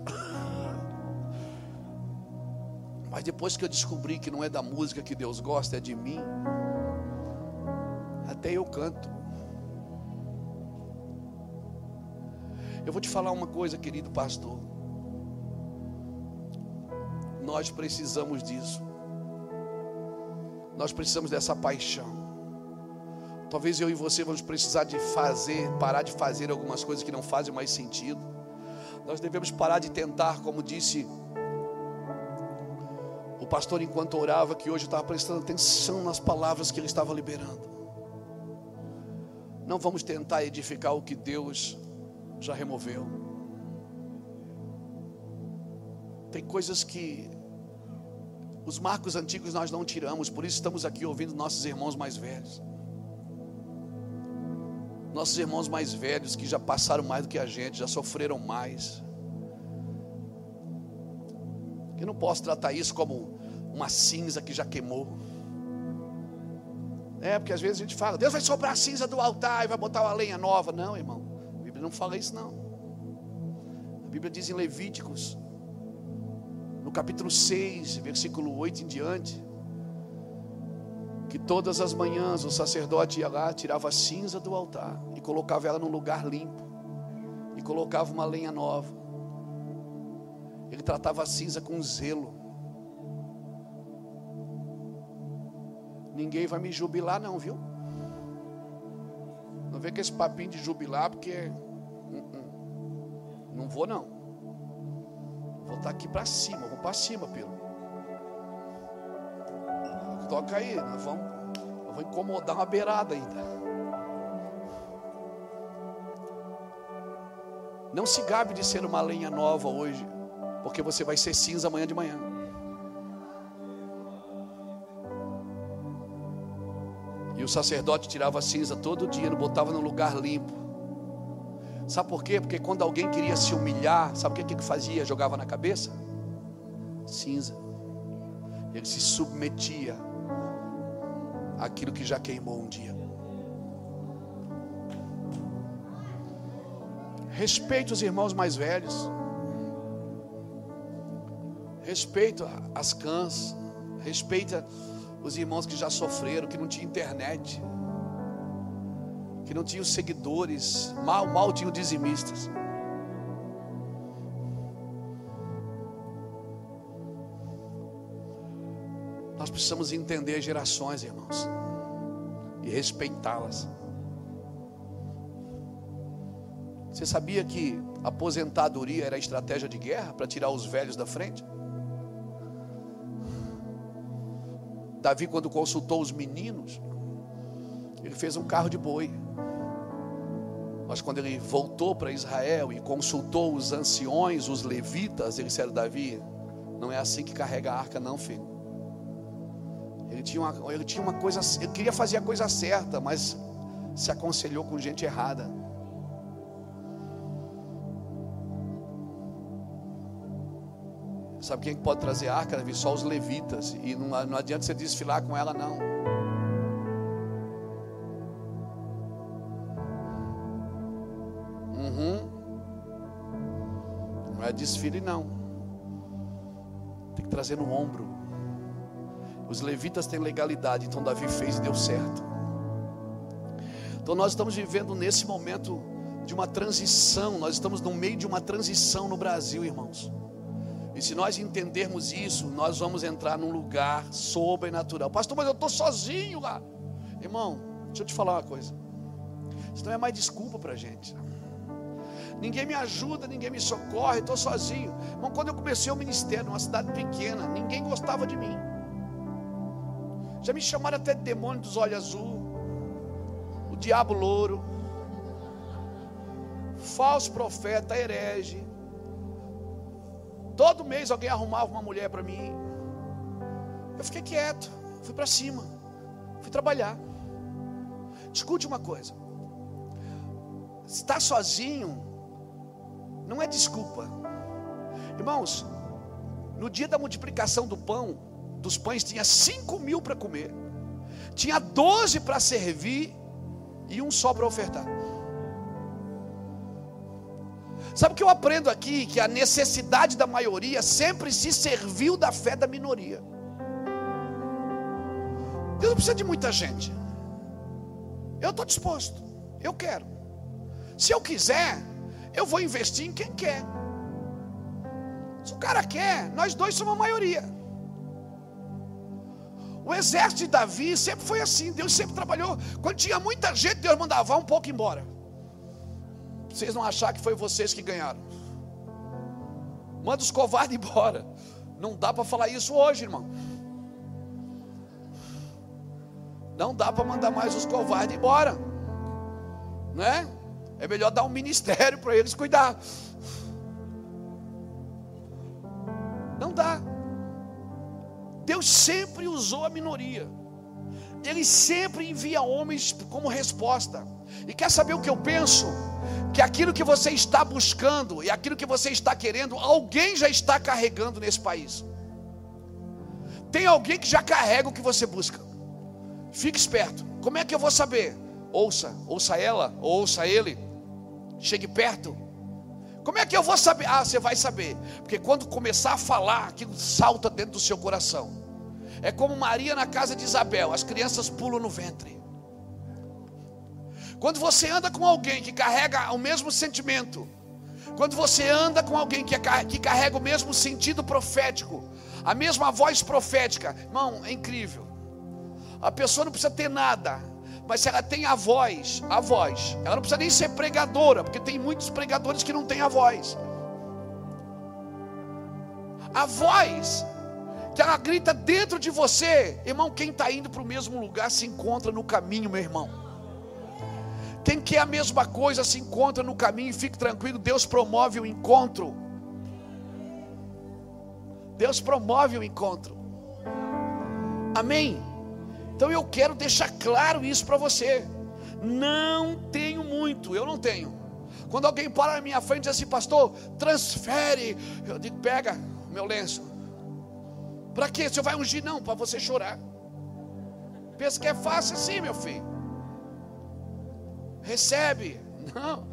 Mas depois que eu descobri que não é da música que Deus gosta, é de mim, até eu canto. Eu vou te falar uma coisa, querido pastor. Nós precisamos disso. Nós precisamos dessa paixão. Talvez eu e você vamos precisar de fazer, parar de fazer algumas coisas que não fazem mais sentido. Nós devemos parar de tentar, como disse o pastor enquanto orava, que hoje estava prestando atenção nas palavras que ele estava liberando. Não vamos tentar edificar o que Deus já removeu. Tem coisas que os marcos antigos nós não tiramos, por isso estamos aqui ouvindo nossos irmãos mais velhos. Nossos irmãos mais velhos que já passaram mais do que a gente, já sofreram mais. Eu não posso tratar isso como uma cinza que já queimou. É, porque às vezes a gente fala, Deus vai sobrar a cinza do altar e vai botar uma lenha nova. Não, irmão. A Bíblia não fala isso, não. A Bíblia diz em Levíticos, no capítulo 6, versículo 8 em diante, que todas as manhãs o sacerdote ia lá, tirava a cinza do altar e colocava ela num lugar limpo, e colocava uma lenha nova. Ele tratava a cinza com zelo. Ninguém vai me jubilar, não, viu? Não vem com esse papinho de jubilar, porque. Não vou, não. Vou estar aqui para cima, vou para cima, pelo. Toca aí, nós vamos. Eu vou incomodar uma beirada ainda. Não se gabe de ser uma lenha nova hoje, porque você vai ser cinza amanhã de manhã. E o sacerdote tirava a cinza todo dia, não botava num lugar limpo. Sabe por quê? Porque quando alguém queria se humilhar, sabe o que que fazia? Jogava na cabeça? Cinza. Ele se submetia àquilo que já queimou um dia. Respeite os irmãos mais velhos. Respeita as cãs. Respeita os irmãos que já sofreram, que não tinha internet, que não tinham seguidores, mal, mal tinham dizimistas. Nós precisamos entender gerações, irmãos, e respeitá-las. Você sabia que aposentadoria era estratégia de guerra para tirar os velhos da frente? Davi, quando consultou os meninos, ele fez um carro de boi. Mas quando ele voltou para Israel e consultou os anciões, os levitas, eles disseram: Davi, não é assim que carrega a arca, não, filho. Ele tinha uma, ele tinha uma coisa, ele queria fazer a coisa certa, mas se aconselhou com gente errada. Sabe quem pode trazer a arca, Davi? Só os levitas. E não, não adianta você desfilar com ela, não. Uhum. Não é desfile, não. Tem que trazer no ombro. Os levitas têm legalidade, então Davi fez e deu certo. Então nós estamos vivendo nesse momento de uma transição, nós estamos no meio de uma transição no Brasil, irmãos. E se nós entendermos isso, nós vamos entrar num lugar sobrenatural. Pastor, mas eu estou sozinho lá. Irmão, deixa eu te falar uma coisa. Isso não é mais desculpa para a gente. Ninguém me ajuda, ninguém me socorre, estou sozinho. Irmão, quando eu comecei o ministério numa cidade pequena, ninguém gostava de mim. Já me chamaram até de demônio dos olhos azul, o diabo louro, falso profeta, herege. Todo mês alguém arrumava uma mulher para mim. Eu fiquei quieto, fui para cima, fui trabalhar. Escute uma coisa: estar sozinho não é desculpa, irmãos. No dia da multiplicação do pão, dos pães, tinha cinco mil para comer, tinha doze para servir e um só para ofertar. Sabe o que eu aprendo aqui? Que a necessidade da maioria sempre se serviu da fé da minoria. Deus não precisa de muita gente. Eu estou disposto. Eu quero. Se eu quiser, eu vou investir em quem quer. Se o cara quer, nós dois somos a maioria. O exército de Davi sempre foi assim. Deus sempre trabalhou. Quando tinha muita gente, Deus mandava um pouco embora. Vocês não achar que foi vocês que ganharam. Manda os covardes embora. Não dá para falar isso hoje, irmão. Não dá para mandar mais os covardes embora. Né? É melhor dar um ministério para eles cuidar. Não dá. Deus sempre usou a minoria. Ele sempre envia homens como resposta. E quer saber o que eu penso? Que aquilo que você está buscando e aquilo que você está querendo, alguém já está carregando nesse país. Tem alguém que já carrega o que você busca. Fique esperto. Como é que eu vou saber? Ouça, ouça ela, ouça ele. Chegue perto. Como é que eu vou saber? Ah, você vai saber. Porque quando começar a falar, aquilo salta dentro do seu coração. É como Maria na casa de Isabel, as crianças pulam no ventre. Quando você anda com alguém que carrega o mesmo sentimento, quando você anda com alguém que, é, carrega o mesmo sentido profético, a mesma voz profética, irmão, é incrível. A pessoa não precisa ter nada, mas se ela tem a voz, a voz, ela não precisa nem ser pregadora, porque tem muitos pregadores que não têm a voz. A voz, que ela grita dentro de você, irmão, quem está indo para o mesmo lugar se encontra no caminho, meu irmão. Quem quer a mesma coisa se encontra no caminho fique tranquilo, Deus promove o encontro. Deus promove o encontro. Amém? Então eu quero deixar claro isso para você. Não tenho muito, eu não tenho. Quando alguém para na minha frente e diz assim, pastor, transfere. Eu digo, pega meu lenço. Para quê? Você vai ungir? Não, para você chorar. Pensa que é fácil assim, meu filho recebe. Não,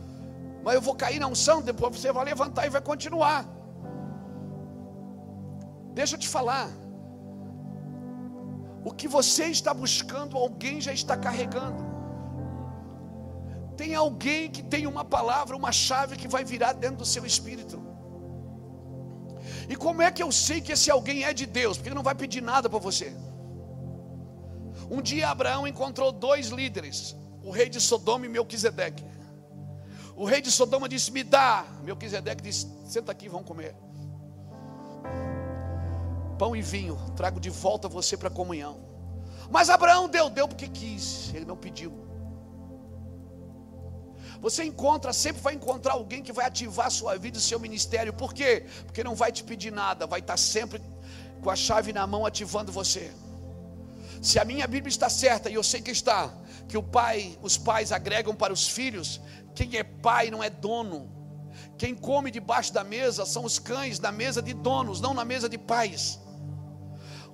Mas eu vou cair na unção, depois você vai levantar e vai continuar. Deixa eu te falar. O que você está buscando, alguém já está carregando. Tem alguém que tem uma palavra, uma chave que vai virar dentro do seu espírito. E como é que eu sei que esse alguém é de Deus? Porque ele não vai pedir nada para você. Um dia Abraão encontrou dois líderes, o rei de Sodoma e Melquisedeque. O rei de Sodoma disse: Me dá. Melquisedeque disse: Senta aqui, vamos comer. Pão e vinho, trago de volta você para a comunhão. Mas Abraão deu, deu porque quis, ele não pediu. Você encontra, sempre vai encontrar alguém que vai ativar a sua vida e seu ministério. Por quê? Porque não vai te pedir nada, vai estar sempre com a chave na mão ativando você. Se a minha Bíblia está certa, e eu sei que está, que o pai, os pais agregam para os filhos, quem é pai não é dono. Quem come debaixo da mesa são os cães na mesa de donos, não na mesa de pais.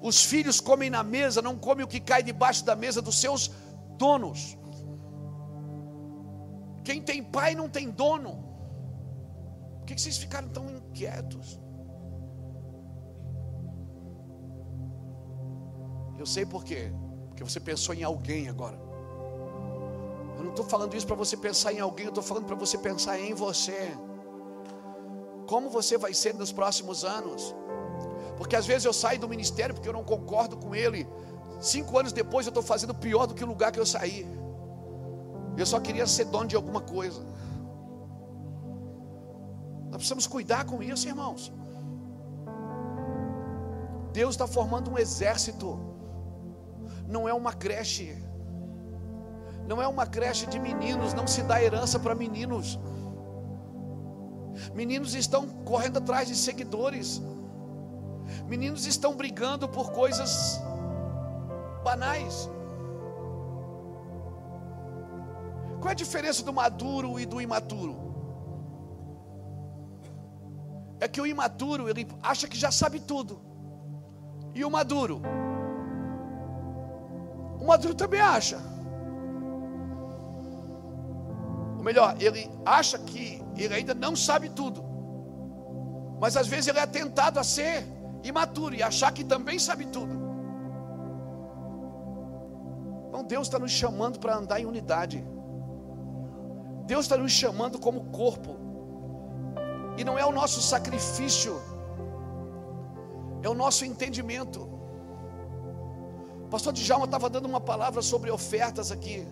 Os filhos comem na mesa, não comem o que cai debaixo da mesa dos seus donos. Quem tem pai não tem dono. Por que vocês ficaram tão inquietos? Eu sei por quê. Porque você pensou em alguém agora. Eu não estou falando isso para você pensar em alguém, eu estou falando para você pensar em você. Como você vai ser nos próximos anos? Porque às vezes eu saio do ministério porque eu não concordo com ele. Cinco anos depois eu estou fazendo pior do que o lugar que eu saí. Eu só queria ser dono de alguma coisa. Nós precisamos cuidar com isso, irmãos. Deus está formando um exército, não é uma creche, não é uma creche de meninos, não se dá herança para meninos. Meninos estão correndo atrás de seguidores, meninos estão brigando por coisas banais. Qual é a diferença do maduro e do imaturo? É que o imaturo, ele acha que já sabe tudo. E o maduro? O maduro também acha. Ou melhor, ele acha que ele ainda não sabe tudo. Mas às vezes ele é tentado a ser imaturo e achar que também sabe tudo. Então Deus está nos chamando para andar em unidade. Deus está nos chamando como corpo, e não é o nosso sacrifício, é o nosso entendimento. Pastor Djalma estava dando uma palavra sobre ofertas aqui.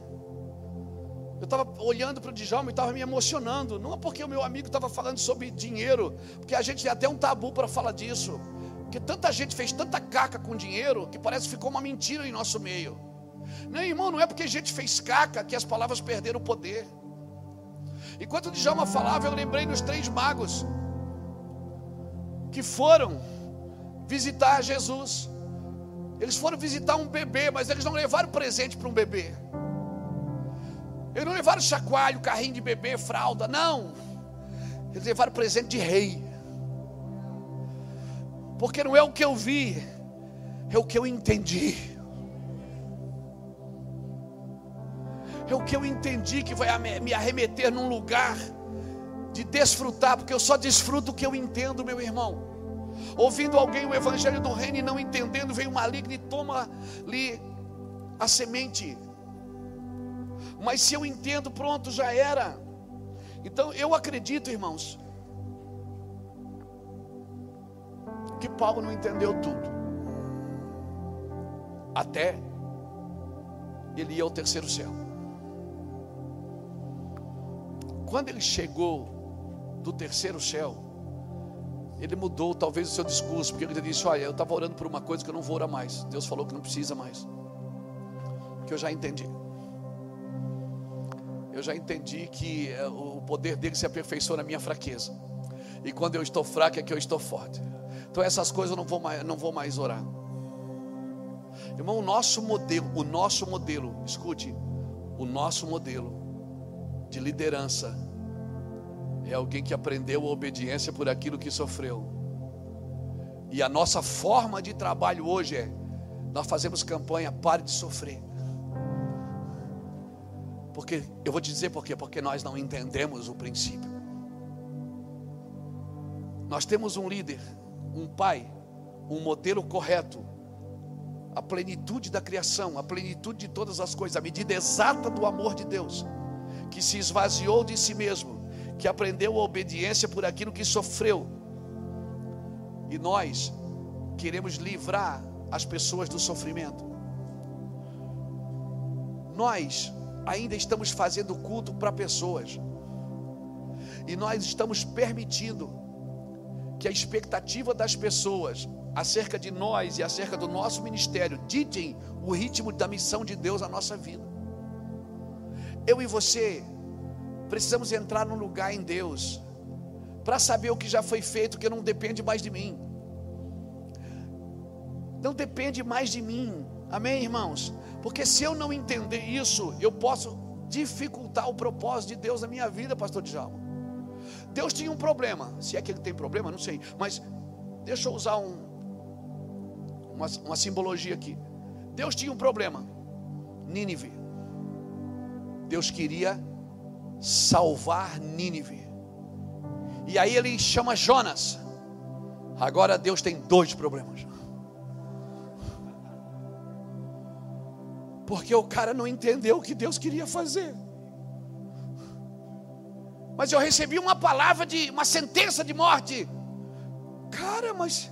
Eu estava olhando para o Djalma e estava me emocionando. Não é porque o meu amigo estava falando sobre dinheiro, porque a gente tem até um tabu para falar disso. Porque tanta gente fez tanta caca com dinheiro que parece que ficou uma mentira em nosso meio. Não, irmão, não é porque a gente fez caca que as palavras perderam o poder. Enquanto o Djalma falava, eu lembrei dos três magos que foram visitar Jesus. Eles foram visitar um bebê, mas eles não levaram presente para um bebê. Eles não levaram chacoalho, carrinho de bebê, fralda, não. Eles levaram presente de rei. Porque não é o que eu vi, é o que eu entendi. é o que eu entendi que vai me arremeter num lugar de desfrutar, porque eu só desfruto o que eu entendo, meu irmão. Ouvindo alguém o evangelho do reino e não entendendo, vem o maligno e toma-lhe a semente. Mas se eu entendo, pronto, já era. Então eu acredito, irmãos, que Paulo não entendeu tudo. Até ele ia ao terceiro céu. Quando ele chegou do terceiro céu, ele mudou talvez o seu discurso, porque ele disse: Olha, eu estava orando por uma coisa que eu não vou orar mais. Deus falou que não precisa mais, que eu já entendi. Eu já entendi que eh, o poder dele se aperfeiçoa na minha fraqueza, e quando eu estou fraco é que eu estou forte. Então essas coisas eu não vou mais, não vou mais orar. Irmão, o nosso modelo, o nosso modelo, escute, o nosso modelo de liderança é alguém que aprendeu a obediência por aquilo que sofreu. E a nossa forma de trabalho hoje é: nós fazemos campanha, pare de sofrer. Porque eu vou te dizer por quê? Porque nós não entendemos o princípio. Nós temos um líder, um pai, um modelo correto, a plenitude da criação, a plenitude de todas as coisas, a medida exata do amor de Deus, que se esvaziou de si mesmo, que aprendeu a obediência por aquilo que sofreu. E nós queremos livrar as pessoas do sofrimento. Nós ainda estamos fazendo culto para pessoas. E nós estamos permitindo que a expectativa das pessoas acerca de nós e acerca do nosso ministério ditem o ritmo da missão de Deus na nossa vida. Eu e você precisamos entrar num lugar em Deus para saber o que já foi feito, que não depende mais de mim. Não depende mais de mim. Amém, irmãos? Porque se eu não entender isso, eu posso dificultar o propósito de Deus na minha vida, pastor Djalma. Deus tinha um problema, se é que ele tem problema, não sei, mas deixa eu usar um, uma, uma simbologia aqui. Deus tinha um problema, Nínive. Deus queria salvar Nínive. E aí ele chama Jonas. Agora Deus tem dois problemas. Porque o cara não entendeu o que Deus queria fazer. Mas eu recebi uma palavra de uma sentença de morte. Cara, mas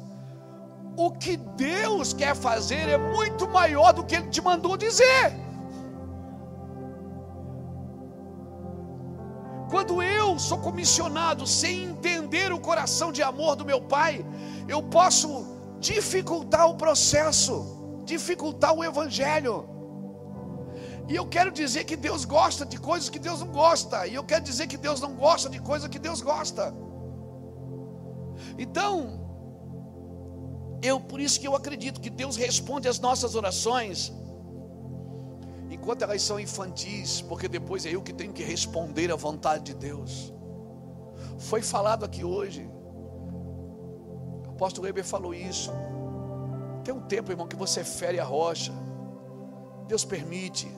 o que Deus quer fazer é muito maior do que Ele te mandou dizer. Quando eu sou comissionado sem entender o coração de amor do meu Pai, eu posso dificultar o processo, dificultar o Evangelho. E eu quero dizer que Deus gosta de coisas que Deus não gosta. E eu quero dizer que Deus não gosta de coisas que Deus gosta. Então, eu por isso que eu acredito que Deus responde às nossas orações enquanto elas são infantis, porque depois é eu que tenho que responder à vontade de Deus. Foi falado aqui hoje. O apóstolo Weber falou isso. Tem um tempo, irmão, que você fere a rocha. Deus permite.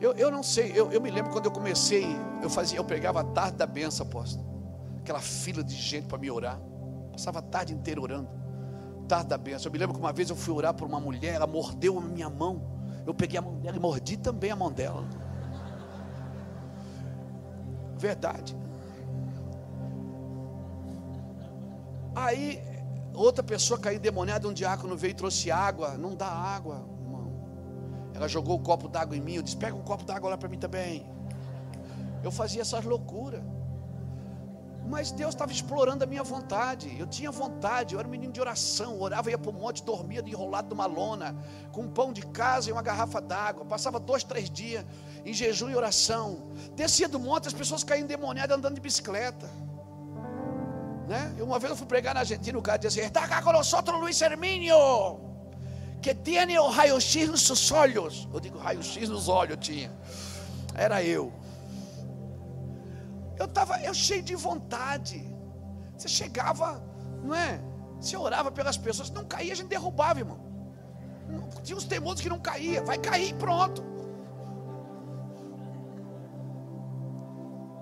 Eu, eu não sei, eu, eu me lembro quando eu comecei, eu fazia, eu pegava a tarde da benção, apóstolo. Aquela fila de gente para me orar. Passava a tarde inteira orando. Tarde da benção. Eu me lembro que uma vez eu fui orar por uma mulher, ela mordeu a minha mão. Eu peguei a mão dela e mordi também a mão dela. Verdade. Aí outra pessoa caiu endemoniada, um diácono veio e trouxe água. Não dá água. Ela jogou o copo d'água em mim. Eu disse: Pega um copo d'água lá para mim também. Eu fazia essas loucuras. Mas Deus estava explorando a minha vontade. Eu tinha vontade, eu era um menino de oração. Orava, ia para o monte, dormia enrolado numa lona, com um pão de casa e uma garrafa d'água. Passava dois, três dias em jejum e oração. Descia do monte, as pessoas caíam endemoniadas andando de bicicleta. Né? E uma vez eu fui pregar na Argentina, o cara dizia assim: Está cá nós, Luiz Hermínio que tinha o raio-x nos seus olhos. Eu digo raio-x nos olhos tinha. Era eu. Eu estava eu cheio de vontade. Você chegava, não é? Você orava pelas pessoas, não caía, a gente derrubava, irmão. Tinha uns teimosos que não caía, vai cair pronto.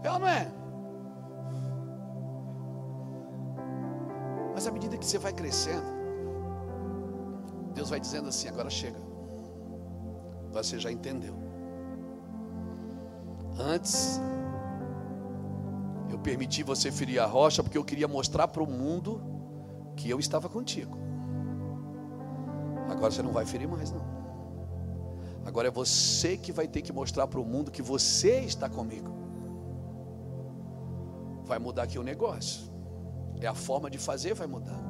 É ou não é? Mas à medida que você vai crescendo, Deus vai dizendo assim: agora chega. Você já entendeu. Antes, eu permiti você ferir a rocha porque eu queria mostrar para o mundo que eu estava contigo. Agora você não vai ferir mais, não. Agora é você que vai ter que mostrar para o mundo que você está comigo. Vai mudar aqui o negócio. É a forma de fazer vai mudar.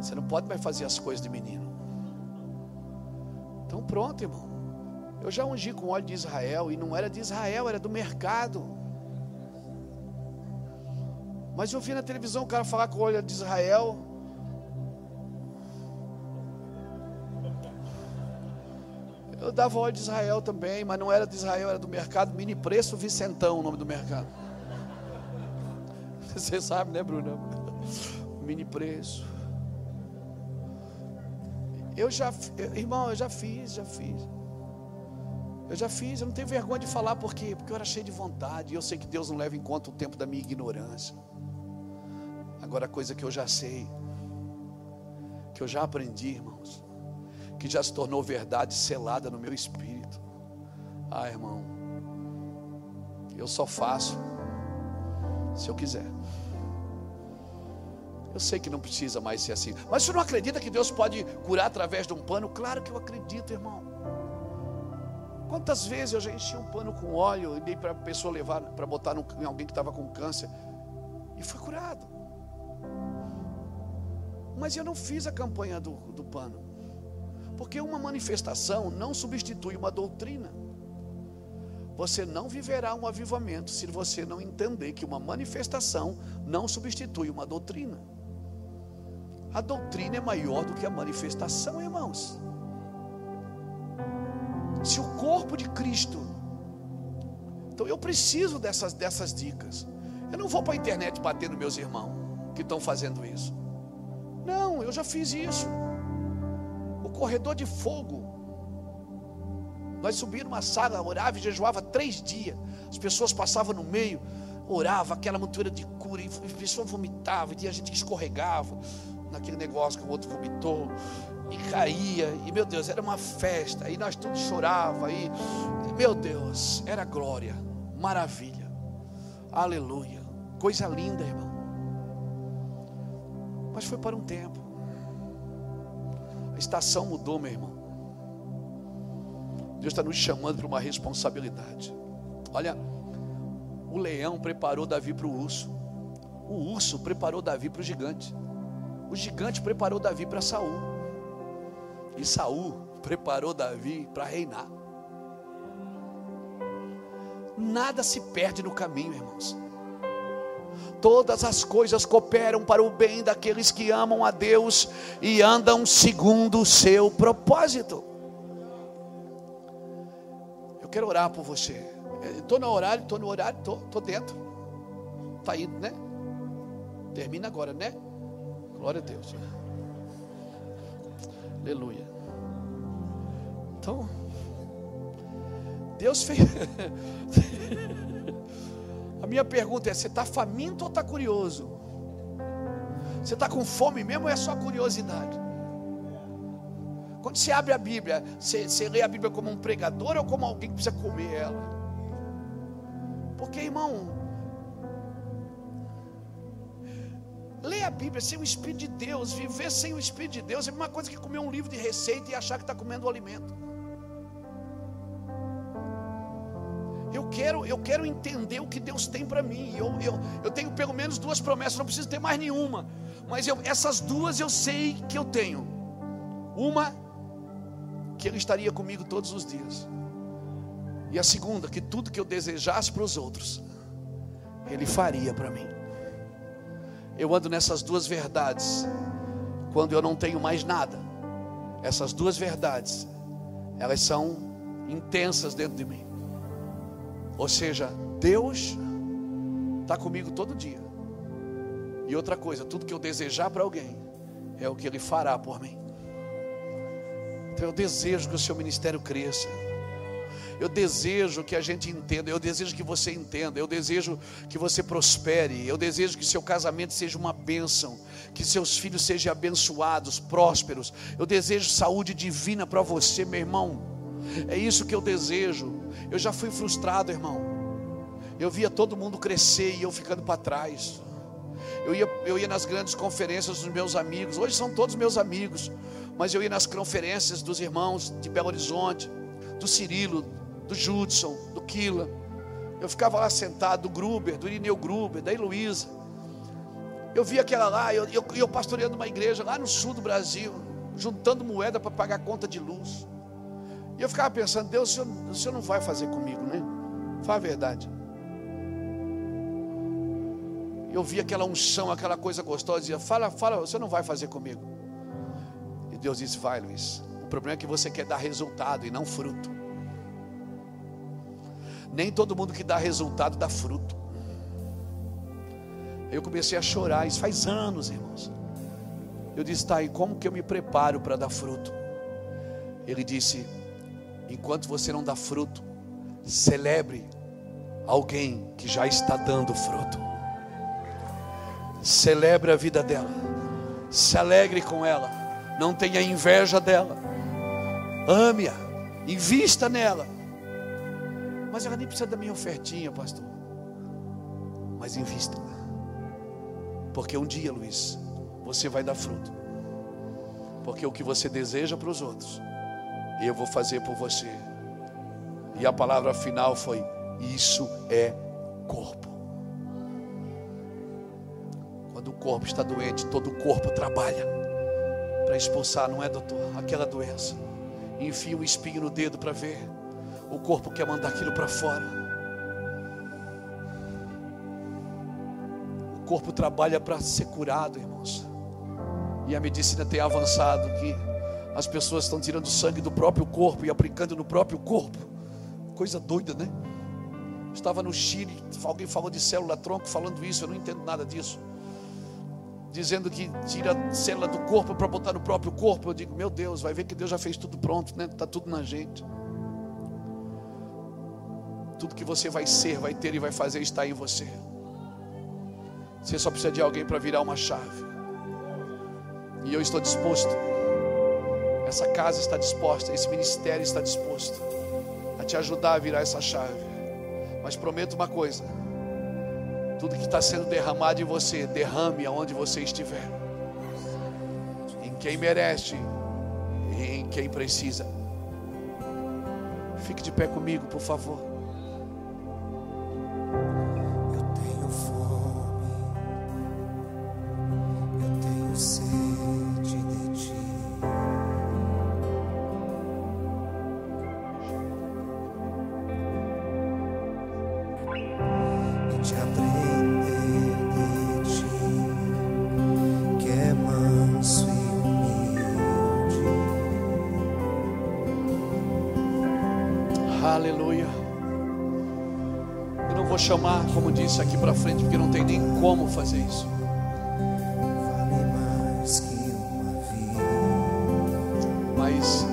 Você não pode mais fazer as coisas de menino. Então pronto, irmão. Eu já ungi com óleo de Israel e não era de Israel, era do mercado. Mas eu vi na televisão o cara falar com óleo de Israel. Eu dava óleo de Israel também, mas não era de Israel, era do mercado. Mini preço Vicentão, o nome do mercado. Você sabe, né, Bruno? Mini preço. Eu já, irmão, eu já fiz, já fiz. Eu já fiz, eu não tenho vergonha de falar por quê? Porque eu era cheio de vontade, e eu sei que Deus não leva em conta o tempo da minha ignorância. Agora, a coisa que eu já sei, que eu já aprendi, irmãos, que já se tornou verdade selada no meu espírito. Ah, irmão, eu só faço se eu quiser. Eu sei que não precisa mais ser assim. Mas você não acredita que Deus pode curar através de um pano? Claro que eu acredito, irmão. Quantas vezes eu já enchi um pano com óleo e dei para a pessoa levar, para botar no, em alguém que estava com câncer e foi curado. Mas eu não fiz a campanha do, do pano, porque uma manifestação não substitui uma doutrina. Você não viverá um avivamento se você não entender que uma manifestação não substitui uma doutrina. A doutrina é maior do que a manifestação, irmãos. Se o corpo de Cristo, então eu preciso dessas, dessas dicas. Eu não vou para a internet bater nos meus irmãos que estão fazendo isso. Não, eu já fiz isso. O corredor de fogo. Nós subíamos uma sala, orava e jejuava três dias. As pessoas passavam no meio, orava, aquela montura de cura, e a pessoa vomitava, e a gente escorregava naquele negócio que o outro vomitou e caía, e meu Deus, era uma festa, e nós todos chorava, e meu Deus, era glória, maravilha, aleluia, coisa linda, irmão. Mas foi para um tempo, a estação mudou, meu irmão. Deus está nos chamando para uma responsabilidade. Olha, o leão preparou Davi para o urso, o urso preparou Davi para o gigante. O gigante preparou Davi para Saul. E Saul preparou Davi para reinar. Nada se perde no caminho, irmãos. Todas as coisas cooperam para o bem daqueles que amam a Deus e andam segundo o seu propósito. Eu quero orar por você. Estou no horário, estou no horário, estou dentro. Está indo, né? Termina agora, né? Glória a Deus. Aleluia. Então, Deus fez. a minha pergunta é: você está faminto ou está curioso? Você está com fome mesmo ou é só curiosidade? Quando você abre a Bíblia, você, você lê a Bíblia como um pregador ou como alguém que precisa comer ela? Porque, irmão, Ler a Bíblia sem o Espírito de Deus, viver sem o Espírito de Deus é a mesma coisa que comer um livro de receita e achar que está comendo o alimento. Eu quero, eu quero entender o que Deus tem para mim. Eu, eu, eu tenho pelo menos duas promessas, não preciso ter mais nenhuma. Mas eu, essas duas eu sei que eu tenho. Uma, que Ele estaria comigo todos os dias. E a segunda, que tudo que eu desejasse para os outros, Ele faria para mim. Eu ando nessas duas verdades. Quando eu não tenho mais nada, essas duas verdades, elas são intensas dentro de mim. Ou seja, Deus está comigo todo dia. E outra coisa, tudo que eu desejar para alguém é o que Ele fará por mim. Então eu desejo que o seu ministério cresça. Eu desejo que a gente entenda, eu desejo que você entenda, eu desejo que você prospere, eu desejo que seu casamento seja uma bênção, que seus filhos sejam abençoados, prósperos. Eu desejo saúde divina para você, meu irmão. É isso que eu desejo. Eu já fui frustrado, irmão. Eu via todo mundo crescer e eu ficando para trás. Eu ia, eu ia nas grandes conferências dos meus amigos, hoje são todos meus amigos, mas eu ia nas conferências dos irmãos de Belo Horizonte, do Cirilo, do Judson, do Kila. Eu ficava lá sentado, do Gruber, do Irineu Gruber, da Heloísa. Eu via aquela lá, eu, eu, eu pastoreando uma igreja lá no sul do Brasil, juntando moeda para pagar conta de luz. E eu ficava pensando, Deus, o senhor, o senhor não vai fazer comigo, né? Fala a verdade. Eu via aquela unção, aquela coisa gostosa, dizia, fala, fala, você não vai fazer comigo. E Deus disse, vai, Luiz. O problema é que você quer dar resultado e não fruto. Nem todo mundo que dá resultado dá fruto. Eu comecei a chorar, isso faz anos, irmãos. Eu disse, tá, e como que eu me preparo para dar fruto? Ele disse, enquanto você não dá fruto, celebre alguém que já está dando fruto. Celebre a vida dela. Se alegre com ela. Não tenha inveja dela. Ame-a. Invista nela. Mas ela nem precisa da minha ofertinha, pastor. Mas invista. Porque um dia, Luiz, você vai dar fruto. Porque o que você deseja para os outros, eu vou fazer por você. E a palavra final foi: Isso é corpo. Quando o corpo está doente, todo o corpo trabalha para expulsar, não é, doutor? Aquela doença. Enfia um espinho no dedo para ver. O corpo quer mandar aquilo para fora. O corpo trabalha para ser curado, irmãos. E a medicina tem avançado que as pessoas estão tirando sangue do próprio corpo e aplicando no próprio corpo. Coisa doida, né? Estava no Chile, alguém falou de célula tronco falando isso, eu não entendo nada disso. Dizendo que tira a célula do corpo para botar no próprio corpo. Eu digo, meu Deus, vai ver que Deus já fez tudo pronto, né? Está tudo na gente. Tudo que você vai ser, vai ter e vai fazer está em você. Você só precisa de alguém para virar uma chave. E eu estou disposto. Essa casa está disposta, esse ministério está disposto a te ajudar a virar essa chave. Mas prometo uma coisa: tudo que está sendo derramado em você, derrame aonde você estiver. Em quem merece e em quem precisa. Fique de pé comigo, por favor. Thank you. Disse aqui para frente, porque não tem nem como fazer isso. Mas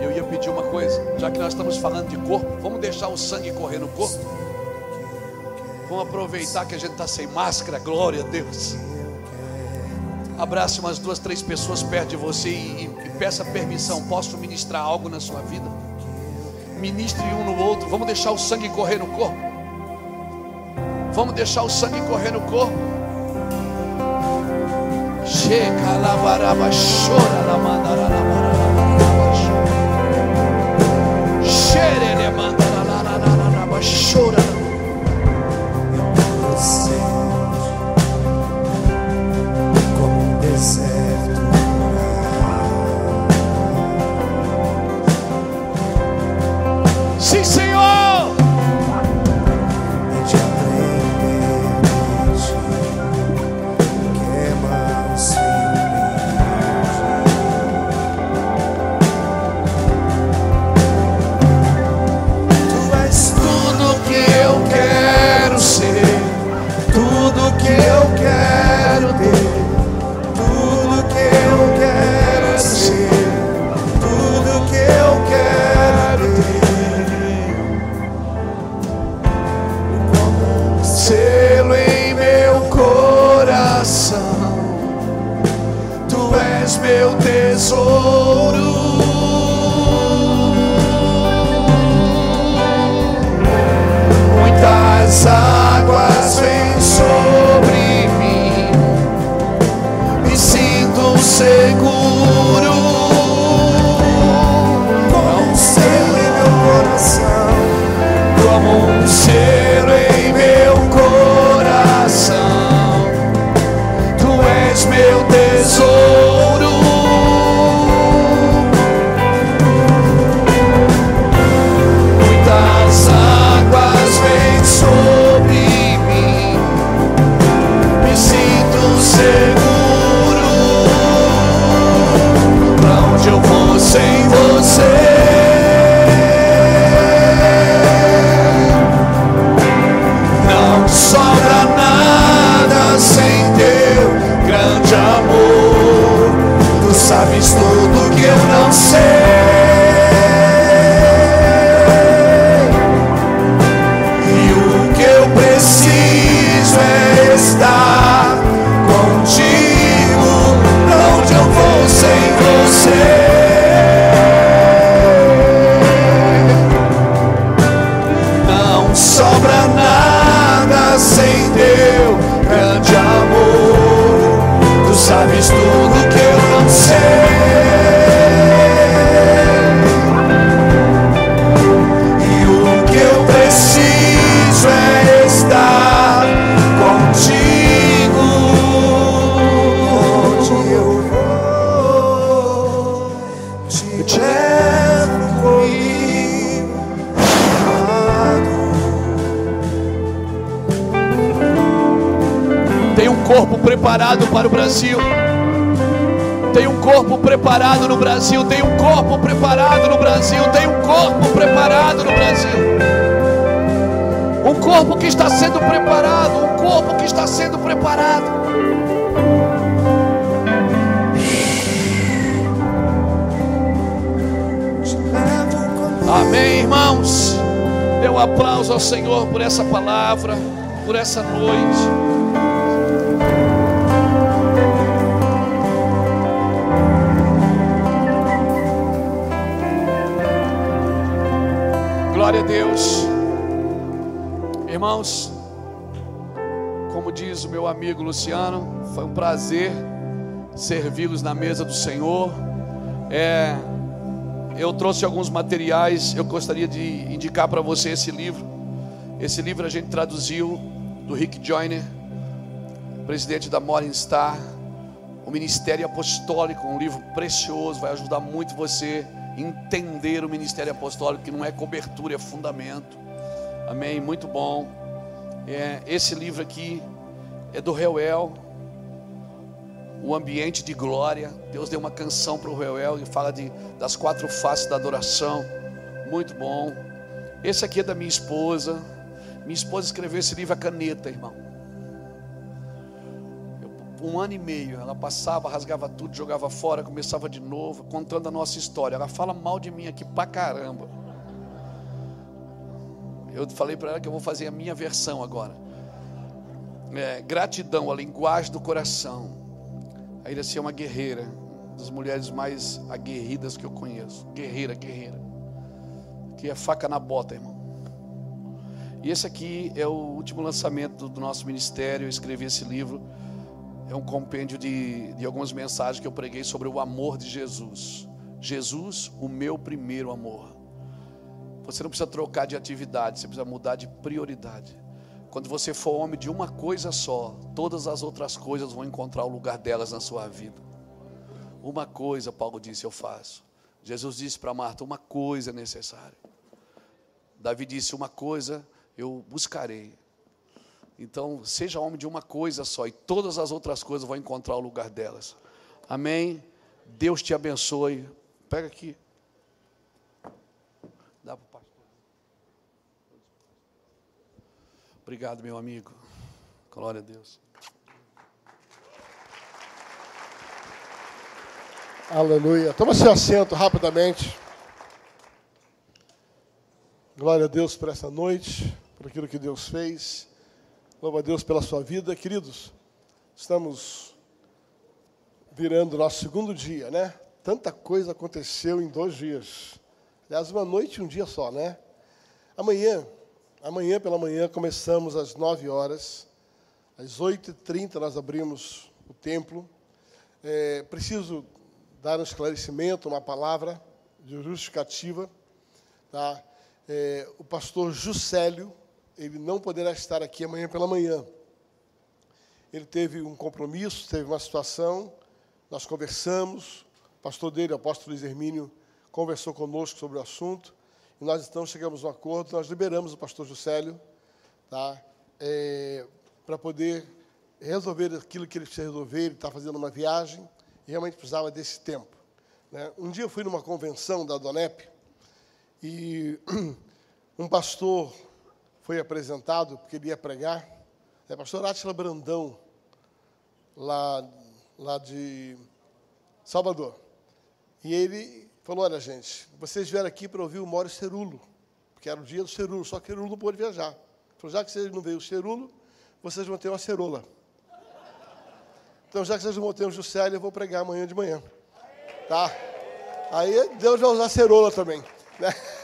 eu ia pedir uma coisa, já que nós estamos falando de corpo, vamos deixar o sangue correr no corpo. Vamos aproveitar que a gente está sem máscara, glória a Deus. Abrace umas duas, três pessoas perto de você e, e peça permissão. Posso ministrar algo na sua vida? Ministre um no outro. Vamos deixar o sangue correr no corpo. Vamos deixar o sangue correr no corpo. Chega lá, baraba, chora, lá, mandara, preparado para o Brasil. Tem um corpo preparado no Brasil. Tem um corpo preparado no Brasil. Tem um corpo preparado no Brasil. Um corpo que está sendo preparado. Um corpo que está sendo preparado. Amém, irmãos. Dê um aplauso ao Senhor por essa palavra, por essa noite. Deus. Irmãos, como diz o meu amigo Luciano, foi um prazer servi-los na mesa do Senhor. É, eu trouxe alguns materiais, eu gostaria de indicar para você esse livro. Esse livro a gente traduziu do Rick Joyner, presidente da Morning Star, o Ministério Apostólico, um livro precioso, vai ajudar muito você entender o Ministério Apostólico, que não é cobertura, é fundamento. Amém? Muito bom. É, esse livro aqui é do Reuel, o ambiente de glória. Deus deu uma canção para o Reuel e fala de, das quatro faces da adoração. Muito bom. Esse aqui é da minha esposa. Minha esposa escreveu esse livro a caneta, irmão. Um ano e meio, ela passava, rasgava tudo, jogava fora, começava de novo, contando a nossa história. Ela fala mal de mim aqui pra caramba. Eu falei para ela que eu vou fazer a minha versão agora. É, gratidão, a linguagem do coração. A Iraci é uma guerreira, das mulheres mais aguerridas que eu conheço. Guerreira, guerreira. Que é faca na bota, irmão. E esse aqui é o último lançamento do nosso ministério. Eu escrevi esse livro. É um compêndio de, de algumas mensagens que eu preguei sobre o amor de Jesus. Jesus, o meu primeiro amor. Você não precisa trocar de atividade, você precisa mudar de prioridade. Quando você for homem de uma coisa só, todas as outras coisas vão encontrar o lugar delas na sua vida. Uma coisa, Paulo disse, eu faço. Jesus disse para Marta: uma coisa é necessária. Davi disse: uma coisa eu buscarei. Então, seja homem de uma coisa só, e todas as outras coisas vão encontrar o lugar delas. Amém? Deus te abençoe. Pega aqui. Dá para o pastor. Obrigado, meu amigo. Glória a Deus. Aleluia. Toma seu assento rapidamente. Glória a Deus por essa noite, por aquilo que Deus fez. Louva a Deus pela sua vida. Queridos, estamos virando nosso segundo dia, né? Tanta coisa aconteceu em dois dias. Aliás, uma noite e um dia só, né? Amanhã, amanhã pela manhã, começamos às nove horas. Às oito e trinta nós abrimos o templo. É, preciso dar um esclarecimento, uma palavra de justificativa. Tá? É, o pastor Juscelio, ele não poderá estar aqui amanhã pela manhã. Ele teve um compromisso, teve uma situação, nós conversamos, o pastor dele, o apóstolo Luiz Hermínio, conversou conosco sobre o assunto, e nós então chegamos a um acordo, nós liberamos o pastor Juscelio, tá? É, para poder resolver aquilo que ele precisa resolver, ele está fazendo uma viagem, e realmente precisava desse tempo. Né? Um dia eu fui numa convenção da Donep e um pastor foi apresentado, porque ele ia pregar, é pastor Átila Brandão, lá, lá de Salvador. E ele falou, olha gente, vocês vieram aqui para ouvir o Mório Cerulo, porque era o dia do Cerulo, só que Cerulo não pôde viajar. Falou, já que vocês não veio o Cerulo, vocês vão ter uma cerola. Então, já que vocês vão ter um Juscelio, eu vou pregar amanhã de manhã. Tá? Aí Deus vai usar cerola também. Né?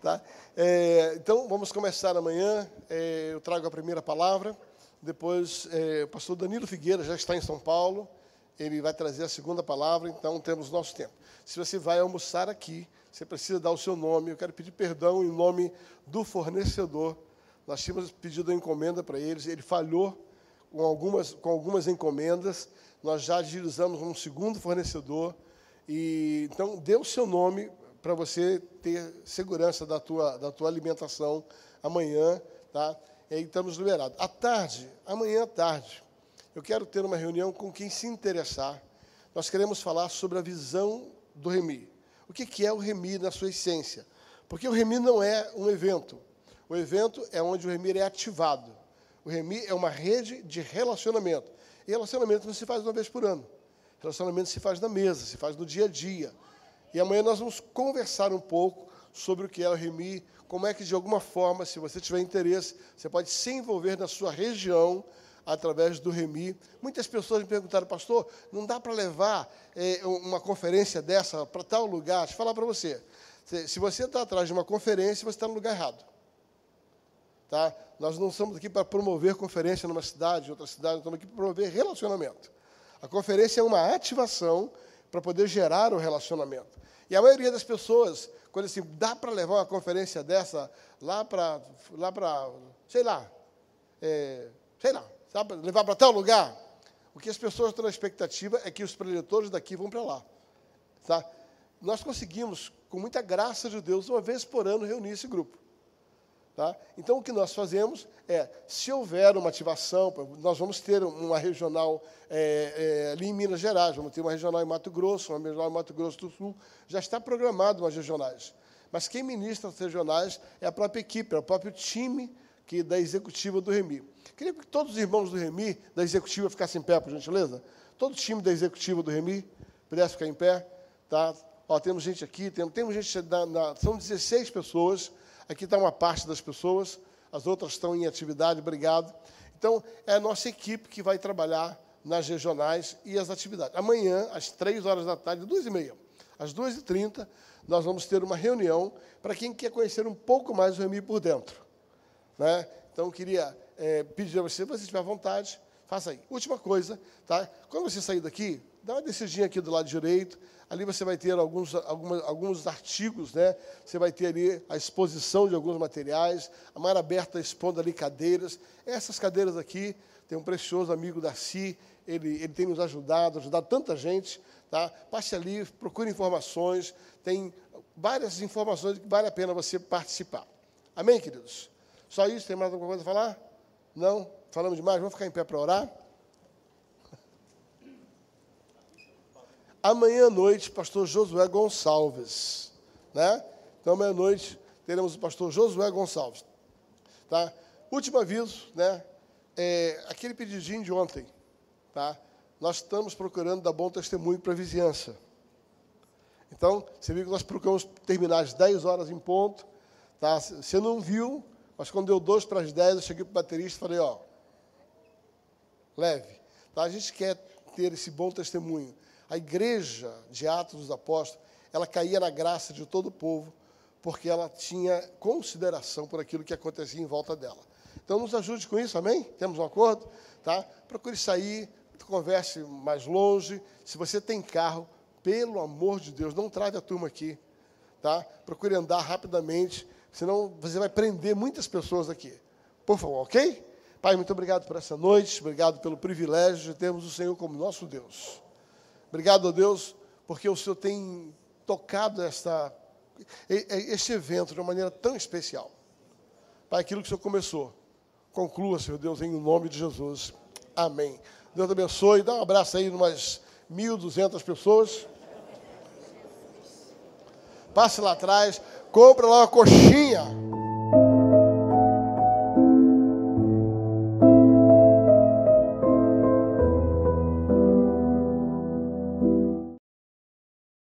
Tá? É, então, vamos começar amanhã. É, eu trago a primeira palavra. Depois, é, o pastor Danilo Figueira já está em São Paulo. Ele vai trazer a segunda palavra, então temos nosso tempo. Se você vai almoçar aqui, você precisa dar o seu nome. Eu quero pedir perdão em nome do fornecedor. Nós tínhamos pedido a encomenda para eles, ele falhou com algumas, com algumas encomendas, nós já agilizamos um segundo fornecedor, e então dê o seu nome para você ter segurança da tua, da tua alimentação amanhã, tá? E aí estamos liberados. À tarde, amanhã à tarde, eu quero ter uma reunião com quem se interessar. Nós queremos falar sobre a visão do Remi. O que que é o Remi na sua essência? Porque o Remi não é um evento. O evento é onde o Remi é ativado. O Remi é uma rede de relacionamento. E relacionamento não se faz uma vez por ano. Relacionamento se faz na mesa, se faz no dia a dia. E amanhã nós vamos conversar um pouco sobre o que é o Remi, como é que, de alguma forma, se você tiver interesse, você pode se envolver na sua região através do Remi. Muitas pessoas me perguntaram, pastor, não dá para levar é, uma conferência dessa para tal lugar? Deixa eu falar para você. Se você está atrás de uma conferência, você está no lugar errado. Tá? Nós não estamos aqui para promover conferência numa cidade, outra cidade, estamos aqui para promover relacionamento. A conferência é uma ativação para poder gerar o relacionamento. E a maioria das pessoas, quando assim, dá para levar uma conferência dessa lá para, lá para sei lá, é, sei lá, sabe, levar para tal lugar, o que as pessoas estão na expectativa é que os preletores daqui vão para lá. Tá? Nós conseguimos, com muita graça de Deus, uma vez por ano reunir esse grupo. Tá? Então, o que nós fazemos é, se houver uma ativação, nós vamos ter uma regional é, é, ali em Minas Gerais, vamos ter uma regional em Mato Grosso, uma regional em Mato Grosso do Sul, já está programado umas regionais. Mas quem ministra as regionais é a própria equipe, é o próprio time que, da executiva do REMI. Queria que todos os irmãos do REMI, da executiva, ficassem em pé, por gentileza. Todo o time da executiva do REMI pudesse ficar em pé. Tá? Ó, temos gente aqui, temos, temos gente, são 16 pessoas, Aqui está uma parte das pessoas, as outras estão em atividade, obrigado. Então, é a nossa equipe que vai trabalhar nas regionais e as atividades. Amanhã, às três horas da tarde, duas e meia, às duas e trinta, nós vamos ter uma reunião para quem quer conhecer um pouco mais o Remi por dentro. Né? Então, queria é, pedir a você, se você tiver vontade, faça aí. Última coisa, tá? quando você sair daqui, dá uma descidinha aqui do lado direito, Ali você vai ter alguns, algumas, alguns artigos, né? você vai ter ali a exposição de alguns materiais, a Mar Aberta expondo ali cadeiras. Essas cadeiras aqui, tem um precioso amigo Darcy, ele, ele tem nos ajudado, ajudado tanta gente. Tá? Passe ali, procure informações, tem várias informações que vale a pena você participar. Amém, queridos? Só isso? Tem mais alguma coisa a falar? Não? Falamos demais? Vamos ficar em pé para orar? Amanhã à noite, pastor Josué Gonçalves. Né? Então, amanhã à noite, teremos o pastor Josué Gonçalves. Tá? Último aviso, né? É, aquele pedidinho de ontem. Tá? Nós estamos procurando dar bom testemunho para a vizinhança. Então, você viu que nós procuramos terminar às 10 horas em ponto. Tá? Você não viu, mas quando deu 2 para as 10, eu cheguei para o baterista e falei, ó, leve. Tá? A gente quer ter esse bom testemunho a igreja de Atos dos Apóstolos, ela caía na graça de todo o povo, porque ela tinha consideração por aquilo que acontecia em volta dela. Então, nos ajude com isso, amém? Temos um acordo? Tá? Procure sair, converse mais longe. Se você tem carro, pelo amor de Deus, não trave a turma aqui. Tá? Procure andar rapidamente, senão você vai prender muitas pessoas aqui. Por favor, ok? Pai, muito obrigado por essa noite, obrigado pelo privilégio de termos o Senhor como nosso Deus. Obrigado a Deus, porque o Senhor tem tocado esta, este evento de uma maneira tão especial. Pai, aquilo que o Senhor começou, conclua, Senhor Deus, em nome de Jesus. Amém. Deus abençoe. Dá um abraço aí umas 1.200 pessoas. Passe lá atrás, compra lá uma coxinha.